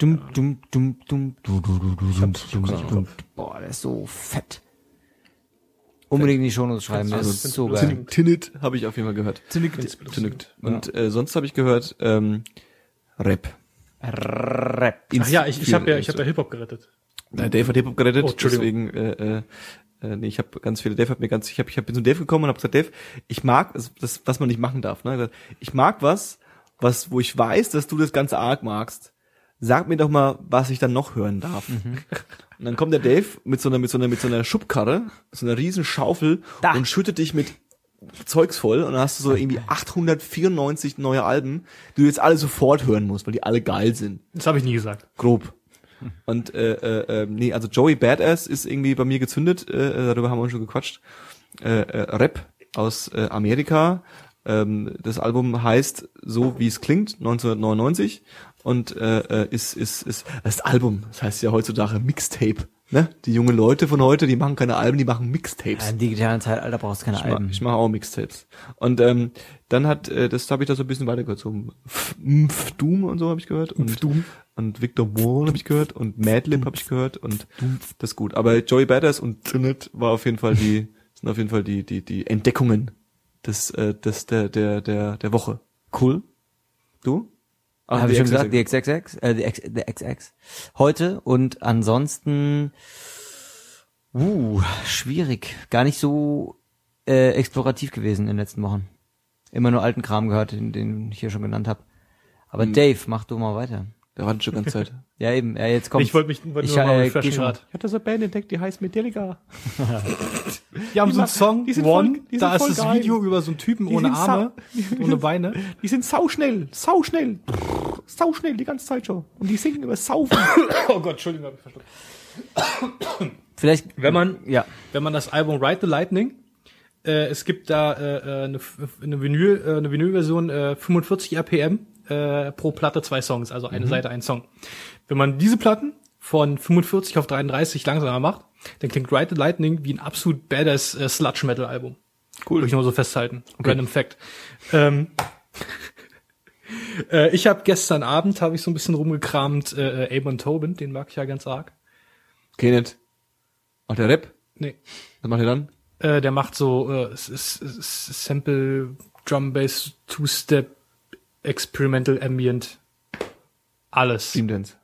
Dum, dum, dum, dum, du, du, du, du, dum, dum, dum. Boah, der ist so fett. Unbedingt in die Shownotes schreiben, der Also, ist so geil. Tinit habe ich auf jeden Fall gehört. Tinit. Und äh, sonst habe ich gehört ähm, Rap. Rap. Ach ja, ich, ich habe ja, ich habe ja Hip-Hop gerettet. Na, Dave hat Hip-Hop gerettet, Oh, Entschuldigung. deswegen, äh, äh, äh, nee, ich habe ganz viele, Dave hat mir ganz, ich habe ich hab bin zu Dave gekommen und habe gesagt, Dave, ich mag, das, das, was man nicht machen darf, ne? Ich mag was, was, wo ich weiß, dass du das ganze arg magst. Sag mir doch mal, was ich dann noch hören darf. Und dann kommt der Dave mit so einer, mit so einer, mit so einer Schubkarre, so einer riesen Schaufel Da. und schüttet dich mit Zeugs voll und dann hast du so irgendwie 894 neue Alben, die du jetzt alle sofort hören musst, weil die alle geil sind Das habe ich nie gesagt. grob. Und äh, äh, äh, nee, also Joey Badass ist irgendwie bei mir gezündet, äh, darüber haben wir schon gequatscht. Äh, äh, Rap aus äh, Amerika. Ähm, das Album heißt so wie es klingt, 1999 und äh, äh, ist ist ist das Album, das heißt ja heutzutage Mixtape, ne? Die jungen Leute von heute, die machen keine Alben, die machen Mixtapes. Ja, Im digitalen Zeitalter brauchst du keine Ich mache Alben. ich mach auch Mixtapes. Und ähm, dann hat, äh, das habe ich da so ein bisschen weitergehört, so Mf Doom und so habe ich gehört. Und, Doom. und Victor Wall habe ich gehört und Madlib habe ich gehört und das ist gut. Aber Joey Badass und Trinit war auf jeden Fall die, sind auf jeden Fall die, die, die Entdeckungen des, äh, des, der, der, der, der Woche. Cool. Du? Ah, Habe ich schon gesagt, die XXX, äh, die, X, die XX. Heute und ansonsten, uh, schwierig. Gar nicht so äh, explorativ gewesen in den letzten Wochen. Immer nur alten Kram gehört, den, den ich hier schon genannt habe. Aber Hm. Dave, mach du mal weiter. Der war schon die ganze Zeit. Ja, eben. Ja, jetzt kommt. Ich wollte mich wollte Ich, nur mal äh, schon. Ich hatte so eine Band entdeckt, die heißt Metallica. Die haben Die so einen Song, die sind One, voll- die sind da ist voll das geil. Video über so einen Typen Die ohne sind Arme, ohne Beine. Die sind sauschnell, sauschnell, sauschnell die ganze Zeit schon. Und die singen über Saufen. Oh Gott, Entschuldigung, hab ich verschluckt. Vielleicht, Wenn man, ja, wenn man das Album Ride the Lightning, äh, es gibt da äh, äh, eine, eine Vinyl, äh, eine Vinylversion äh, 45 RPM äh, pro Platte zwei Songs, also eine Seite ein Song. Wenn man diese Platten von 45 auf 33 langsamer macht, dann klingt Ride the Lightning wie ein absolut badass äh, Sludge Metal Album. Cool. Würde ich nur so festhalten. Random Fact. Ähm, äh, ich habe gestern Abend habe ich so ein bisschen rumgekramt äh, äh, Amon Tobin, den mag ich ja ganz arg. Kenneth. Macht der Rap? Nee. Was macht er dann? Äh, der macht so äh, Sample, Drum Bass, Two-Step, Experimental Ambient. Alles. Stream Dance.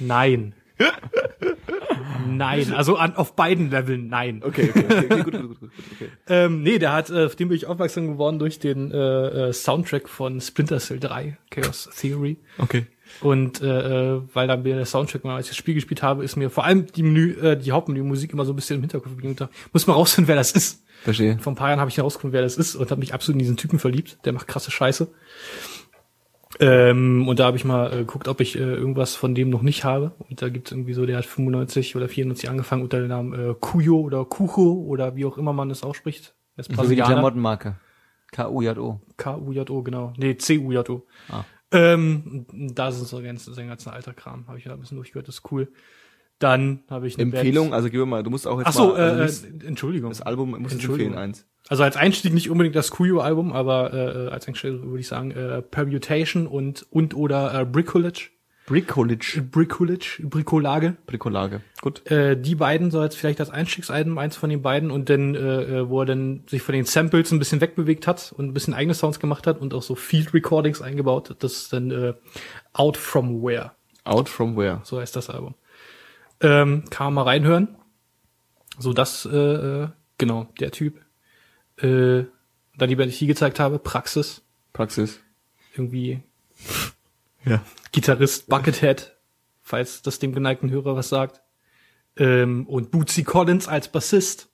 Nein. nein. Also an, auf beiden Leveln nein. Okay, okay, okay, okay gut, gut, gut, gut, okay. Ähm, nee, der hat, äh, auf den bin ich aufmerksam geworden durch den äh, äh, Soundtrack von Splinter Cell 3, Chaos Theory. Okay. Und äh, äh, weil dann mir der Soundtrack mal, als ich das Spiel gespielt habe, ist mir vor allem die Menü, äh, die Hauptmenü-Musik immer so ein bisschen im Hinterkopf geblieben. Muss man rausfinden, wer das ist. Verstehe. Vor ein paar Jahren habe ich herausgefunden, wer das ist und habe mich absolut in diesen Typen verliebt. Der macht krasse Scheiße. Ähm, und da habe ich mal äh, geguckt, ob ich äh, irgendwas von dem noch nicht habe. Und da gibt's irgendwie so, der hat 95 oder 94 angefangen unter dem Namen äh, Kuyo oder Kucho oder wie auch immer man es ausspricht. Er ist So wie die. Klamottenmarke. K-U-J-O. K-U-J-O, genau. Nee, C-U-J-O. Ah. Ähm, da sind so ganz, sein ganzen alter Kram. Habe ich da ein bisschen durchgehört, das ist cool. Dann habe ich eine Empfehlung, Band- also gib mir mal, du musst auch jetzt Ach so, mal, also äh, äh, Entschuldigung. das Album muss ich Entschuldigung. empfehlen, eins. Also als Einstieg nicht unbedingt das Kuyo-Album, aber äh, als Einstieg würde ich sagen äh, Permutation und und oder äh, Bricolage, Bricolage. Bricolage, Bricolage. Bricolage. Gut. Äh, die beiden so als vielleicht als Einstiegsalbum, eins von den beiden und dann, äh, äh, wo er dann sich von den Samples ein bisschen wegbewegt hat und ein bisschen eigene Sounds gemacht hat und auch so Field Recordings eingebaut. hat. Das ist dann äh, Out From Where, Out from where? so heißt das Album. Ähm, kann man mal reinhören. So das, äh, äh, genau, der Typ. Äh, dann die Band, die ich hier gezeigt habe, Praxis. Praxis. Irgendwie Ja. Gitarrist Buckethead, falls das dem geneigten Hörer was sagt. Ähm, und Bootsy Collins als Bassist.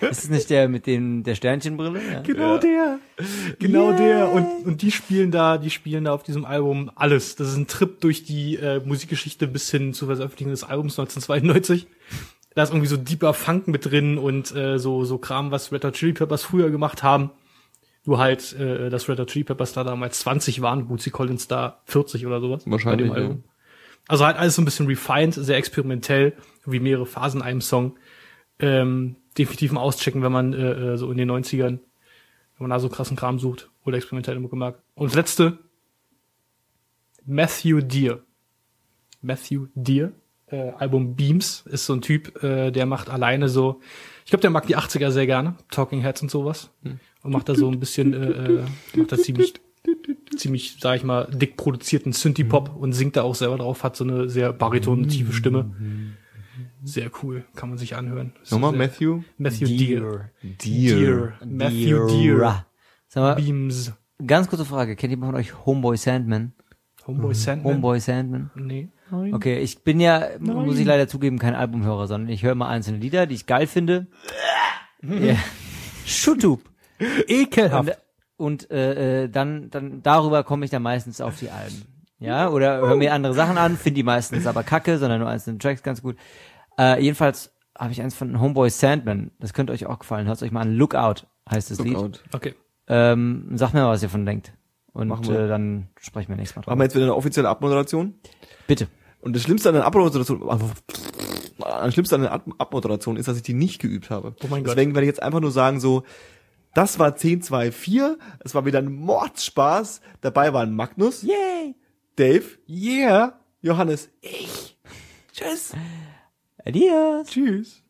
Ist es nicht der mit dem, der Sternchenbrille? Ja. Genau der. Genau der. Und, und die spielen da, die spielen da auf diesem Album alles. Das ist ein Trip durch die äh, Musikgeschichte bis hin zur Veröffentlichung des Albums 1992. Da ist irgendwie so deeper Funk mit drin und äh, so, so Kram, was Red Hot Chili Peppers früher gemacht haben. Nur halt, äh, dass Red Hot Chili Peppers da damals 20 waren, Bootsy Collins da 40 oder sowas. Wahrscheinlich, bei dem Album. Also halt alles so ein bisschen refined, sehr experimentell, wie mehrere Phasen in einem Song. Ähm, definitiv mal auschecken, wenn man äh, äh, so in den 90ern, wenn man da so krassen Kram sucht oder experimentelle Mucke mag. Und das letzte, Matthew Deere. Matthew Deere, äh, Album Beams, ist so ein Typ, äh, der macht alleine so, ich glaube, der mag die 80er sehr gerne, Talking Heads und sowas. Und macht da so ein bisschen, äh, äh, macht da ziemlich, ziemlich, sag ich mal, dick produzierten Synthie-Pop und singt da auch selber drauf, hat so eine sehr bariton-tiefe Stimme. Sehr cool, kann man sich anhören. Ist Nochmal Matthew? Matthew Deere. Deer. Matthew Deere. Sag mal, Beams. ganz kurze Frage. Kennt jemand von euch Homeboy Sandman? Homeboy Sandman? Homeboy Sandman? Nee. Okay, ich bin ja, muss ich leider zugeben, kein Albumhörer, sondern ich höre mal einzelne Lieder, die ich geil finde. ja. Schutub. Ekelhaft. Und, und äh, äh, dann, dann darüber komme ich dann meistens auf die Alben. Ja, oder höre mir andere Sachen an, finde die meistens aber kacke, sondern nur einzelne Tracks ganz gut. Äh, jedenfalls habe ich eins von Homeboy Sandman. Das könnte euch auch gefallen. Hört euch mal an. Lookout heißt das Lied. Lookout. Okay. Ähm, sagt mir mal, was ihr von denkt. Und Machen wir. äh, dann sprechen wir nächstes Mal Machen wir drüber. jetzt wieder eine offizielle Abmoderation. Bitte. Und das Schlimmste an der Abmoderation, also, das Schlimmste an der Ab Abmoderation ist, dass ich die nicht geübt habe. Oh mein Gott. Deswegen werde ich jetzt einfach nur sagen so, das war 1024, es war wieder ein Mordspaß. Dabei waren Magnus, Yay! Dave, Yeah. Johannes, ich. Tschüss. Adios! Tschüss.